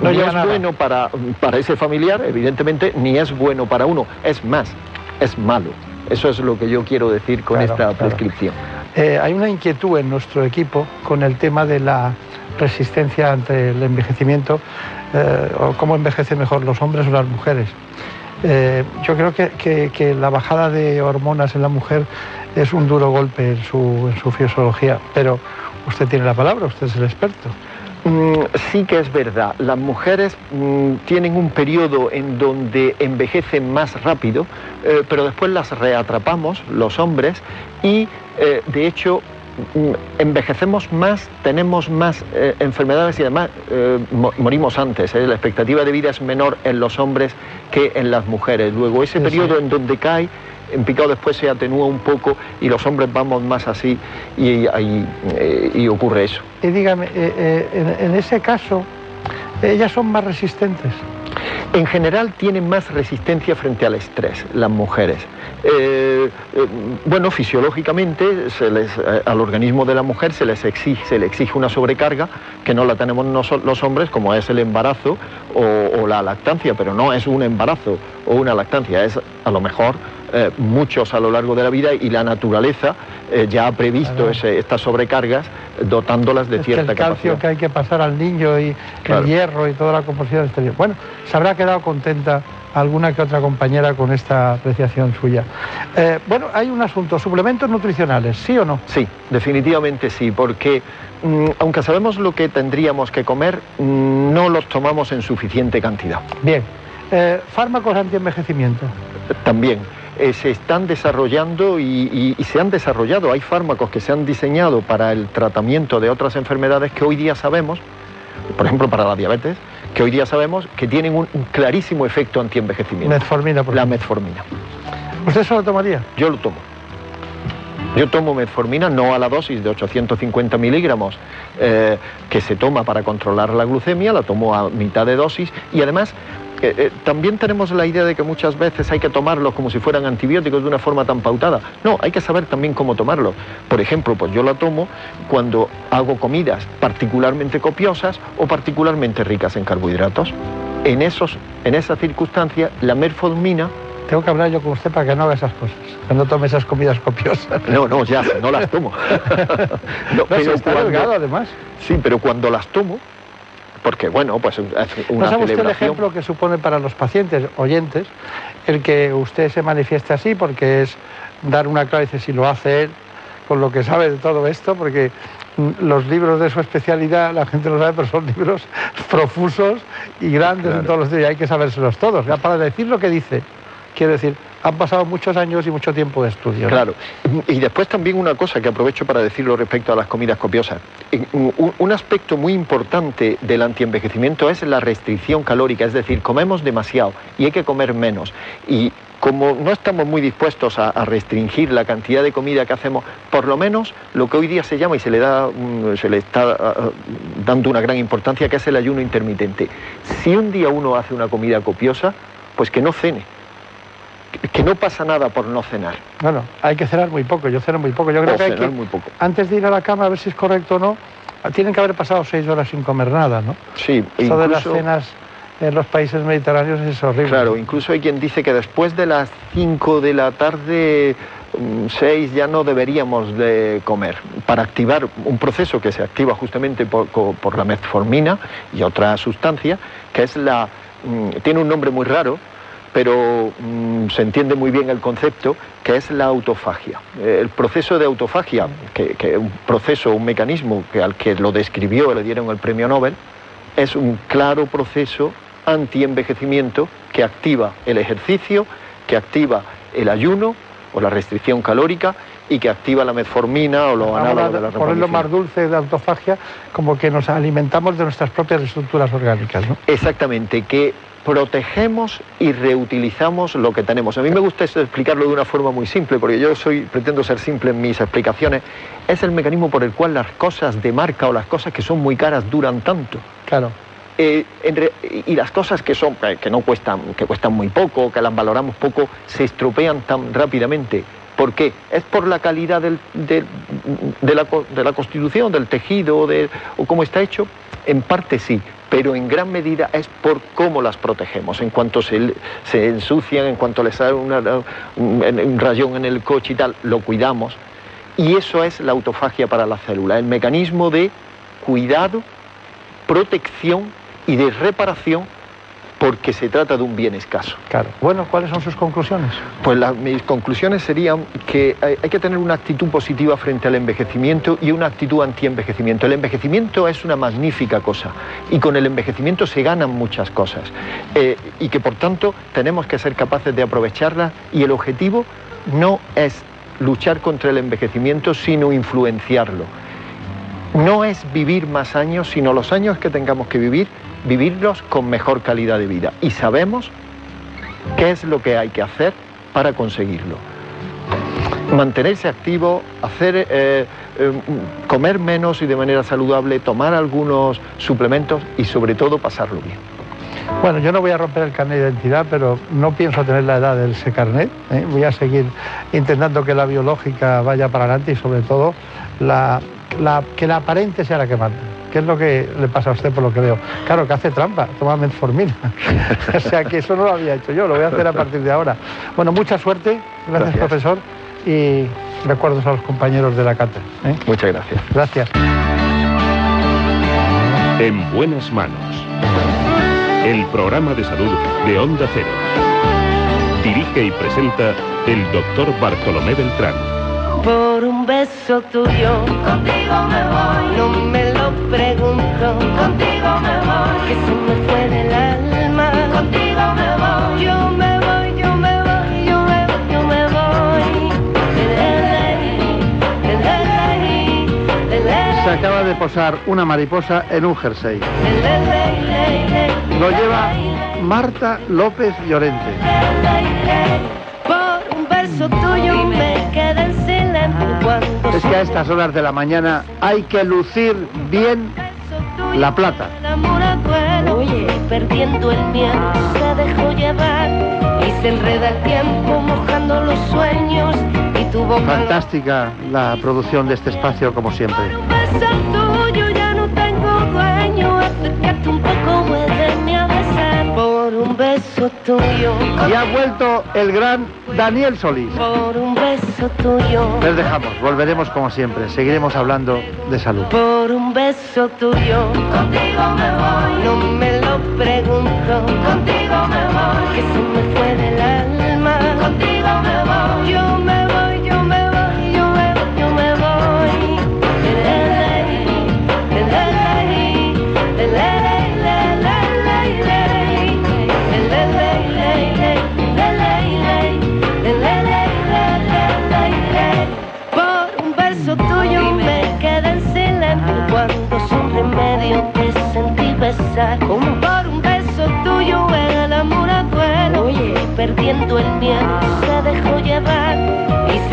no, es bueno para, para ese familiar, evidentemente, ni es bueno para uno, es más, es malo. Eso es lo que yo quiero decir con esta prescripción. Eh, hay una inquietud en nuestro equipo con el tema de la resistencia ante el envejecimiento eh, o cómo envejecen mejor los hombres o las mujeres. Eh, yo creo que, la bajada de hormonas en la mujer es un duro golpe en su, fisiología, pero usted tiene la palabra, usted es el experto. Mm, sí que es verdad. Las mujeres mm, tienen un periodo en donde envejecen más rápido, eh, pero después las reatrapamos, los hombres, y de hecho envejecemos más, tenemos más eh, enfermedades y además eh, morimos antes. ¿eh? La expectativa de vida es menor en los hombres que en las mujeres. Luego, ese periodo en donde cae, en picado después se atenúa un poco y los hombres vamos más así y, y, ocurre eso. Y dígame, en ese caso, ellas son más resistentes. En general tienen más resistencia frente al estrés las mujeres. Eh, eh, bueno, fisiológicamente eh, al organismo de la mujer se, les exige, se le exige una sobrecarga que no la tenemos los hombres, como es el embarazo o, la lactancia, pero no es un embarazo o una lactancia, es a lo mejor muchos a lo largo de la vida y la naturaleza ya ha previsto estas sobrecargas dotándolas de cierta el calcio que hay que pasar al niño y el hierro y toda la composición exterior. Bueno, se habrá quedado contenta alguna que otra compañera con esta apreciación suya. Eh, bueno, hay un asunto, suplementos nutricionales, ¿sí o no? Sí, definitivamente sí, porque mm, aunque sabemos lo que tendríamos que comer, mm, no los tomamos en suficiente cantidad. Bien, eh, fármacos antienvejecimiento. También. Eh, se están desarrollando y, se han desarrollado, hay fármacos que se han diseñado para el tratamiento de otras enfermedades que hoy día sabemos, por ejemplo para la diabetes, que hoy día sabemos que tienen un, clarísimo efecto antienvejecimiento. Metformina, por La metformina. ¿Usted se lo tomaría? Yo lo tomo. Yo tomo metformina no a la dosis de 850 miligramos eh, que se toma para controlar la glucemia, la tomo a mitad de dosis y además Eh, eh, también tenemos la idea de que muchas veces hay que tomarlos como si fueran antibióticos de una forma tan pautada. No, hay que saber también cómo tomarlos. Por ejemplo, pues yo la tomo cuando hago comidas particularmente copiosas o particularmente ricas en carbohidratos. En, esos, en esa circunstancia, la metformina tengo que hablar yo con usted para que no haga esas cosas, que no tome esas comidas copiosas. No, no, ya, no las tomo. [laughs] no, pero está delgado, además. Sí, pero cuando las tomo, porque bueno, pues es una ¿No sabe usted el ejemplo que supone para los pacientes oyentes el que usted se manifieste así? Porque es dar una clave, dice, si lo hace él, con lo que sabe de todo esto, porque mm, los libros de su especialidad, la gente lo sabe, pero son libros [laughs] profusos y grandes en todos los días, hay que sabérselos todos. Ya Para decir lo que dice, quiero decir, han pasado muchos años y mucho tiempo de estudio. Claro. Y después también una cosa que aprovecho para decirlo respecto a las comidas copiosas. Un, aspecto muy importante del antienvejecimiento es la restricción calórica, es decir, comemos demasiado y hay que comer menos. Y como no estamos muy dispuestos a, a restringir la cantidad de comida que hacemos, por lo menos lo que hoy día se llama y se le da, se le está ah, dando una gran importancia, que es el ayuno intermitente. Si un día uno hace una comida copiosa, pues que no cene que no pasa nada por no cenar. Bueno, hay que cenar muy poco, yo ceno muy poco. Yo creo O que hay cenar que, muy poco. antes de ir a la cama, a ver si es correcto o no, tienen que haber pasado seis horas sin comer nada, ¿no? Sí, Eso de las incluso- cenas en los países mediterráneos es horrible. Claro, incluso hay quien dice que después de las 5 de la tarde, 6 ya no deberíamos de comer, para activar un proceso que se activa justamente por, por la metformina y otra sustancia, que es la... mm, tiene un nombre muy raro, pero mm, se entiende muy bien el concepto, que es la autofagia. Eh, El proceso de autofagia, que es un proceso, un mecanismo que al que lo describió, le dieron el premio Nobel, es un claro proceso antienvejecimiento que activa el ejercicio, que activa el ayuno o la restricción calórica y que activa la metformina o los análogos de la ponerlo más dulce de autofagia, como que nos alimentamos de nuestras propias estructuras orgánicas, ¿no? Exactamente, que protegemos y reutilizamos lo que tenemos. A mí me gusta explicarlo de una forma muy simple, porque yo soy, pretendo ser simple en mis explicaciones. Es el mecanismo por el cual las cosas de marca o las cosas que son muy caras duran tanto. Claro. Eh, y las cosas que son eh, que no cuestan que cuestan muy poco que las valoramos poco se estropean tan rápidamente ¿Por qué? ¿Es por la calidad de, la, constitución, del tejido de, o cómo está hecho? En parte sí, pero en gran medida es por cómo las protegemos. En cuanto se, ensucian, en cuanto les sale una- un, un rayón en el coche y tal, lo cuidamos. Y eso es la autofagia para la célula, el mecanismo de cuidado, protección y de reparación porque se trata de un bien escaso. Claro. Bueno, ¿cuáles son sus conclusiones? Pues las- mis conclusiones serían que hay, hay que tener una actitud positiva frente al envejecimiento y una actitud anti-envejecimiento. El envejecimiento es una magnífica cosa y con el envejecimiento se ganan muchas cosas eh, y que por tanto tenemos que ser capaces de aprovecharlas y el objetivo no es luchar contra el envejecimiento sino influenciarlo. No es vivir más años, sino los años que tengamos que vivir, vivirlos con mejor calidad de vida. Y sabemos qué es lo que hay que hacer para conseguirlo. Mantenerse activo, hacer, eh, eh, comer menos y de manera saludable, tomar algunos suplementos y sobre todo pasarlo bien. Bueno, yo no voy a romper el carnet de identidad, pero no pienso tener la edad del ese carnet. ¿eh? Voy a seguir intentando que la biológica vaya para adelante y sobre todo la, la- que la aparente sea la que manda. ¿Qué es lo que le pasa a usted por lo que veo? Claro, que hace trampa, toma metformina. [laughs] o sea que eso no lo había hecho yo, lo voy a hacer a partir de ahora. Bueno, mucha suerte, gracias, Gracias. profesor, y recuerdos a los compañeros de la cátedra. ¿eh? Muchas gracias. Gracias. En buenas manos. El programa de salud de Onda Cero. Dirige y presenta el doctor Bartolomé Beltrán. Por un beso tuyo, contigo me voy. No me pregunto, contigo me voy. Que se me fue del alma, contigo me voy. Yo me voy, yo me voy, yo me voy, yo me voy. Se acaba de posar una mariposa en un jersey. Lo lleva Marta López Llorente. Por un beso tuyo me quedé en silencio cuando Es que a estas horas de la mañana hay que lucir bien la plata. Oye, perdiendo el miedo, se dejó llevar. Y se enreda el tiempo mojando los sueños. Y tu boca Fantástica la producción de este espacio, como siempre. tuyo ya no tengo dueño, un poco, un beso tuyo. Y ha vuelto el gran Daniel Solís. Por un beso tuyo. Les dejamos, volveremos como siempre, seguiremos hablando de salud. Por un beso tuyo, contigo me voy, no me lo pregunto, contigo me voy, que se me fue del alma, contigo me voy, yo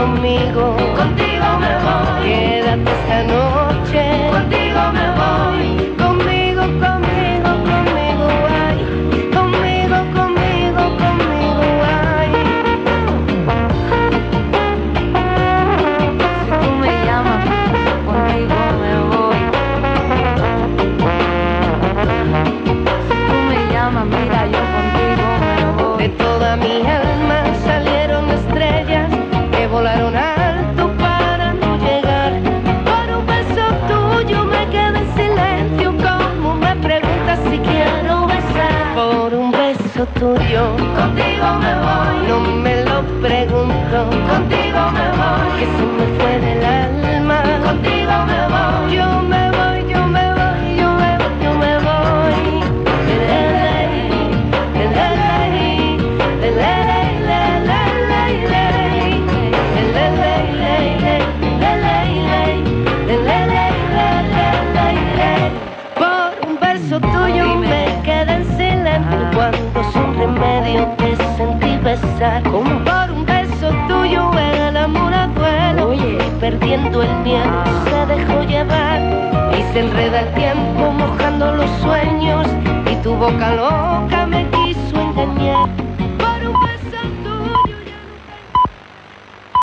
conmigo, contigo me voy, quédate esta noche, contigo me voy. No me lo pregunto, contigo me voy. Que se me fue del alma, contigo me voy. Yo pasar. Por un beso tuyo el amor duelo. Oye, perdiendo el miedo se dejó llevar y se enreda el tiempo mojando los sueños y tu boca loca me quiso engañar.